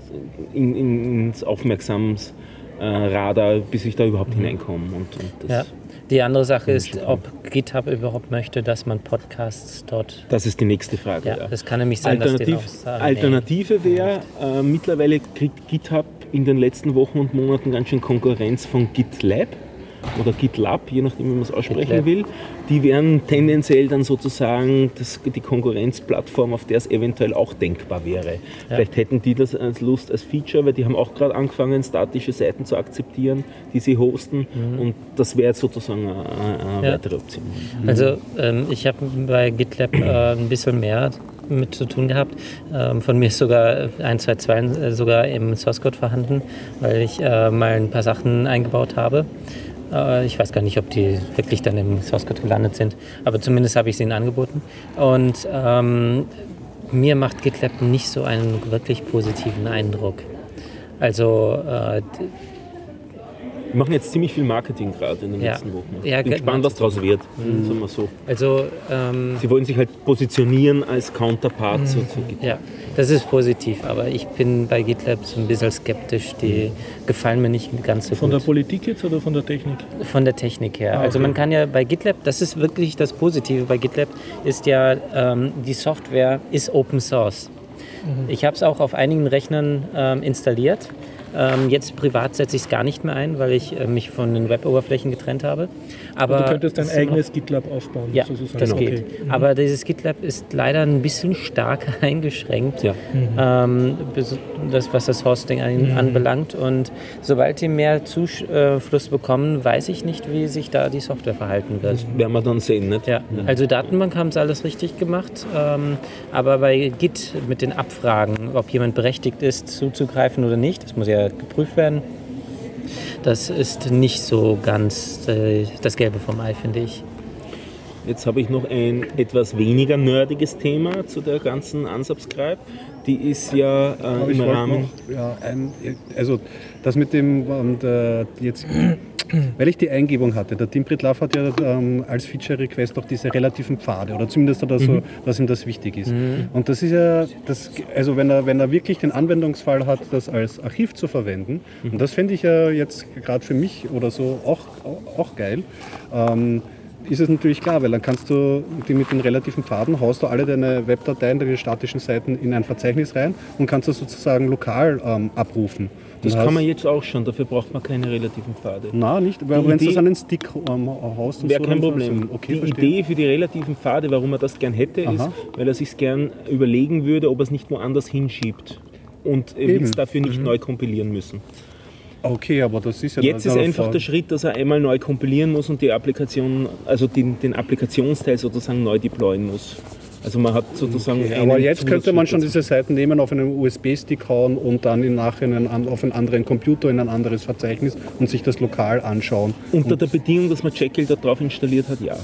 in, in, ins Aufmerksams Radar, bis ich da überhaupt hineinkomme. Und, und das, Ja. Die andere Sache ist, ob GitHub überhaupt möchte, dass man Podcasts dort. das ist die nächste Frage. Ja, ja. das kann nämlich sein, dass die Alternativ, auch sagen, Alternative wäre, äh, mittlerweile kriegt GitHub in den letzten Wochen und Monaten ganz schön Konkurrenz von GitLab. Oder GitLab, je nachdem, wie man es aussprechen GitLab. will, die wären tendenziell dann sozusagen das, die Konkurrenzplattform, auf der es eventuell auch denkbar wäre. Vielleicht hätten die das als Lust als Feature, weil die haben auch gerade angefangen, statische Seiten zu akzeptieren, die sie hosten. Und das wäre jetzt sozusagen eine, eine Ja. weitere Option. Also ähm, ich habe bei GitLab äh, ein bisschen mehr mit zu tun gehabt. Ähm, von mir ist sogar 1.2.2 äh, sogar im Source Code vorhanden, weil ich äh, mal ein paar Sachen eingebaut habe. Äh, ich weiß gar nicht, ob die wirklich dann im Source Code gelandet sind, aber zumindest habe ich sie ihnen angeboten. Und ähm, mir macht GitLab nicht so einen wirklich positiven Eindruck. Also äh, Wir machen jetzt ziemlich viel Marketing gerade in den Ja. letzten Wochen. Ja, Ich bin ge- gespannt, was daraus wird. Sagen wir so. also ähm, Sie wollen sich halt positionieren als Counterpart zu, zu GitLab. Ja, das ist positiv, aber ich bin bei GitLab so ein bisschen skeptisch. Die gefallen mir nicht ganz so Von der gut. Politik jetzt oder von der Technik? Von der Technik her. Ah, Also okay. man kann ja bei GitLab, das ist wirklich das Positive bei GitLab, ist ja, ähm, die Software ist Open Source. Mhm. Ich habe es auch auf einigen Rechnern ähm, installiert. Ähm, jetzt privat setze ich es gar nicht mehr ein, weil ich äh, mich von den Web-Oberflächen getrennt habe. Aber du könntest dein es sind noch- eigenes GitLab aufbauen, ja, sozusagen. das Okay. geht. Aber dieses GitLab ist leider ein bisschen stark eingeschränkt, Ja. ähm, bis- das, was das Hosting an, anbelangt. Und sobald die mehr Zufluss bekommen, weiß ich nicht, wie sich da die Software verhalten wird. Werden wir dann sehen, nicht? Ja, also Datenbank haben sie alles richtig gemacht, ähm, aber bei Git mit den Abfragen, ob jemand berechtigt ist, zuzugreifen oder nicht, das muss ja geprüft werden. Das ist nicht so ganz äh, das Gelbe vom Ei, finde ich. Jetzt habe ich noch ein etwas weniger nerdiges Thema zu der ganzen Unsubscribe. Die ist ja äh, im Rahmen. noch, ja, ein, also das mit dem, ähm, der, jetzt, weil ich die Eingebung hatte, der Tim Pritlove hat ja ähm, als Feature-Request auch diese relativen Pfade oder zumindest hat er so, dass ihm das wichtig ist. Und das ist ja, das, also wenn er, wenn er wirklich den Anwendungsfall hat, das als Archiv zu verwenden, und das fände ich ja jetzt gerade für mich oder so auch, auch, auch geil, ähm, ist es natürlich klar, weil dann kannst du die mit den relativen Pfaden haust du alle deine Webdateien, deine statischen Seiten in ein Verzeichnis rein und kannst das sozusagen lokal ähm, abrufen. Das Und kann man jetzt auch schon, dafür braucht man keine relativen Pfade. Na, nicht, weil wenn du den Stick ähm, haust und Wäre so, kein Problem. Okay, die verstehe. Idee für die relativen Pfade, warum er das gern hätte, ist, Aha. weil er sich gern überlegen würde, ob er es nicht woanders hinschiebt. Und er will Eben. es dafür nicht neu kompilieren müssen. Okay, aber das ist ja Jetzt ist einfach der Schritt, dass er einmal neu kompilieren muss und die Applikation, also den, den Applikationsteil sozusagen neu deployen muss. Also man hat sozusagen. Okay, aber jetzt könnte man schon diese Seiten nehmen, auf einen USB-Stick hauen und dann im Nachhinein auf einen anderen Computer in ein anderes Verzeichnis und sich das lokal anschauen. Unter der Bedingung, dass man Jekyll da drauf installiert hat, ja.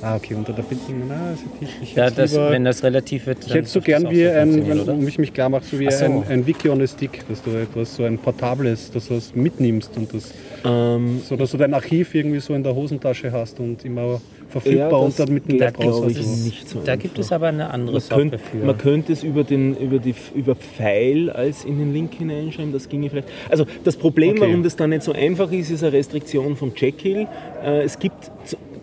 Ah, okay, unter der Bedingung. Na, also ich, ich Ja, hätte das, lieber, wenn das relativ wird, ich hätte so gern wie ein, wenn, um mich mich klar macht, so wie so. ein, ein Wiki on a Stick, dass du etwas, so ein portables, dass du es mitnimmst und das, Ähm, so dass du dein Archiv irgendwie so in der Hosentasche hast und immer verfügbar Ja, und dann mit dem da Web raus. nicht so Da einfach. gibt es aber eine andere Man Software könnte, für. man könnte es über, den, über, die, über Pfeil als in den Link hineinschreiben, das ginge vielleicht. Also das Problem, Okay. warum das da nicht so einfach ist, ist eine Restriktion von Jekyll. Äh, es gibt,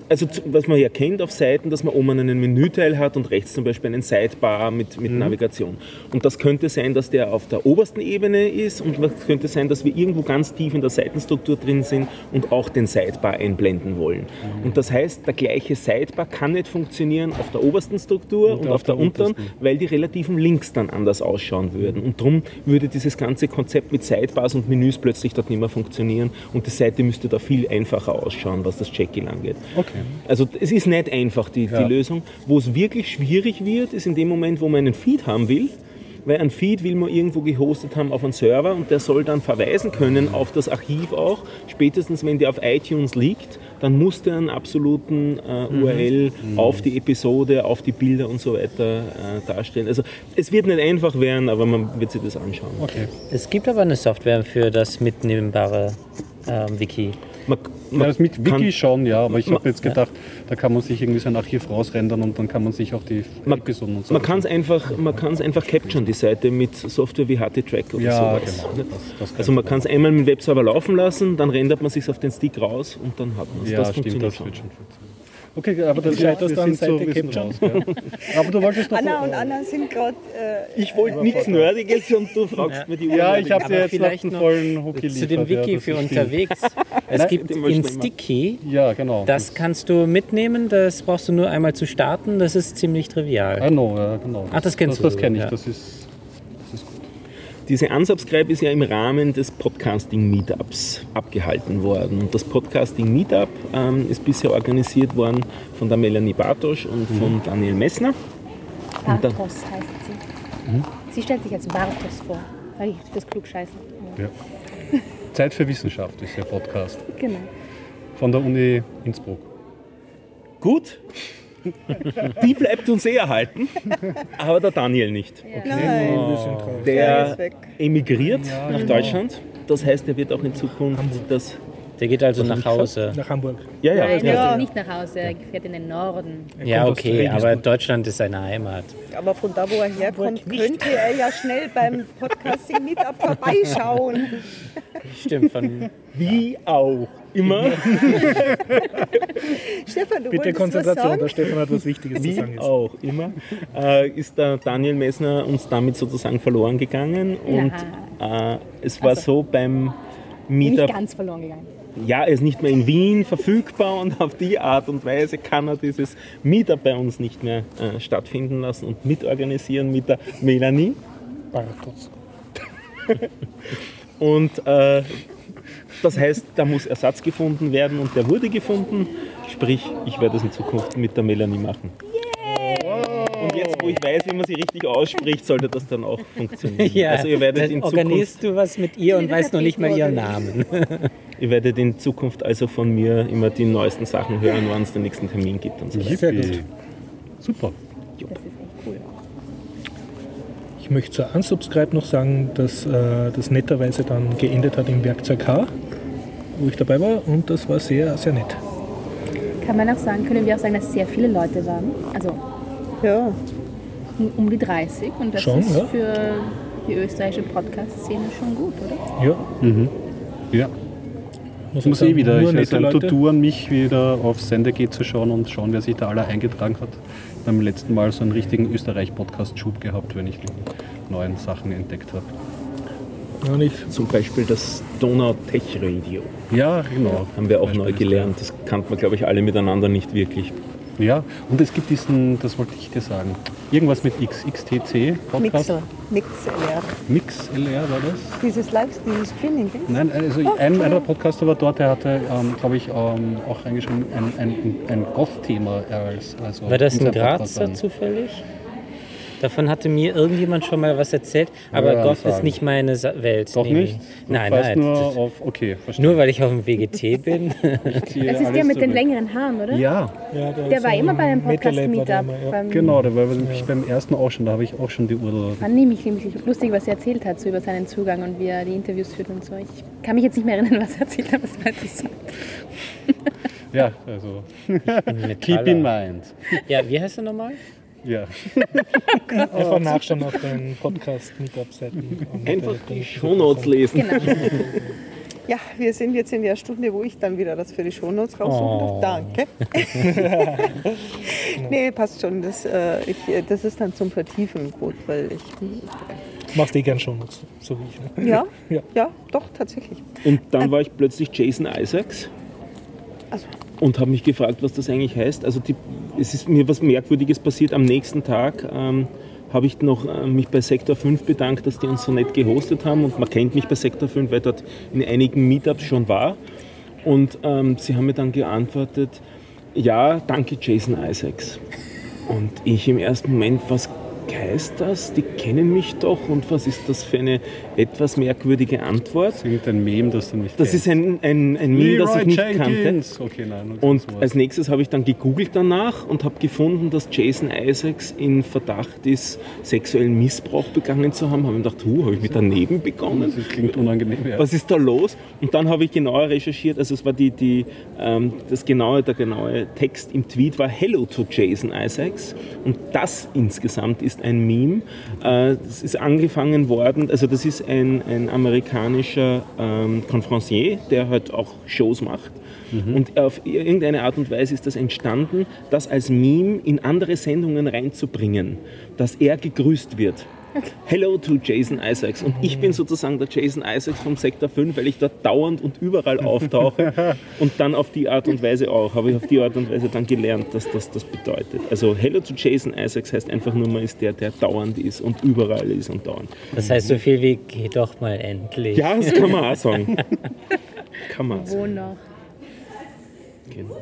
also was man ja kennt auf Seiten, dass man oben einen Menüteil hat und rechts zum Beispiel einen Sidebar mit, Mhm. mit Navigation. Und das könnte sein, dass der auf der obersten Ebene ist und es könnte sein, dass wir irgendwo ganz tief in der Seitenstruktur drin sind und auch den Sidebar einblenden wollen. Mhm. Und das heißt, der gleiche Sidebar kann nicht funktionieren auf der obersten Struktur und, auf der, unteren, weil die relativen Links dann anders ausschauen würden. Und darum würde dieses ganze Konzept mit Sidebars und Menüs plötzlich dort nicht mehr funktionieren und die Seite müsste da viel einfacher ausschauen, was das Jekyll angeht. Okay. Also es ist nicht einfach die, Ja. die Lösung. Wo es wirklich schwierig wird, ist in dem Moment, wo man einen Feed haben will. Weil ein Feed will man irgendwo gehostet haben auf einen Server und der soll dann verweisen können auf das Archiv auch. Spätestens wenn der auf iTunes liegt, dann muss der einen absoluten äh, Mhm. URL auf die Episode, auf die Bilder und so weiter äh, darstellen. Also es wird nicht einfach werden, aber man wird sich das anschauen. okay. Es gibt aber eine Software für das mitnehmbare ähm, Wiki. Man, Ja, das mit kann- Wiki schon, ja, aber ich habe jetzt gedacht, da kann man sich irgendwie so ein Archiv rausrendern und dann kann man sich auch die Man- Episoden und so Man kann es einfach, man kann's einfach capturen, die Seite mit Software wie HT-Track oder Ja, sowas. genau. Das- das also man kann es einmal mit dem Webserver laufen lassen, dann rendert man sich auf den Stick raus und dann hat man es. Ja, das stimmt, funktioniert das schon. wird schon funktionieren. Okay, aber das du an sind so bisschen gehabt raus. Ja. Aber du wolltest noch... Anna und Anna sind gerade. Äh, Ich wollte nichts Nerdiges und du fragst mir die Ja, ich habe dir jetzt noch vielleicht einen noch vollen Hook Zu dem Wiki ja, das für unterwegs. Es gibt wollte ich in. Sticky, Ja, genau. das kannst du mitnehmen, das brauchst du nur einmal zu starten, das ist ziemlich trivial. know, ja, genau. Ach, das kennst das, du, Das kenne ich, ja. das ist... Diese Unsubscribe ist ja im Rahmen des Podcasting Meetups abgehalten worden. Und das Podcasting Meetup ähm, ist bisher organisiert worden von der Melanie Bartosch und von Daniel Messner. Bartos heißt sie. Sie stellt sich als Bartos vor. Weil ich das Klugscheißen. Ja. Zeit für Wissenschaft ist der Podcast. Genau. Von der Uni Innsbruck. Gut, die bleibt uns eh erhalten, aber der Daniel nicht. nein, Wir sind raus. der Der emigriert nach Deutschland. Das heißt, er wird auch in Zukunft das. Der geht also nach Hause. Nach Hamburg. Ja, ja. Nein, Ja. er geht nicht nach Hause, er fährt in den Norden. Ja, okay, aber Deutschland ist seine Heimat. Aber von da, wo er herkommt, könnte er ja schnell beim Podcasting Meetup vorbeischauen. Stimmt, von Wie auch immer. Stefan, du Bitte Konzentration, der was sagen? Stefan hat was Wichtiges zu Wie sagen. Jetzt. auch immer, äh, ist der Daniel Messner uns damit sozusagen verloren gegangen. Und äh, es war Also. so beim Nicht Meetup, ganz verloren gegangen. Ja, er ist nicht mehr in Wien verfügbar und auf die Art und Weise kann er dieses Meetup bei uns nicht mehr äh, stattfinden lassen und mitorganisieren mit der Melanie. Bartos. Und äh, das heißt, da muss Ersatz gefunden werden und der wurde gefunden. Sprich, ich werde es in Zukunft mit der Melanie machen. Und jetzt, wo ich weiß, wie man sie richtig ausspricht, sollte das dann auch funktionieren. Ja, also ihr werdet dann in organisierst Zukunft, du was mit ihr und weißt noch nicht mal ihren Namen. ihr werdet in Zukunft also von mir immer die neuesten Sachen hören, wann es den nächsten Termin gibt und so weiter. Sehr gut. Super. Das ist echt cool. Ich möchte zur Unsubscribe noch sagen, dass äh, das netterweise dann geendet hat im Werkzeug H, wo ich dabei war und das war sehr, sehr nett. Kann man auch sagen, können wir auch sagen, dass sehr viele Leute waren. Also Ja, um- die 30 und das Schon, ist ja. für die österreichische Podcast-Szene schon gut, oder? Ja, Ja, muss ich muss sagen, eh wieder, ich also. To-Do an mich wieder auf Sendegate zu schauen und schauen, wer sich da alle eingetragen hat. Beim letzten Mal so einen richtigen Österreich-Podcast-Schub gehabt, wenn ich die neuen Sachen entdeckt habe. Ja, und ich, Zum Beispiel das Donau Tech Radio. Ja, genau. Haben wir auch Beispiel neu gelernt. Das kannten wir, glaube ich, alle miteinander nicht wirklich. Ja, und es gibt diesen, das wollte ich dir sagen, irgendwas mit X, XTC Podcast. Mixel. Mixlr. Mix LR war das? Dieses Live, dieses Streaming, gell? Nein, also ein, einer Podcaster war dort, der hatte, ähm, glaube ich, ähm, auch reingeschrieben, ein, ein, ein Goth-Thema als. Also War das in an. zufällig? Davon hatte mir irgendjemand schon mal was erzählt, aber Ja, Goth ist nicht meine Sa Welt. Doch Nee, nicht? Du Nein, nein. Nur, das- auf, okay, verstehe. Nur weil ich auf dem WGT bin. Das ist der mit den längeren Haaren, oder? Ja, ja, Der war so immer bei war der Podcast-Meetup. ja. genau, der war nämlich beim ersten auch schon, da habe ich auch schon die Uhr. Fand nämlich, nämlich lustig, was er erzählt hat so über seinen Zugang und wie er die Interviews führt und so. Ich kann mich jetzt nicht mehr erinnern, was er erzählt hat, aber es war interessant. Ja, also keep in mind. Ja, wie heißt er nochmal? Ja. Einfach nachschauen auf den Podcast-Meetup-Seiten. Einfach die Shownotes lesen. Genau. Ja, wir sind jetzt in der Stunde, wo ich dann wieder das für die Shownotes raussuche. Oh. Danke. nee, passt schon. Das, äh, ich, äh, das ist dann zum Vertiefen gut, weil ich. Machst eh gern schon, so wie ich. Ne? Ja, Ja. ja, doch, tatsächlich. Und dann war ich plötzlich Jason Isaacs Also, und habe mich gefragt, was das eigentlich heißt. Also die, es ist mir was Merkwürdiges passiert. Am nächsten Tag ähm, habe ich noch äh, mich bei Sektor 5 bedankt, dass die uns so nett gehostet haben. Und man kennt mich bei Sektor 5, weil dort in einigen Meetups schon war. Und ähm, sie haben mir dann geantwortet, ja, danke Jason Isaacs. Und ich im ersten Moment, was heißt das? Die kennen mich doch. Und was ist das für eine etwas merkwürdige Antwort? Irgendein Meme, das du nicht Das ist ein, ein, ein Meme, das ich nicht kannte. Jenkins. Okay, nein. Und sowas. als nächstes habe ich dann gegoogelt danach und habe gefunden, dass Jason Isaacs in Verdacht ist, sexuellen Missbrauch begangen zu haben. Habe mir gedacht, huh, habe ich mit daneben begonnen? das klingt unangenehm. Ja. Was ist da los? Und dann habe ich genauer recherchiert. Also es war die, die, ähm, das genaue, der genaue Text im Tweet war Hello to Jason Isaacs. Und das insgesamt ist ist ein Meme. Äh, Das ist angefangen worden, also das ist ein, ein amerikanischer ähm, Conferencier, der halt auch Shows macht. Und auf irgendeine Art und Weise ist das entstanden, das als Meme in andere Sendungen reinzubringen, dass er gegrüßt wird. Hello to Jason Isaacs. Und ich bin sozusagen der Jason Isaacs vom Sektor 5, weil ich dort dauernd und überall auftauche. und dann auf die Art und Weise auch. Habe ich auf die Art und Weise dann gelernt, dass das das bedeutet. Also Hello to Jason Isaacs heißt einfach nur, man ist der, der dauernd ist und überall ist und dauernd. Das heißt so viel wie, geh doch mal endlich. Ja, das kann man auch sagen. Kann man auch sagen. Wo noch? Genau.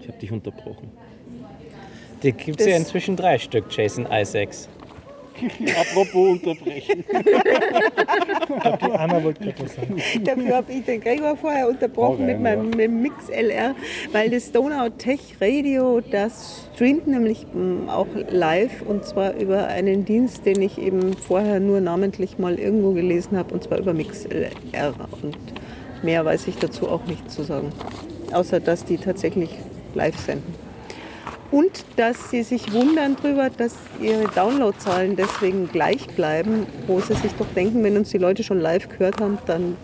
Ich habe dich unterbrochen. Da gibt es ja inzwischen drei Stück Jason Isaacs. Apropos unterbrechen. Die Anna wollte gerade was sagen. Dafür habe ich den Gregor vorher unterbrochen Hau mit rein, meinem mit Mix LR, weil das Donau Tech Radio, das streamt nämlich mm, auch live und zwar über einen Dienst, den ich eben vorher nur namentlich mal irgendwo gelesen habe und zwar über Mix LR. Und mehr weiß ich dazu auch nicht zu sagen, außer dass die tatsächlich live senden. Und dass sie sich wundern darüber, dass ihre Downloadzahlen deswegen gleich bleiben, wo sie sich doch denken, wenn uns die Leute schon live gehört haben, dann,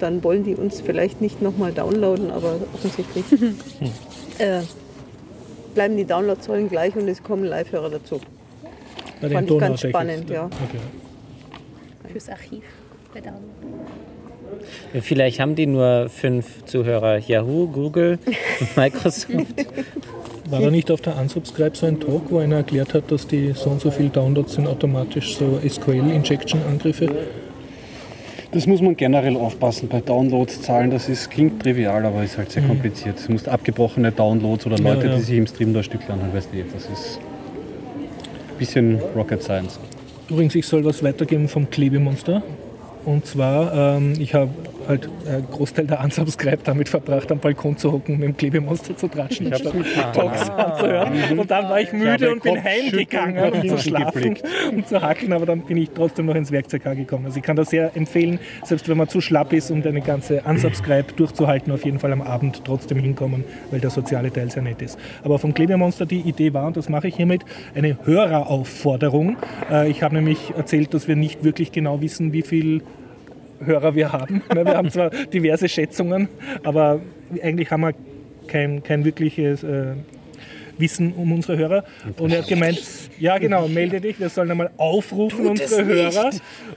dann wollen die uns vielleicht nicht nochmal downloaden, aber offensichtlich äh, bleiben die Downloadzahlen gleich und es kommen Live-Hörer dazu. Bei Fand ich ganz spannend, ja. Okay. Fürs Archiv. Bei Download. Vielleicht haben die nur fünf Zuhörer. Yahoo, Google, Microsoft. War da nicht auf der Unsubscribe so ein Talk, wo einer erklärt hat, dass die so und so viel Downloads sind automatisch so SQL-Injection-Angriffe? Das muss man generell aufpassen bei Downloadzahlen. Das ist, klingt trivial, aber ist halt sehr kompliziert. Du musst abgebrochene Downloads oder Ja, Leute, ja. die sich im Stream da ein Stück anhören, weißt du, das ist ein bisschen Rocket Science. Übrigens, ich soll was weitergeben vom Klebemonster. Und zwar, ähm, ich habe halt einen Großteil der Unsubscribe damit verbracht, am Balkon zu hocken, mit dem Klebemonster zu tratschen, statt Talks anzuhören. Und dann war ich müde und bin heimgegangen, um zu schlafen und zu hackeln, aber dann bin ich trotzdem noch ins Werkzeug gekommen. Also ich kann das sehr empfehlen, selbst wenn man zu schlapp ist, um eine ganze Unsubscribe durchzuhalten, auf jeden Fall am Abend trotzdem hinkommen, weil der soziale Teil sehr nett ist. Aber vom Klebemonster die Idee war, und das mache ich hiermit, eine Höreraufforderung. Äh, Ich habe nämlich erzählt, dass wir nicht wirklich genau wissen, wie viel Hörer wir haben. Ne, Wir haben zwar diverse Schätzungen, aber eigentlich haben wir kein, kein wirkliches äh, Wissen um unsere Hörer. Und er hat gemeint, ja genau, melde dich, wir sollen einmal aufrufen, unsere Hörer,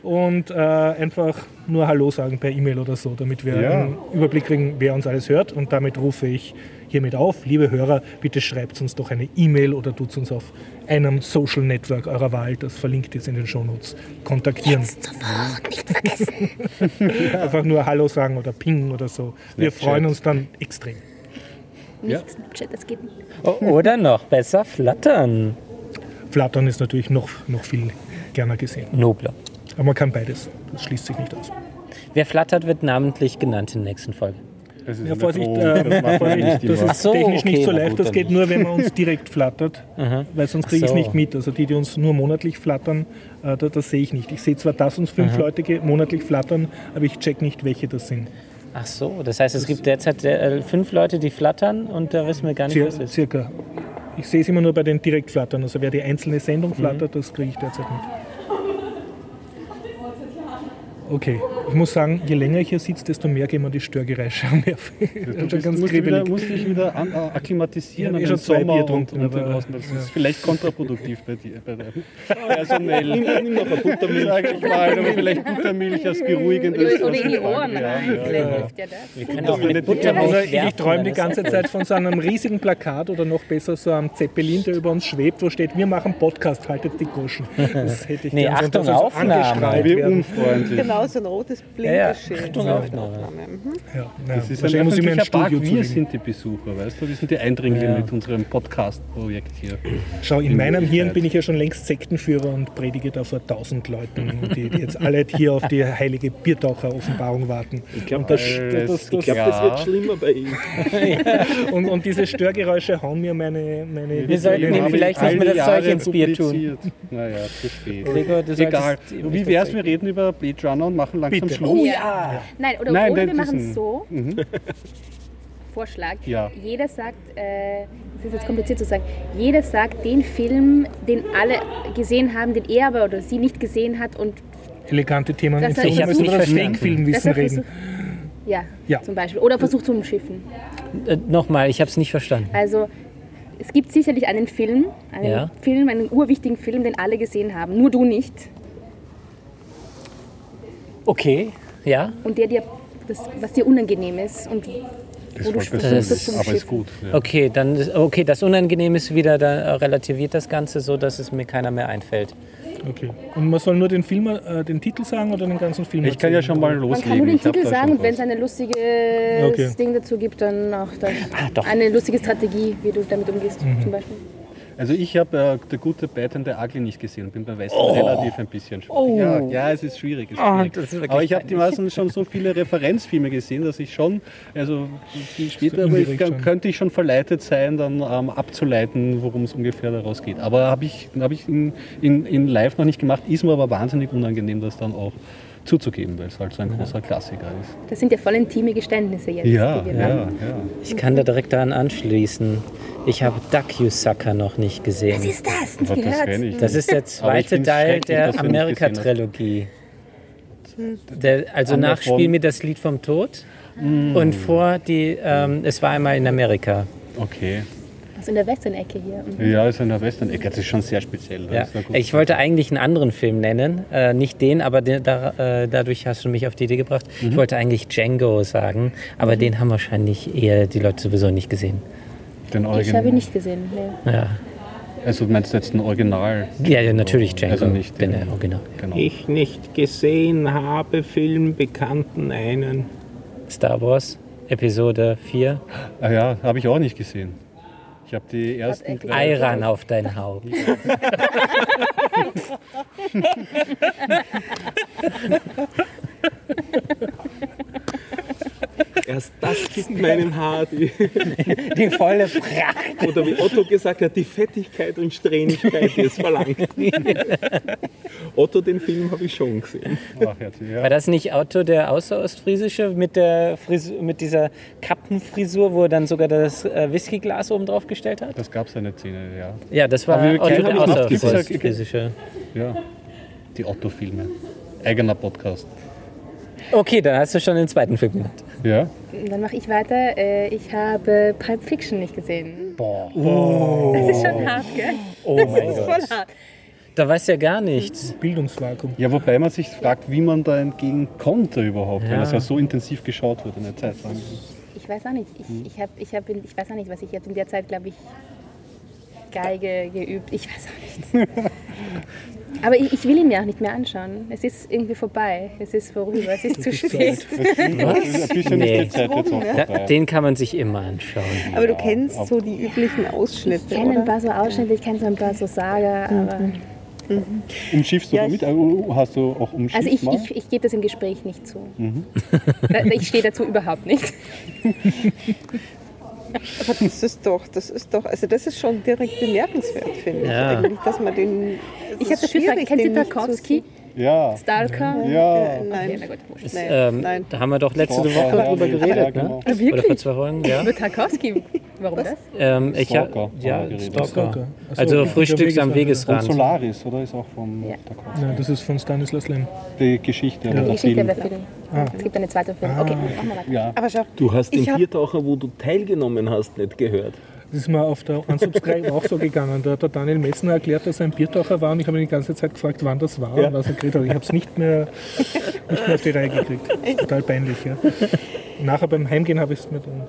und äh, einfach nur Hallo sagen per E-Mail oder so, damit wir Ja. einen Überblick kriegen, wer uns alles hört. Und damit rufe ich hiermit auf, liebe Hörer, bitte schreibt uns doch eine E-Mail oder tut uns auf einem Social Network eurer Wahl, das verlinkt ist in den Shownotes, kontaktieren. Einfach nur Hallo sagen oder pingen oder so. Wir Snapchat. freuen uns dann extrem. Nicht Ja. Snapchat, das geht nicht. O- Oder noch besser flattern. Flattern ist natürlich noch, noch viel gerne gesehen. Nobler. Aber man kann beides. Das schließt sich nicht aus. Wer flattert, wird namentlich genannt in der nächsten Folge. Das ist Ja, Vorsicht, äh, das Vorsicht nicht das ist Ach so, technisch nicht okay, so na leicht. gut, Das geht nur, wenn man uns direkt flattert, weil sonst kriege ich es so. nicht mit. Also die, die uns nur monatlich flattern, äh, das, das sehe ich nicht. Ich sehe zwar, dass uns fünf Leute ge- monatlich flattern, aber ich check nicht, welche das sind. Ach so, das heißt, es gibt derzeit äh, fünf Leute, die flattern und da wissen wir gar nicht, Cir was es ist. circa. Ich sehe es immer nur bei den Direktflattern. Also wer die einzelne Sendung flattert, das kriege ich derzeit mit. Okay, ich muss sagen, je länger ich hier sitze, desto mehr gehen mir die Störgeräusche am Nerv. Du Schon bist, ganz musst, dich wieder, kribbelig. musst dich wieder an, äh, akklimatisieren Ich eh den schon zwei Sommer Bier und, getrunken, und aber- Außen. Das ja. ist vielleicht kontraproduktiv bei dir. Bei Personell. Nimm, nimm noch eine Buttermilch. Sag ich mal, aber vielleicht Buttermilch als beruhigendes. Oder in die Ohren ja, rein. ja, Vielleicht ja. hilft ja das. Wir Also Buttermilch Also ich, träume die ganze Zeit von so einem riesigen Plakat oder noch besser so einem Zeppelin, der über uns schwebt, wo steht, wir machen Podcast, haltet die Goschen. Das hätte ich Nee, Achtung, wir Aufnahme. werden. unfreundlich. Genau, so ein rotes Ja, ja. Blinkeschild. Achtung, Aufnahme. Mhm. Ja, ja. Das ist ein muss ich mir ein öffentlicher Park. Studio Wir sind die Besucher, weißt du? Wir sind die Eindringlinge Ja. mit unserem Podcast-Projekt hier. Schau, in in meinem Hirn bin ich ja schon längst Sektenführer und predige da vor tausend Leuten, die, die jetzt alle hier auf die heilige Biertaucher-Offenbarung warten. Ich glaube, Und das- das, das- glaub, ja. das wird schlimmer bei ihm. Und, und diese Störgeräusche hauen mir meine, meine Wir sollten ihm vielleicht nicht mehr das Zeug ins Bier tun. Naja, zu spät. Gregor, Egal. Wie wär's, wir reden über Blade Runner und machen langsam Bitte. Schluss? Ja. Nein, oder, Nein, oder wir machen es so. Vorschlag. Ja. Jeder sagt, äh, das ist jetzt kompliziert zu sagen, jeder sagt den Film, den alle gesehen haben, den er aber oder sie nicht gesehen hat und Elegante Themen. Das ich wir nicht das Fake-Filmwissen reden. ja, Ja. zum Beispiel. Oder versucht zu umschiffen. Äh, Nochmal, ich habe es nicht verstanden. Also es gibt sicherlich einen Film, einen Ja. Film, einen urwichtigen Film, den alle gesehen haben, nur du nicht. Okay, ja. Und der dir, das, was dir unangenehm ist und Das wo du voll das das aber ist gut. Ja. Okay, dann ist, okay, das Unangenehm ist wieder, da relativiert das Ganze so, dass es mir keiner mehr einfällt. Okay. Und man soll nur den Film, äh, den Titel sagen oder den ganzen Film? Ich kann ja schon mal Man loslegen. kann nur den Titel sagen und wenn es ein lustiges Okay. Ding dazu gibt, dann auch das, Ah, doch. eine lustige Strategie, wie du damit umgehst, Mhm. zum Beispiel. Also ich habe äh, der gute and the Ugly nicht gesehen und bin bei Western relativ ein bisschen schwierig. Ja, ja, es ist schwierig. Es ist Oh, schwierig. das ist aber ich habe die meisten schon so viele Referenzfilme gesehen, dass ich schon, also später ich, schon. könnte ich schon verleitet sein, dann ähm, abzuleiten, worum es ungefähr daraus geht. Aber habe ich, hab ich in, in, in live noch nicht gemacht, ist mir aber wahnsinnig unangenehm, das dann auch zuzugeben, weil es halt so ein großer Klassiker ist. Das sind ja voll intime Geständnisse jetzt. Ja, die wir ja, ja. Ich kann da direkt daran anschließen. Ich habe Duck You Sucker noch nicht gesehen. Was ist das? Nicht das gehört. Das nicht. ist der zweite Teil der. Amerika-Trilogie. Also nach Spiel mir das Lied vom Tod und vor die, ähm, es war einmal in Amerika. Okay. Also in der Western-Ecke hier. Mhm. Ja, ist in der Western-Ecke. Das ist schon sehr speziell. Das Ja. Ich wollte eigentlich einen anderen Film nennen, äh, nicht den, aber den, da, äh, dadurch hast du mich auf die Idee gebracht. Mhm. Ich wollte eigentlich Django sagen, aber den haben wahrscheinlich eher die Leute sowieso nicht gesehen. Den Ich Original. habe ihn nicht gesehen. Nee. Ja, Also du meinst jetzt ein Original? ja, ja natürlich Django. Also nicht den den- Original. Genau. Ich nicht gesehen habe, Filmbekannten einen. Star Wars Episode 4. Ah ja, habe ich auch nicht gesehen. Ich habe die ersten drei. Eiran auf dein Haupt. Erst das gibt meinem Haar die, Die volle Pracht. oder wie Otto gesagt hat, die Fettigkeit und Strähnigkeit, die es verlangt. Otto, den Film habe ich schon gesehen. War das nicht Otto, der Außerostfriesische mit, der Frisur, mit dieser Kappenfrisur, wo er dann sogar das äh, Whiskyglas oben drauf gestellt hat? Das gab es eine Szene, ja. Ja, das war Otto, der Außerostfriesische. ja. Die Otto-Filme. Eigener Podcast. Okay, dann hast du schon den zweiten Film genannt. Ja? Dann mache ich weiter. Äh, Ich habe Pulp Fiction nicht gesehen. Boah. Das ist schon hart, gell? Oh Das mein ist Gott. voll hart. Da weiß ja gar nichts. Bildungsvakuum. Ja, wobei man sich fragt, wie man da entgegen konnte überhaupt, weil Ja. das ja so intensiv geschaut wird in der Zeit lang. Ich weiß auch nicht. Ich, ich, hab, ich, hab, ich weiß auch nicht, was ich jetzt in der Zeit, glaube ich, Geige geübt. Ich weiß auch nicht. Aber ich, ich will ihn mir auch nicht mehr anschauen. Es ist irgendwie vorbei. Es ist vorüber. Es ist zu spät. Nee. Da, den kann man sich immer anschauen. Aber du kennst so die üblichen Ausschnitte, Ich kenne ein paar so Ausschnitte, ich kenne so ein paar so Saga, aber. Umschiffst du Ja, damit? Also, Hast du auch umschifft Also ich, ich, ich gebe das im Gespräch nicht zu. Ich stehe dazu überhaupt nicht. Aber das ist doch, das ist doch, also das ist schon direkt bemerkenswert, finde ich. Ja. Eigentlich, dass man den. es Ich habe dafür schwierig, Kennen Sie den ja, Stalker? ja. Äh, nein. Okay, na gut. wurscht. Nein, Ähm, nein. Da haben wir doch letzte Stalker, Woche ja, drüber ja, geredet, genau. ne? Oder vor zwei Wochen, ja. Über Tarkovsky? Warum das? Ähm, ich Stalker, ja. Stalker. Stalker. Also ja. Frühstücks am Und Wegesrand. Solaris, oder? Ist auch von Ja. Tarkovsky. Nein, das ist von Stanislas Lem. Die Geschichte, aber Die der Geschichte Film. der Film. Es gibt eine zweite Film. Okay, machen wir weiter. Ja. Aber schau, Du hast den Biertaucher, wo du teilgenommen hast, nicht gehört. Das ist mir auf der Unsubscribe auch so gegangen. Da hat der Daniel Messner erklärt, dass er ein Biertaucher war und ich habe ihn die ganze Zeit gefragt, wann das war Ja. und was er geredet hat. Ich habe es nicht mehr, nicht mehr auf die Reihe gekriegt. Total peinlich. Ja. Nachher beim Heimgehen habe ich es mir dann.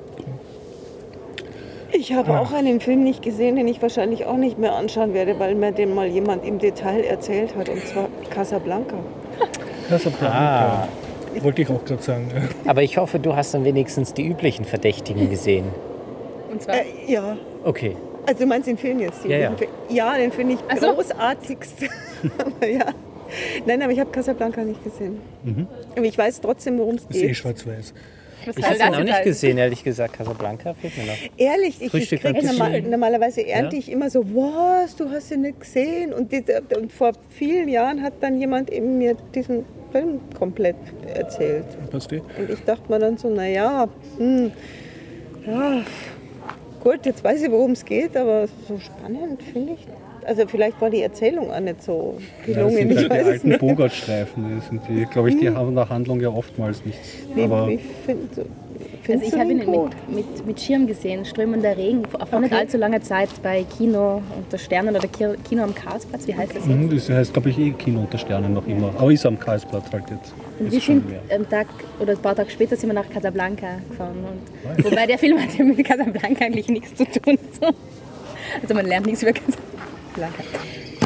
ich habe auch einen Film nicht gesehen, den ich wahrscheinlich auch nicht mehr anschauen werde, weil mir den mal jemand im Detail erzählt hat, und zwar Casablanca. Hat ah. Wollte ich auch gerade sagen. Aber ich hoffe, du hast dann wenigstens die üblichen Verdächtigen gesehen. Und zwar, Äh, ja, Okay. also du meinst den Film jetzt? Die Ja, ja. ja, den finde ich Ach so. großartigst. aber ja. Nein, aber ich habe Casablanca nicht gesehen. Aber ich weiß trotzdem, worum es Das ist eh geht. schwarz-weiß. Ich habe den auch nicht gesehen, ehrlich gesagt. Casablanca fehlt mir noch. Ehrlich, ich, ich krieg normal, Tischchen. normalerweise ernte Ja. ich immer so, was, du hast ihn nicht gesehen. Und, die, und vor vielen Jahren hat dann jemand eben mir diesen Film komplett erzählt. Und ich dachte mir dann so, naja, hm, Ja, gut, jetzt weiß ich, worum es geht, aber so spannend finde ich. Also vielleicht war die Erzählung auch nicht so Ja, das gelungen. sind ich halt die alten nicht. Bogart-Streifen. Die sind die, glaube ich, die haben nach Handlung ja oftmals nichts. Wie, Aber wie find, Also findest ich habe ihn gut? mit, mit, mit Schirm gesehen, strömender Regen, vor vor nicht Okay. allzu langer Zeit bei Kino unter Sternen oder Ki- Kino am Karlsplatz, wie heißt das jetzt? Mhm, das heißt, glaube ich, eh Kino unter Sternen noch immer. Aber ist am Karlsplatz halt jetzt. Und wir sind am Tag oder ein paar Tage später sind wir nach Casablanca gefahren. Und, wobei der Film hat ja mit Casablanca eigentlich nichts zu tun. So. Also man lernt nichts über Casablanca.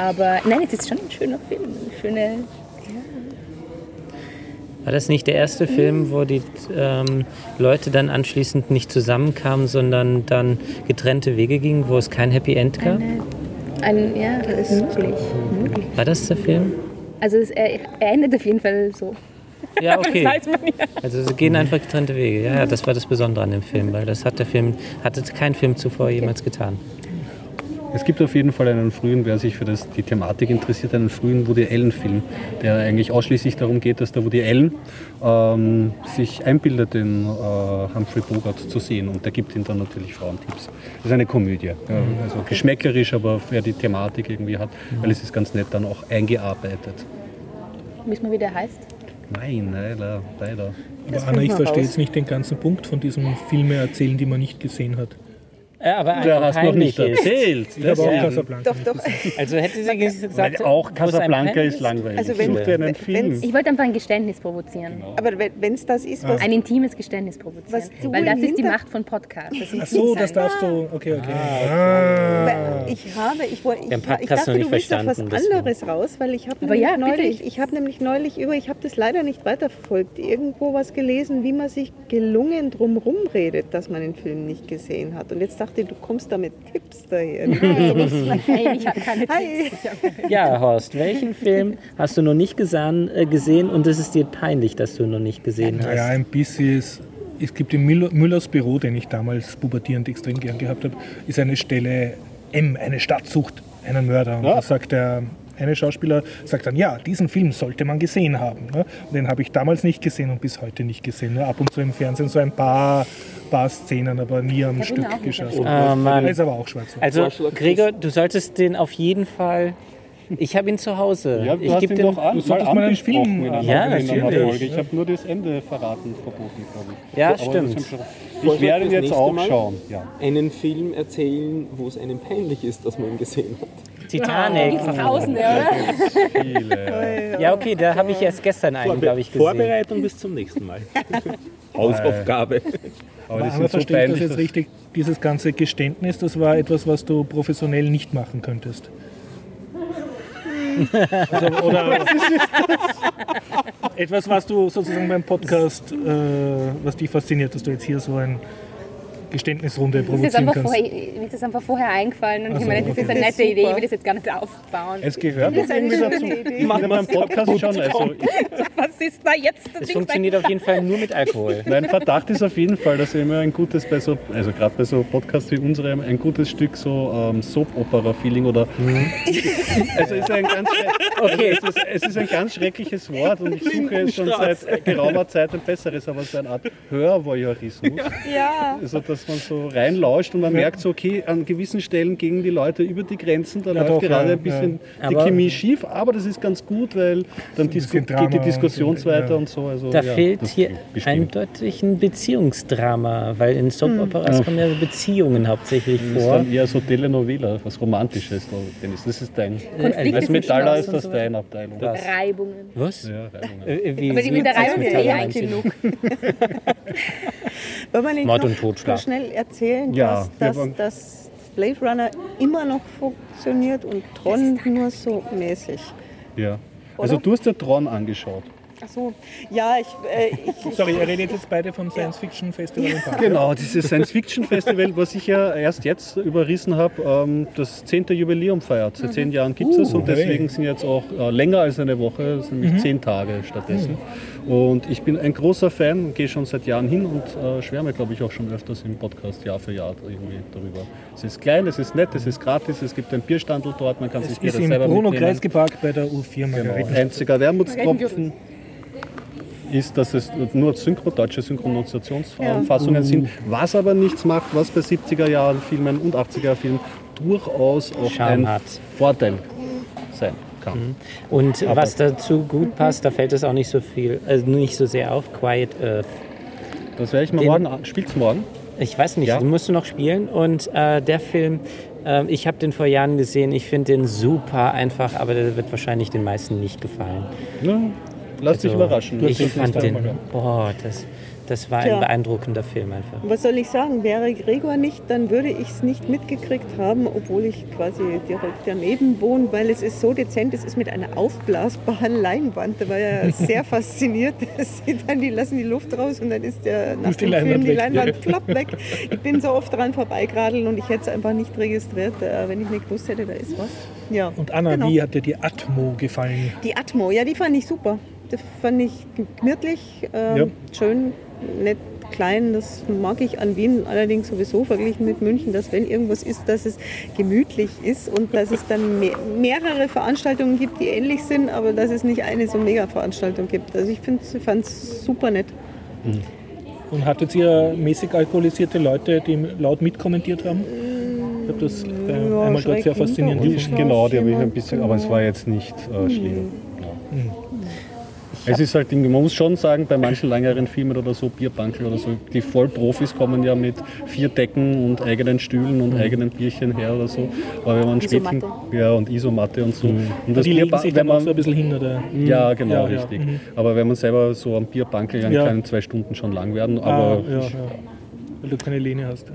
Aber nein, es ist schon ein schöner Film. Eine schöne, War das nicht der erste Film, wo die ähm, Leute dann anschließend nicht zusammenkamen, sondern dann getrennte Wege gingen, wo es kein Happy End gab? ein, ja, das ist möglich. War das der Film? Also es, er, er endet auf jeden Fall so. Ja, okay. Das weiß man ja. Also sie gehen einfach getrennte Wege. Ja, ja, das war das Besondere an dem Film, weil das hat der Film, hatte kein Film zuvor jemals getan. Es gibt auf jeden Fall einen frühen, wer sich für das, die Thematik interessiert, einen frühen Woody Allen-Film, der eigentlich ausschließlich darum geht, dass der Woody Allen ähm, sich einbildet, den äh, Humphrey Bogart zu sehen. Und der gibt ihm dann natürlich Frauentipps. Das ist eine Komödie. Ja, also geschmäckerisch, aber wer die Thematik irgendwie hat, weil es ist ganz nett dann auch eingearbeitet. Wissen wir, wie der heißt? Nein, leider, leider. Aber Anna, ich verstehe jetzt nicht den ganzen Punkt von diesem Filme erzählen, die man nicht gesehen hat. Ja, aber Der hast noch nicht ist. erzählt. Ich habe auch Ja. Casablanca Doch, nicht doch. Also hätte sie gesagt, Weil auch Casablanca ist langweilig. Also wenn- einen wenn- Film. Ich wollte einfach ein Geständnis provozieren. Aber wenn es das ist, was Ein intimes Geständnis provozieren. Was du Weil das ist die Macht von Podcasts. Das Ach so, das darfst du. Okay, okay. Ah. Weil Ich habe, ich, wollte- ich, ich Podcast dachte, noch nicht du willst auf was anderes raus, weil ich habe nämlich, ja, neulich, ich habe nämlich neulich über, ich habe das leider nicht weiterverfolgt, irgendwo was gelesen, wie man sich gelungen drumherum redet, dass man den Film nicht gesehen hat. Und jetzt dachte ich, du kommst da mit Tipps daher. Hey, ich habe keine Hi. Ja, Horst, welchen Film hast du noch nicht gesan, äh, gesehen und es ist dir peinlich, dass du ihn noch nicht gesehen hast? Ja, ein bisschen ist. Es gibt im Müller, Müllers Büro, den ich damals pubertierend extrem gern gehabt habe, ist eine Stelle M, eine Stadt sucht einen Mörder. Und Ja. da sagt der eine Schauspieler, sagt dann, ja, diesen Film sollte man gesehen haben. Ne? Den habe ich damals nicht gesehen und bis heute nicht gesehen. Nur ab und zu im Fernsehen so ein paar, paar Szenen, aber nie am Stück geschafft. Ah, Mann. ist aber auch schwarz. Also, Gregor, du solltest den auf jeden Fall. Ich habe ihn zu Hause. Ja, du ich hast geb ihn den, doch an, du solltest mal einen Film- in einer, Ja, in einer natürlich. Folge. Ich habe nur das Ende verraten, verboten, glaube ich. Ja, das stimmt. Ich werde ihn jetzt auch Mal. schauen. Ja. Einen Film erzählen, wo es einem peinlich ist, dass man ihn gesehen hat. Titanic. Tausende, oder? Viele. Ja, okay, da habe ich erst gestern einen, glaube ich, gesehen. Vorbereitung bis zum nächsten Mal. Hausaufgabe. Aber Aber die so verstehe ich das jetzt richtig? Dieses ganze Geständnis, das war etwas, was du professionell nicht machen könntest. Also, oder etwas, was du sozusagen beim Podcast, äh, was dich fasziniert, dass du jetzt hier so eine Geständnisrunde ist, das provozieren kannst. vorher, mir ist das einfach vorher eingefallen und Ach ich meine, das ist okay. eine Das nette ist Idee, ich will das jetzt gar nicht aufbauen. Es gehört doch ist eine irgendwie dazu. Ich bin beim Podcast schon. Also, Was ist da jetzt? Das Es funktioniert auf jeden Fall nur mit Alkohol. mein Verdacht ist auf jeden Fall, dass immer ein gutes bei so, also gerade bei so Podcasts wie unserem, ein gutes Stück so ähm, Soap-Opera-Feeling oder. Also es ist ein ganz, Okay. es, ist, es ist ein ganz schreckliches Wort und ich suche jetzt schon seit geraumer Zeit ein besseres, aber so eine Art Hörvoyeurismus. Ja. Also dass man so reinlauscht und man merkt so, okay, an gewissen Stellen gehen die Leute über die Grenzen, da Ja, läuft doch, gerade ja, ein bisschen die Aber- Chemie schief, aber das ist ganz gut, weil dann disku Drama geht die und- Diskussionsweite ja. und so. Also, Da ja, fehlt das hier bestimmt. eindeutig ein Beziehungsdrama, weil in Soap-Operas kommen ja Beziehungen hauptsächlich Das ist vor. dann eher so Telenovela, was Romantisches, Dennis. Das ist dein. Konflikte Als Metaller ist und das so. deine Abteilung. Reibungen. Was? Ja, Reibung, ja. Äh, Wie, Aber die mit der ist das Reibung ist eh eigentlich genug. Wollen wir nicht Mord und Totschlag. schnell erzählen, Ja, dass, dass, dass Blade Runner immer noch funktioniert und Tron nur so mäßig? Ja. Also Oder? du hast dir Tron angeschaut. Ach so. Ja, ich, äh, ich Sorry, ihr redet jetzt beide vom Science Fiction Festival in Park. Genau, dieses Science-Fiction-Festival, was ich ja erst jetzt überrissen habe, ähm, das 10. Jubiläum feiert. Seit zehn Jahren gibt es es und hey. deswegen sind jetzt auch äh, länger als eine Woche, es sind nämlich zehn Tage stattdessen. Und ich bin ein großer Fan, gehe schon seit Jahren hin und äh, schwärme, glaube ich, auch schon öfters im Podcast Jahr für Jahr irgendwie darüber. Es ist klein, es ist nett, es ist gratis, es gibt ein Bierstandel dort, man kann sich Es Bier ist im selber Bruno mitnehmen. Kreisky Park bei der U4 Genau, Margareten. einziger Wermutstropfen. Ist, dass es nur Synchro, deutsche Synchronisationsfassungen Ja. sind, was aber nichts macht, was bei 70er Jahren Filmen und 80er Filmen durchaus auch Charme ein hat. Vorteil sein kann. Und Aber- was dazu gut passt, da fällt es auch nicht so viel, also nicht so sehr auf, Quiet Earth. Das werde ich mal Den- morgen an. Spielt's morgen? Ich weiß nicht, Ja. den musst du noch spielen. Und äh, der Film, äh, ich habe den vor Jahren gesehen, ich finde den super einfach, aber der wird wahrscheinlich den meisten nicht gefallen. Ja, lass dich Also, überraschen. Ich fand den, ja. boah, das, das war Tja. ein beeindruckender Film einfach. Was soll ich sagen? Wäre Gregor nicht, dann würde ich es nicht mitgekriegt haben, obwohl ich quasi direkt daneben wohne, weil es ist so dezent, es ist mit einer aufblasbaren Leinwand. Da war er sehr fasziniert. Dann, die lassen die Luft raus und dann ist der nach Ist die dem Film Leinwand die weg. Leinwand plopp weg. Ich bin so oft dran vorbeigeradelt und ich hätte es einfach nicht registriert, äh, wenn ich nicht gewusst hätte, da ist was. Ja. Und Anna, Genau. wie hat dir die Atmo gefallen? Die Atmo, ja, die fand ich super. Das fand ich gemütlich, ähm, Ja. schön, nett, klein. Das mag ich an Wien allerdings sowieso verglichen mit München, dass wenn irgendwas ist, dass es gemütlich ist und dass es dann mehr, mehrere Veranstaltungen gibt, die ähnlich sind, aber dass es nicht eine so Mega-Veranstaltung gibt. Also ich fand es super nett. Und hattet ihr mäßig alkoholisierte Leute, die laut mitkommentiert haben? Ich habe das äh, Ja, einmal dort sehr faszinierend. Genau, die habe ich ein bisschen, aber es war jetzt nicht äh, schlimm. Ja. Es ist halt, man muss schon sagen, bei manchen längeren Filmen oder so, Bierbankel oder so, die Vollprofis kommen ja mit vier Decken und eigenen Stühlen und eigenen Bierchen her oder so. Aber wenn man Isomatte. ja und Isomatte und so. Und das Die legen Bierba- sich wenn man, so ein bisschen hin, oder? ja, genau, Ja, ja, richtig. mhm. Aber wenn man selber so am Bierbankel, dann Ja. können zwei Stunden schon lang werden. Ah, Aber ja, ich, ja. Weil du keine Lehne hast. Ja.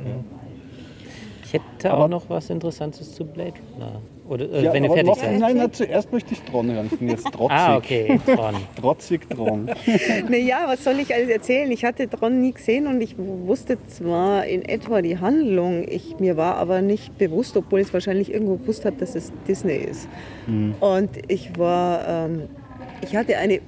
Ich hätte auch noch was Interessantes zu Blade Runner. Oder äh, ja, wenn ihr fertig noch, seid. Nein, nein, zuerst möchte ich Tron hören. Ich bin jetzt trotzig. Ah, okay, Tron. Trotzig Tron. Naja, was soll ich alles erzählen? Ich hatte Tron nie gesehen und ich wusste zwar in etwa die Handlung, ich, mir war aber nicht bewusst, obwohl ich es wahrscheinlich irgendwo gewusst habe, dass es Disney ist. Und ich war, ähm, ich hatte eine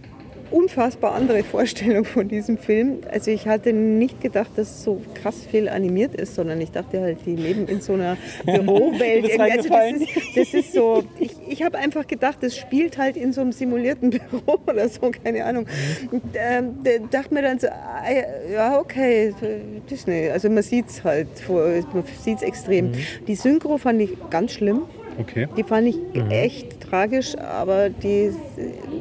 unfassbar andere Vorstellung von diesem Film. Also ich hatte nicht gedacht, dass es so krass viel animiert ist, sondern ich dachte halt, die leben in so einer Bürowelt. Also das, ist, das ist so, ich, ich habe einfach gedacht, das spielt halt in so einem simulierten Büro oder so, keine Ahnung. Und, ähm, da dachte mir dann so, ah, ja okay, Disney. Also man sieht es halt, man sieht es extrem. Die Synchro fand ich ganz schlimm. Okay. Die fand ich echt tragisch, aber die,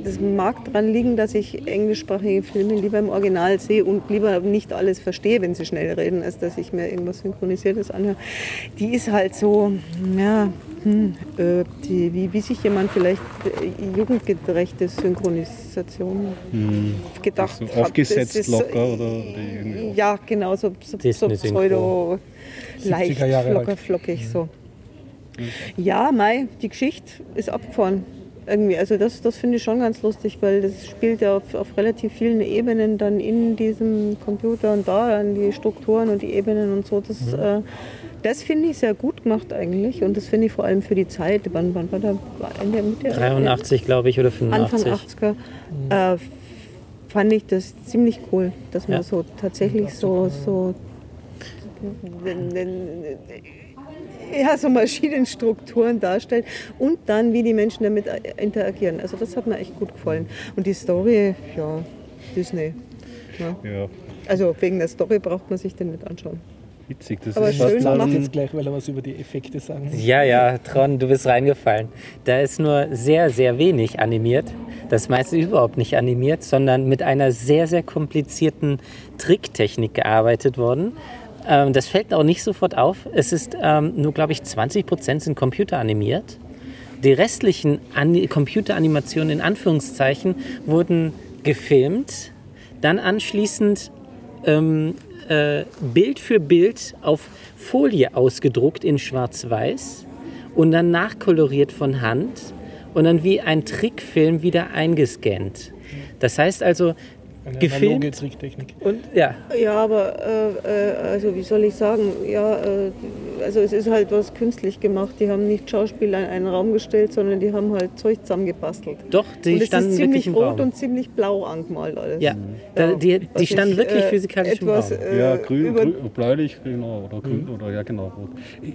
das mag daran liegen, dass ich englischsprachige Filme lieber im Original sehe und lieber nicht alles verstehe, wenn sie schnell reden, als dass ich mir irgendwas Synchronisiertes anhöre. Die ist halt so, ja, hm, äh, die, wie, wie sich jemand vielleicht äh, jugendgerechte Synchronisation gedacht So hat. aufgesetzt ist locker oder. Ja, genau, so, so, so pseudo leicht, 70er Jahre locker, halt. flockig so. Ja, Mai, die Geschichte ist abgefahren. Irgendwie, also das, das finde ich schon ganz lustig, weil das spielt ja auf, auf relativ vielen Ebenen dann in diesem Computer und da dann die Strukturen und die Ebenen und so. Das, äh, das finde ich sehr gut gemacht eigentlich und das finde ich vor allem für die Zeit. Wann, wann war da Ende Mitte? 83, glaube ich, oder Anfang 85. 80er, äh, fand ich das ziemlich cool, dass man Ja. so tatsächlich so, so, ja, so Maschinenstrukturen darstellt und dann, wie die Menschen damit interagieren. Also das hat mir echt gut gefallen. Und die Story, ja, Disney. Ja. Ja, Also wegen der Story braucht man sich den nicht anschauen. witzig. Das Aber ist schön gemacht. Macht jetzt gleich, weil er was über die Effekte sagen will. Ja, ja, Tron, du bist reingefallen. Da ist nur sehr, sehr wenig animiert. Das meiste überhaupt nicht animiert, sondern mit einer sehr, sehr komplizierten Tricktechnik gearbeitet worden. Ähm, das fällt auch nicht sofort auf. Es ist ähm, nur, glaube ich, 20 Prozent sind computeranimiert. Die restlichen Ani Computeranimationen in Anführungszeichen wurden gefilmt, dann anschließend ähm, äh, Bild für Bild auf Folie ausgedruckt in Schwarz-Weiß und dann nachkoloriert von Hand und dann wie ein Trickfilm wieder eingescannt. Das heißt also, Eine Gefilmt? Tricktechnik. und ja, Ja, aber äh, äh, also wie soll ich sagen? Ja, äh, also es ist halt was künstlich gemacht. Die haben nicht Schauspieler in einen Raum gestellt, sondern die haben halt Zeug zusammengebastelt. doch, die und es standen ist wirklich ziemlich im rot Raum. und ziemlich blau angemalt alles. ja, da, die, was die standen ich, wirklich äh, physikalisch im etwas, Raum. äh, ja, grün, über, grün, bläulich, genau, oder grün, oder ja, genau, rot.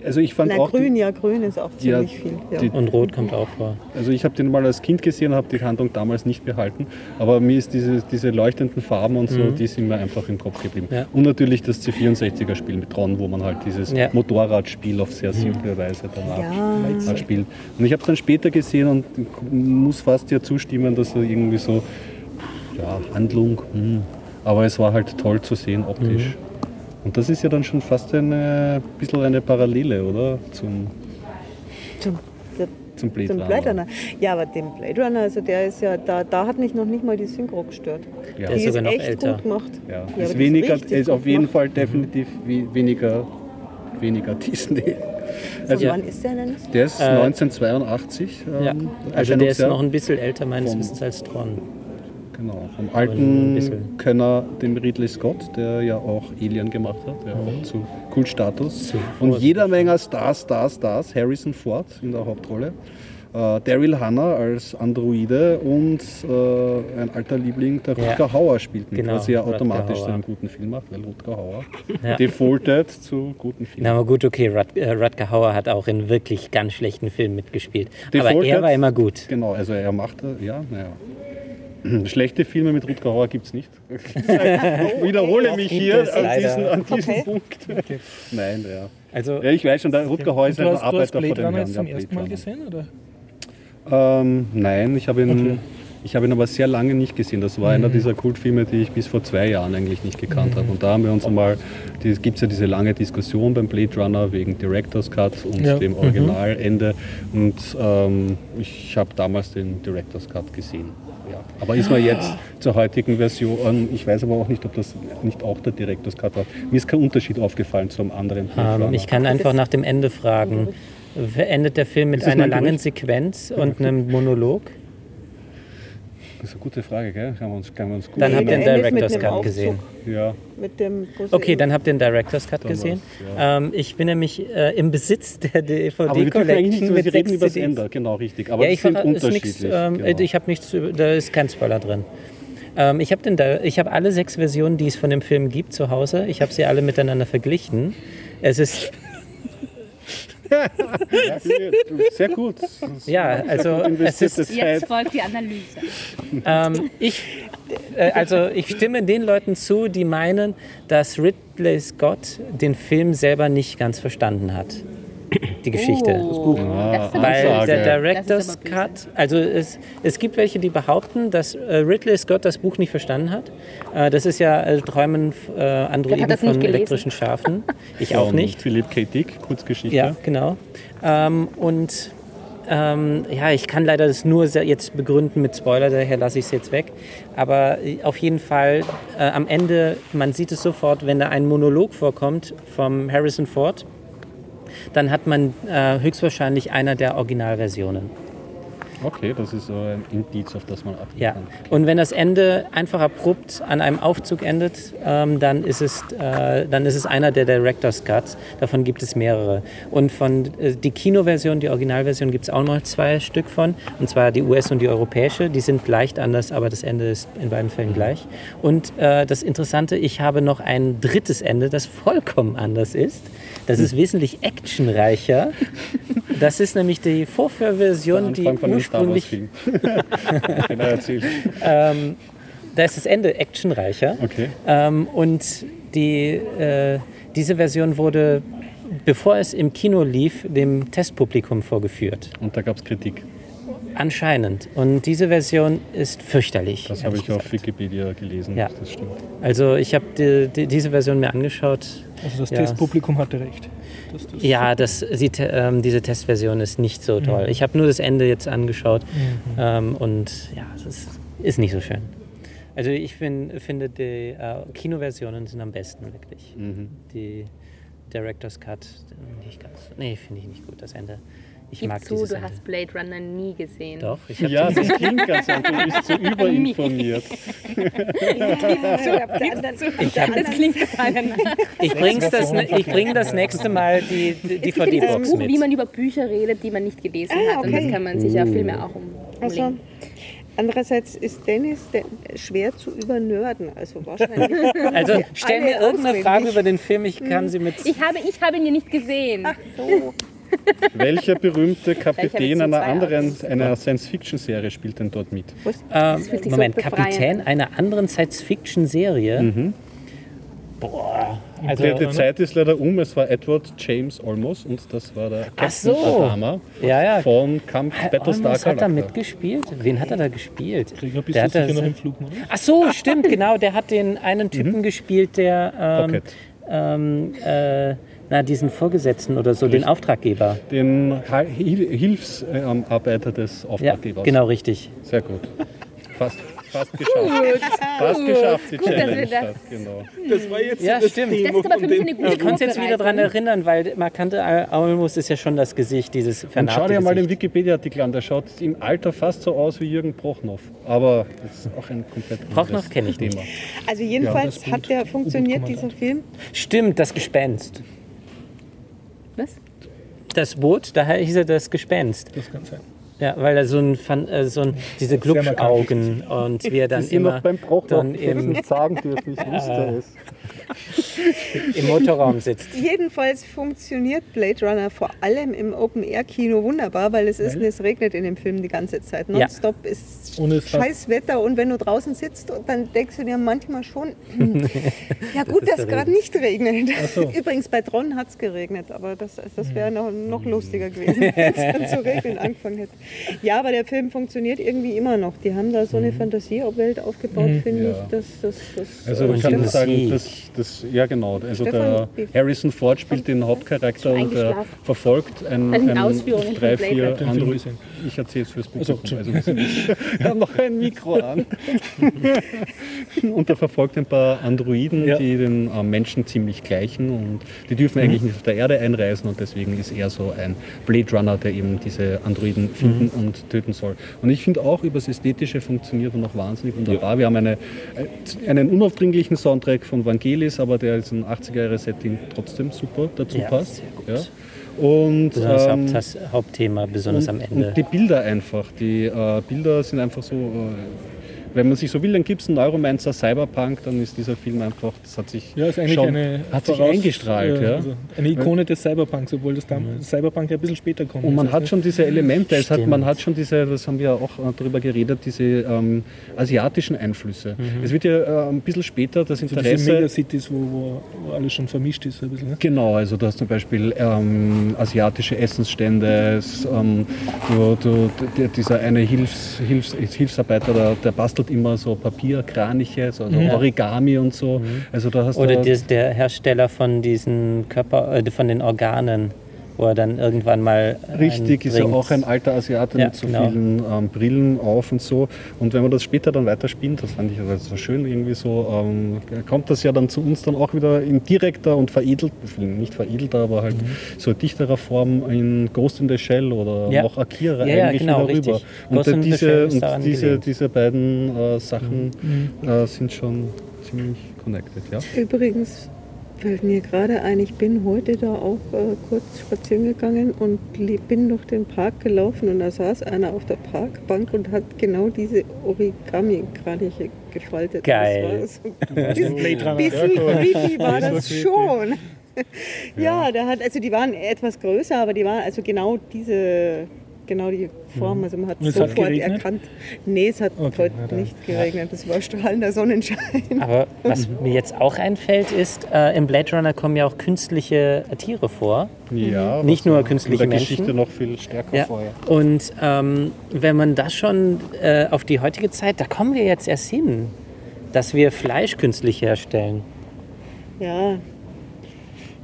Also ich fand Nein, auch, die- grün, ja, grün ist auch Ja, ziemlich viel. Ja. die- Und Rot kommt auch vor. also ich habe den mal als Kind gesehen und habe die Handlung damals nicht behalten, aber mir ist diese, diese leuchtenden Farben und so, die sind mir einfach im Kopf geblieben. Ja. Und natürlich das C64er-Spiel mit Tron, wo man halt dieses Ja. Motorradspiel auf sehr simple Weise danach Ja. halt spielt. Und ich habe es dann später gesehen und muss fast dir zustimmen, dass er irgendwie so, ja, Handlung, hm. aber es war halt toll zu sehen optisch. Und das ist ja dann schon fast eine bisschen eine Parallele, oder? Zum, zum Blade zum Runner. Blade Runner. Ja, aber dem Blade Runner, also der ist ja, da, da hat mich noch nicht mal die Synchro gestört. Ja. Der ist die noch echt älter. gut gemacht. Ja, Ja, ist, die weniger, richtig ist auf jeden gemacht. Fall definitiv we- weniger, weniger Disney. Also Ja. wann ist der denn? Der ist Äh, 1982. Ja, ähm, also der ist noch ein bisschen älter meines Wissens als Tron. Genau, vom alten. Könner, dem Ridley Scott, der ja auch Alien gemacht hat, der auch zu Kultstatus. Und jeder Menge Stars, Stars, Stars. Harrison Ford in der Hauptrolle. Äh, Daryl Hannah als Androide und äh, ein alter Liebling, der Ja. Rutger Hauer spielt mit, Genau, was ja automatisch zu einem guten Film macht, weil Rutger Hauer Ja. defaultet zu guten Filmen. Na, aber gut, okay, Rut, äh, Rutger Hauer hat auch in wirklich ganz schlechten Filmen mitgespielt. aber Defaultet- er war immer gut. Genau, also er macht, ja, naja. Schlechte Filme mit Rutger Hauer gibt es nicht. Ich wiederhole mich hier an diesem, an Okay. Punkt. Nein, ja. Also, ja. Ich weiß schon, der Rutger Hauer ist ein Arbeiter vor Blade dem Runner Herrn. jetzt zum ersten Mal Blade gesehen? Oder? Runner. Ähm, nein, ich habe ihn, Okay. Ich habe ihn aber sehr lange nicht gesehen. Das war einer dieser Kultfilme, die ich bis vor zwei Jahren eigentlich nicht gekannt habe. Und da haben wir uns einmal, es gibt ja diese lange Diskussion beim Blade Runner wegen Director's Cut und Ja. dem Originalende. Und ähm, ich habe damals den Director's Cut gesehen. Ja. Aber ist mir jetzt zur heutigen Version, ich weiß aber auch nicht, ob das nicht auch der Director's Cut war. Mir ist kein Unterschied aufgefallen zum anderen Blade ähm, Runner. ich kann einfach nach dem Ende fragen. Endet der Film mit einer langen? Sequenz und einem Monolog? Das ist eine gute Frage, gell? Kann man uns, kann man uns gut Dann habt ihr den Director's Cut Aufzug. gesehen. Ja, Mit dem Okay, dann habt ihr den Director's Cut Dann gesehen. ja. Ähm, ich bin nämlich äh, im Besitz der aber wir dürfen eigentlich DVD-Collection mit wir reden sechs über das. Ende, genau, richtig. Aber ja, ich sind unterschiedlich. nix, ähm, genau. Ich habe nichts, da ist kein Spoiler drin. Ähm, ich habe den da, ich habe alle sechs Versionen, die es von dem Film gibt, zu Hause. Ich habe sie alle miteinander verglichen. Es ist Sehr gut. ja, also es ist Jetzt folgt die Analyse. Ähm, ich, äh, also ich stimme den Leuten zu, die meinen, dass Ridley Scott den Film selber nicht ganz verstanden hat. Die Geschichte. Oh, Ah, das aber Weil der Director's. Cut, also es, es gibt welche, die behaupten, dass äh, Ridley Scott das Buch nicht verstanden hat. Äh, das ist ja äh, Träumen äh, Androiden von elektrischen Schafen. Ich auch nicht. Philipp K. Dick, Kurzgeschichte. Ja, genau. Ähm, und ähm, ja, ich kann leider das nur jetzt begründen mit Spoiler, daher lasse ich es jetzt weg. Aber äh, auf jeden Fall äh, am Ende, man sieht es sofort, wenn da ein Monolog vorkommt vom Harrison Ford, dann hat man äh, höchstwahrscheinlich einer der Originalversionen. Okay, das ist so ein Indiz, auf das man achten Ja. kann. Und wenn das Ende einfach abrupt an einem Aufzug endet, ähm, dann, ist es, äh, dann ist es einer der Director's Cuts. Davon gibt es mehrere. Und von äh, die Kinoversion, die Originalversion, gibt es auch noch zwei Stück von. Und zwar die US- und die europäische. Die sind leicht anders, aber das Ende ist in beiden Fällen gleich. Und äh, das Interessante, ich habe noch ein drittes Ende, das vollkommen anders ist. Das ist wesentlich actionreicher. Das ist nämlich die Vorführversion, die Star Wars Film. genau, erzähl. ähm, da ist das Ende actionreicher. Okay. Ähm, und die, äh, diese Version wurde, bevor es im Kino lief, dem Testpublikum vorgeführt. Und da gab es Kritik. Anscheinend. Und diese Version ist fürchterlich. Das habe ich auf gesagt. Wikipedia gelesen. Ja. Das stimmt. Also ich habe die, die, diese Version mir angeschaut. Also das Ja. Testpublikum hatte recht. Das, das Ja, das, te- ähm, diese Testversion ist nicht so toll. Ich habe nur das Ende jetzt angeschaut ähm, und ja, es ist, ist nicht so schön. Also ich bin, finde, die äh, Kinoversionen sind am besten, wirklich. Mhm. Die Director's Cut, äh, nicht ganz. Nee, finde ich nicht gut, das Ende. Ich Gib mag zu, du hast Blade Runner nie gesehen. Doch, ich habe Ja, das klingt ganz anders. Du bist so überinformiert. ich hab, Das klingt total ich bring's das, ne- ich bring das nächste Mal die, die DVD-Box Buch, mit. wie man über Bücher redet, die man nicht gelesen Ah, hat. Und das okay. kann man sich auf Filme auch um, Also, andererseits ist Dennis de schwer zu übernörden. Also wahrscheinlich. Also stell mir irgendeine auswendig. Frage über den Film, ich kann sie mit... Ich habe, ich habe ihn ja nicht gesehen. so. Welcher berühmte Kapitän einer anderen, einer Science-Fiction-Serie spielt denn dort mit? So Moment, befreiend Kapitän einer anderen Science-Fiction-Serie? Boah, also die, die Zeit ist leider um, es war Edward James Olmos und das war der Captain so. Adama Ja, ja. von Kampf Battlestar Olmos hat da Galactica. mitgespielt? Wen hat er da gespielt? Gregor, bist Der hat sicher noch im Flugmodus? Ach so, stimmt, genau. Der hat den einen Typen gespielt, der ähm, ähm, äh, na, diesen Vorgesetzten oder so, den Auftraggeber. Den Hilfsarbeiter des Ja, Auftraggebers. genau richtig. Sehr gut. Fast, fast geschafft. Fast geschafft, die Gut, dass wir Challenge. das- Genau. Das war jetzt Ja, das stimmt. Thema Das ist aber für mich eine gute Ich konnte jetzt wieder daran erinnern, weil Markante Olmos ist ja schon das Gesicht, dieses Und vernarbte schau dir mal den. Wikipedia-Artikel an, der schaut im Alter fast so aus wie Jürgen Prochnow. Aber das ist auch ein komplett Prochnow anderes kenn ich nicht. Thema. Also jedenfalls das hat der funktioniert, dieser Film. Stimmt, das Gespenst. Was? Das Boot, da hieß er das Gespenst. Das kann sein. Ja, weil er so ein, Fan- äh, so ein diese Glubschaugen und wie er dann Ist immer noch beim Prochnow, dann im, nicht sagen dürfen, ich wusste es. im Motorraum sitzt. Jedenfalls funktioniert Blade Runner vor allem im Open-Air-Kino wunderbar, weil es ist, Weil? es regnet in dem Film die ganze Zeit. Ja. Nonstop ist es hat- scheiß Wetter und wenn du draußen sitzt, dann denkst du dir manchmal schon, hm, ja gut, ist dass der gerade nicht regnet. so. Übrigens bei Tron hat es geregnet, aber das, das wäre noch, noch lustiger gewesen, wenn es dann zu regnen angefangen hätte. Ja, aber der Film funktioniert irgendwie immer noch. Die haben da so eine Fantasierwelt aufgebaut, finde Ja. ich. Das, das, das, Also äh, man Und kann sagen, dass das, ja genau, also Stefan, der Harrison Ford spielt den Hauptcharakter und eingeschlafen. verfolgt ein, Bei den ein Ausführungen von drei, vier gesehen. Ich erzähle es fürs Also, Publikum. Also, wir haben noch ein Mikro an. und er verfolgt ein paar Androiden, Ja. die den äh, Menschen ziemlich gleichen und die dürfen eigentlich nicht auf der Erde einreisen und deswegen ist er so ein Blade Runner, der eben diese Androiden finden und töten soll. Und ich finde auch, über das Ästhetische funktioniert er noch wahnsinnig wunderbar. Wir haben eine, äh, einen unaufdringlichen Soundtrack von Vangelis, aber der ist ein 80er-Jahre-Setting trotzdem super dazu Ja, passt. sehr gut. Ja. Und, Besonders ähm, Haupt- Hauptthema, besonders am und, Ende. und die Bilder einfach. Die äh, Bilder sind einfach so, äh, wenn man sich so will, dann gibt es einen Neuromancer Cyberpunk, dann ist dieser Film einfach, das hat sich Ja, ist eigentlich schon, eine hat sich eingestrahlt. äh, ja. also eine Ikone des Cyberpunks, obwohl das dann Cyberpunk ja ein bisschen später kommt. Und man hat schon diese Elemente, es hat, man hat schon diese, das haben wir ja auch äh, darüber geredet, diese ähm, asiatischen Einflüsse. Mhm. Es wird ja äh, ein bisschen später das so diese Interesse. Megacities, wo, wo, wo alles schon vermischt ist. Ein bisschen, ne? Genau, also du hast zum Beispiel ähm, asiatische Essensstände, es, ähm, du, du, dieser eine Hilfs, Hilfs, Hilfsarbeiter, der, der bastelt immer so Papierkraniche, so, so Origami und so. Also da hast Oder du, des, der Hersteller von diesen Körper, äh, von den Organen, wo er dann irgendwann mal Richtig, ist ja auch ein alter Asiate Ja, mit so genau. vielen ähm, Brillen auf und so. Und wenn man das später dann weiterspinnt, das fand ich also so schön irgendwie so, ähm, kommt das ja dann zu uns dann auch wieder in direkter und veredelt, nicht veredelter, aber halt so dichterer Form in Ghost in the Shell oder Mhm. Ja. noch Akira Ja, ja, eigentlich genau, wieder rüber. richtig. Und Ghost the diese, und diese, diese beiden äh, Sachen Mhm. äh, sind schon ziemlich connected, ja. Übrigens fällt mir gerade ein, ich bin heute da auch äh, kurz spazieren gegangen und bin durch den Park gelaufen und da saß einer auf der Parkbank und hat genau diese Origami-Kraniche gefaltet. Geil. Das war so ein bisschen creepy war Das war das creepy. schon. Ja, der hat, also die waren etwas größer, aber die waren also genau diese, genau die Form. Also man hat es hat sofort geregnet? erkannt. Nee, es hat Okay, heute nicht geregnet. Es war strahlender Sonnenschein. Aber was mir jetzt auch einfällt, ist, äh, im Blade Runner kommen ja auch künstliche Tiere vor. ja Nicht was nur in künstliche der Geschichte Menschen. noch viel stärker Ja. vorher. Und ähm, wenn man das schon äh, auf die heutige Zeit, da kommen wir jetzt erst hin, dass wir Fleisch künstlich herstellen. Ja,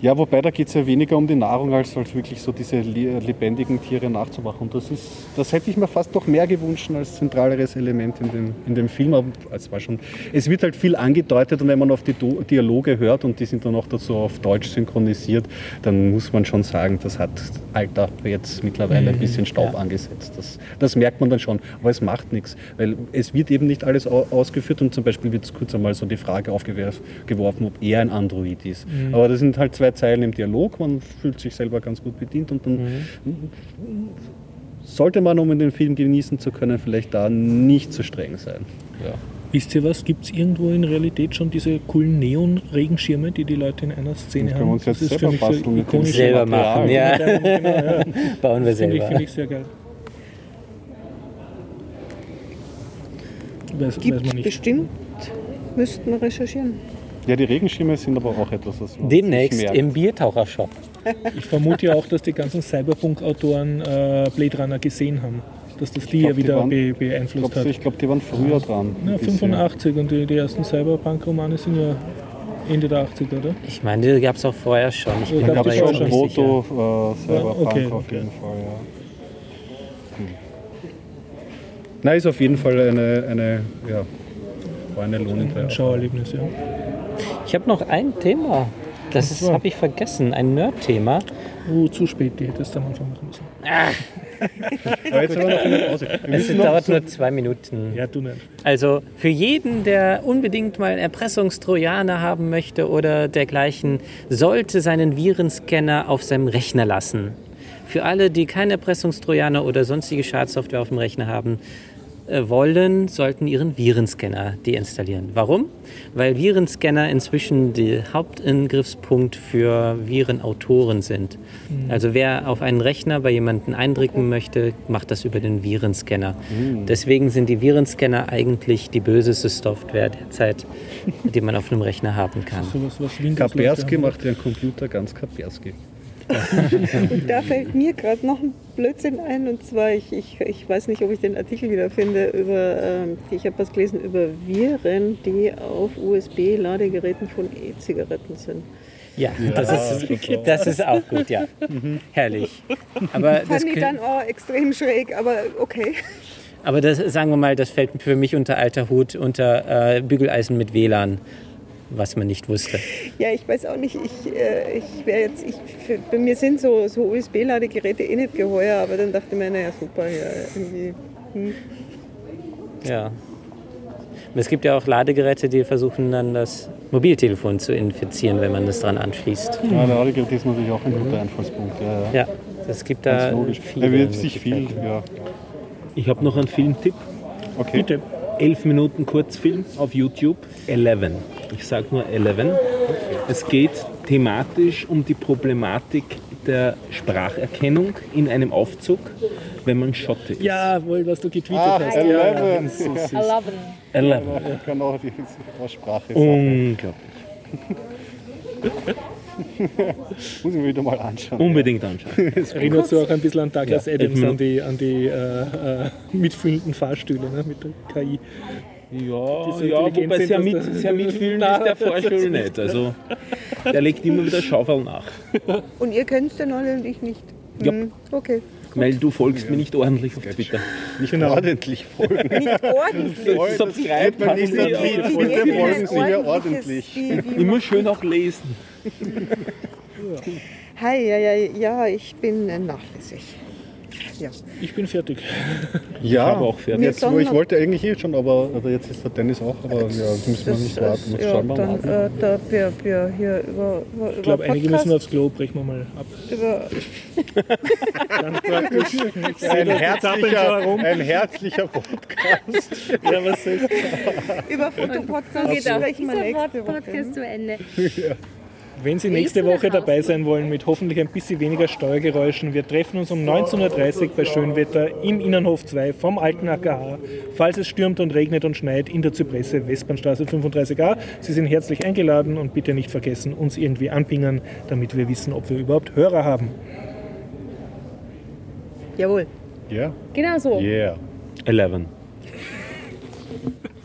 Ja, wobei da geht es ja weniger um die Nahrung, als halt wirklich so diese le- lebendigen Tiere nachzumachen. Und das ist, das hätte ich mir fast noch mehr gewünscht als zentraleres Element in dem, in dem Film. Aber es war schon, es wird halt viel angedeutet und wenn man auf die Do Dialoge hört und die sind dann auch dazu auf Deutsch synchronisiert, dann muss man schon sagen, das hat Alter jetzt mittlerweile ein bisschen Staub angesetzt. Das, das merkt man dann schon. Aber es macht nichts, weil es wird eben nicht alles au- ausgeführt und zum Beispiel wird kurz einmal so die Frage aufgeworfen, ob er ein Android ist. Aber das sind halt zwei Zeilen im Dialog, man fühlt sich selber ganz gut bedient und dann sollte man, um den Film genießen zu können, vielleicht da nicht zu streng sein. Ja. Wisst ihr was? Gibt es irgendwo in Realität schon diese coolen Neon-Regenschirme, die die Leute in einer Szene können haben? wir uns jetzt das ist für selber mich so ikonisch. Selber machen, ja. Genau, ja. Bauen wir ich, selber. finde ich sehr geil. Weiß, weiß Gibt man es nicht. bestimmt, müssten wir recherchieren. Ja, die Regenschirme sind aber auch etwas, was man Demnächst sich merkt. im Biertauchershop. Ich vermute ja auch, dass die ganzen Cyberpunk-Autoren äh, Blade Runner gesehen haben. Dass das die glaub, ja die wieder waren- be Ich beeinflusst glaube, hat. glaub, die waren früher dran. Ja, ein bisschen. 85 und die, die ersten Cyberpunk-Romane sind ja Ende der 80er, oder? Ich meine, die gab es auch vorher schon. Ich Ja, bin Da schon schon. Proto äh, Cyberpunk okay, auf okay. jeden Fall, ja. Hm. Na, ist auf jeden Fall eine, eine ja, war eine lohnende Ein Schauerlebnis, ja. Ich habe noch ein Thema. Das so. habe ich vergessen. Ein Nerd-Thema. Oh, zu spät, die hättest du am Anfang machen müssen. Aber jetzt sind wir noch Es dauert nur zwei Minuten. Ja, du nicht. Also für jeden, der unbedingt mal Erpressungstrojaner haben möchte oder dergleichen, sollte seinen Virenscanner auf seinem Rechner lassen. Für alle, die keine Erpressungstrojaner oder sonstige Schadsoftware auf dem Rechner haben wollen, sollten ihren Virenscanner deinstallieren. Warum? Weil Virenscanner inzwischen der Hauptingriffspunkt für Virenautoren sind. Also wer auf einen Rechner bei jemandem eindrücken möchte, macht das über den Virenscanner. Deswegen sind die Virenscanner eigentlich die böseste Software derzeit, die man auf einem Rechner haben kann. Was haben. macht den Computer ganz Kaspersky. Und da fällt mir gerade noch ein Blödsinn ein. Und zwar, ich, ich, ich weiß nicht, ob ich den Artikel wieder finde, über, ähm, ich habe was gelesen über Viren, die auf USB-Ladegeräten von E-Zigaretten sind. Ja, das, ist, das ist auch gut, ja. Herrlich. Aber das, Fand ich kö- dann auch extrem schräg, aber okay. aber das, sagen wir mal, das fällt für mich unter alter Hut, unter äh, Bügeleisen mit WLAN, was man nicht wusste. Ja, ich weiß auch nicht, ich, äh, ich wäre jetzt, ich, bei mir sind so, so USB-Ladegeräte eh nicht geheuer, aber dann dachte ich mir, naja, super, ja, irgendwie. Hm. Ja. Es gibt ja auch Ladegeräte, die versuchen dann das Mobiltelefon zu infizieren, wenn man das dran anschließt. Ja, der Audiogerät ist natürlich auch ein guter Einfallspunkt. Ja, ja. Ja, es gibt da viele Er wird sich viel, ja. Ich habe noch einen Filmtipp. Okay. Bitte. Elf Minuten Kurzfilm auf YouTube. Eleven. Ich sage nur Eleven. Es geht thematisch um die Problematik der Spracherkennung in einem Aufzug, wenn man Schotte ist. Jawohl, was du getweetet Ah, hast. Eleven. so süß. Eleven. Eleven. Ich kann auch die Aussprache sagen. Unglaublich. Muss ich mir wieder mal anschauen. Unbedingt anschauen. Erinnert so auch ein bisschen an Douglas Ja, Adams, an die, an die äh, äh, mitfühlenden Fahrstühle ne, mit der KI. Ja, ja wobei sind, sehr, mit, der- sehr mitfühlend ist der Fahrstuhl nicht. Also, der legt immer wieder Schaufeln nach. Und ihr kennt den alle und ich nicht. Ja. Hm, Okay. Weil du folgst mir nicht ordentlich auf Twitter. Nicht Genau. ordentlich folgen. Nicht ordentlich. Subscribe man nicht. Wie Bitte folgen Sie mir ordentlich. Immer schön auch lesen. Hi, ja, ja, ja, ich bin nachlässig. Ja. Ich bin fertig. Ja, habe auch fertig. Jetzt, wo ich wollte eigentlich eh schon, aber also jetzt ist der Dennis auch, aber ja, das müssen wir nicht warten. Jetzt ja, schauen wir dann, äh, da wir, wir hier über, über, Ich glaube, einige müssen aufs Klo, brechen wir mal ab. über Ein herzlicher, ein herzlicher Podcast. Ja, was soll's? Über Fotopodcast Geht auch sprechen wir dieser nächste Woche. Podcast zu Ende. Wenn Sie nächste Woche dabei sein wollen mit hoffentlich ein bisschen weniger Steuergeräuschen, wir treffen uns um 19.30 Uhr bei Schönwetter im Innenhof 2 vom alten AKH. Falls es stürmt und regnet und schneit, in der Zypresse, Westbahnstraße 35a. Sie sind herzlich eingeladen und bitte nicht vergessen, uns irgendwie anpingern, damit wir wissen, ob wir überhaupt Hörer haben. Jawohl. Ja, Genau so. yeah. Eleven.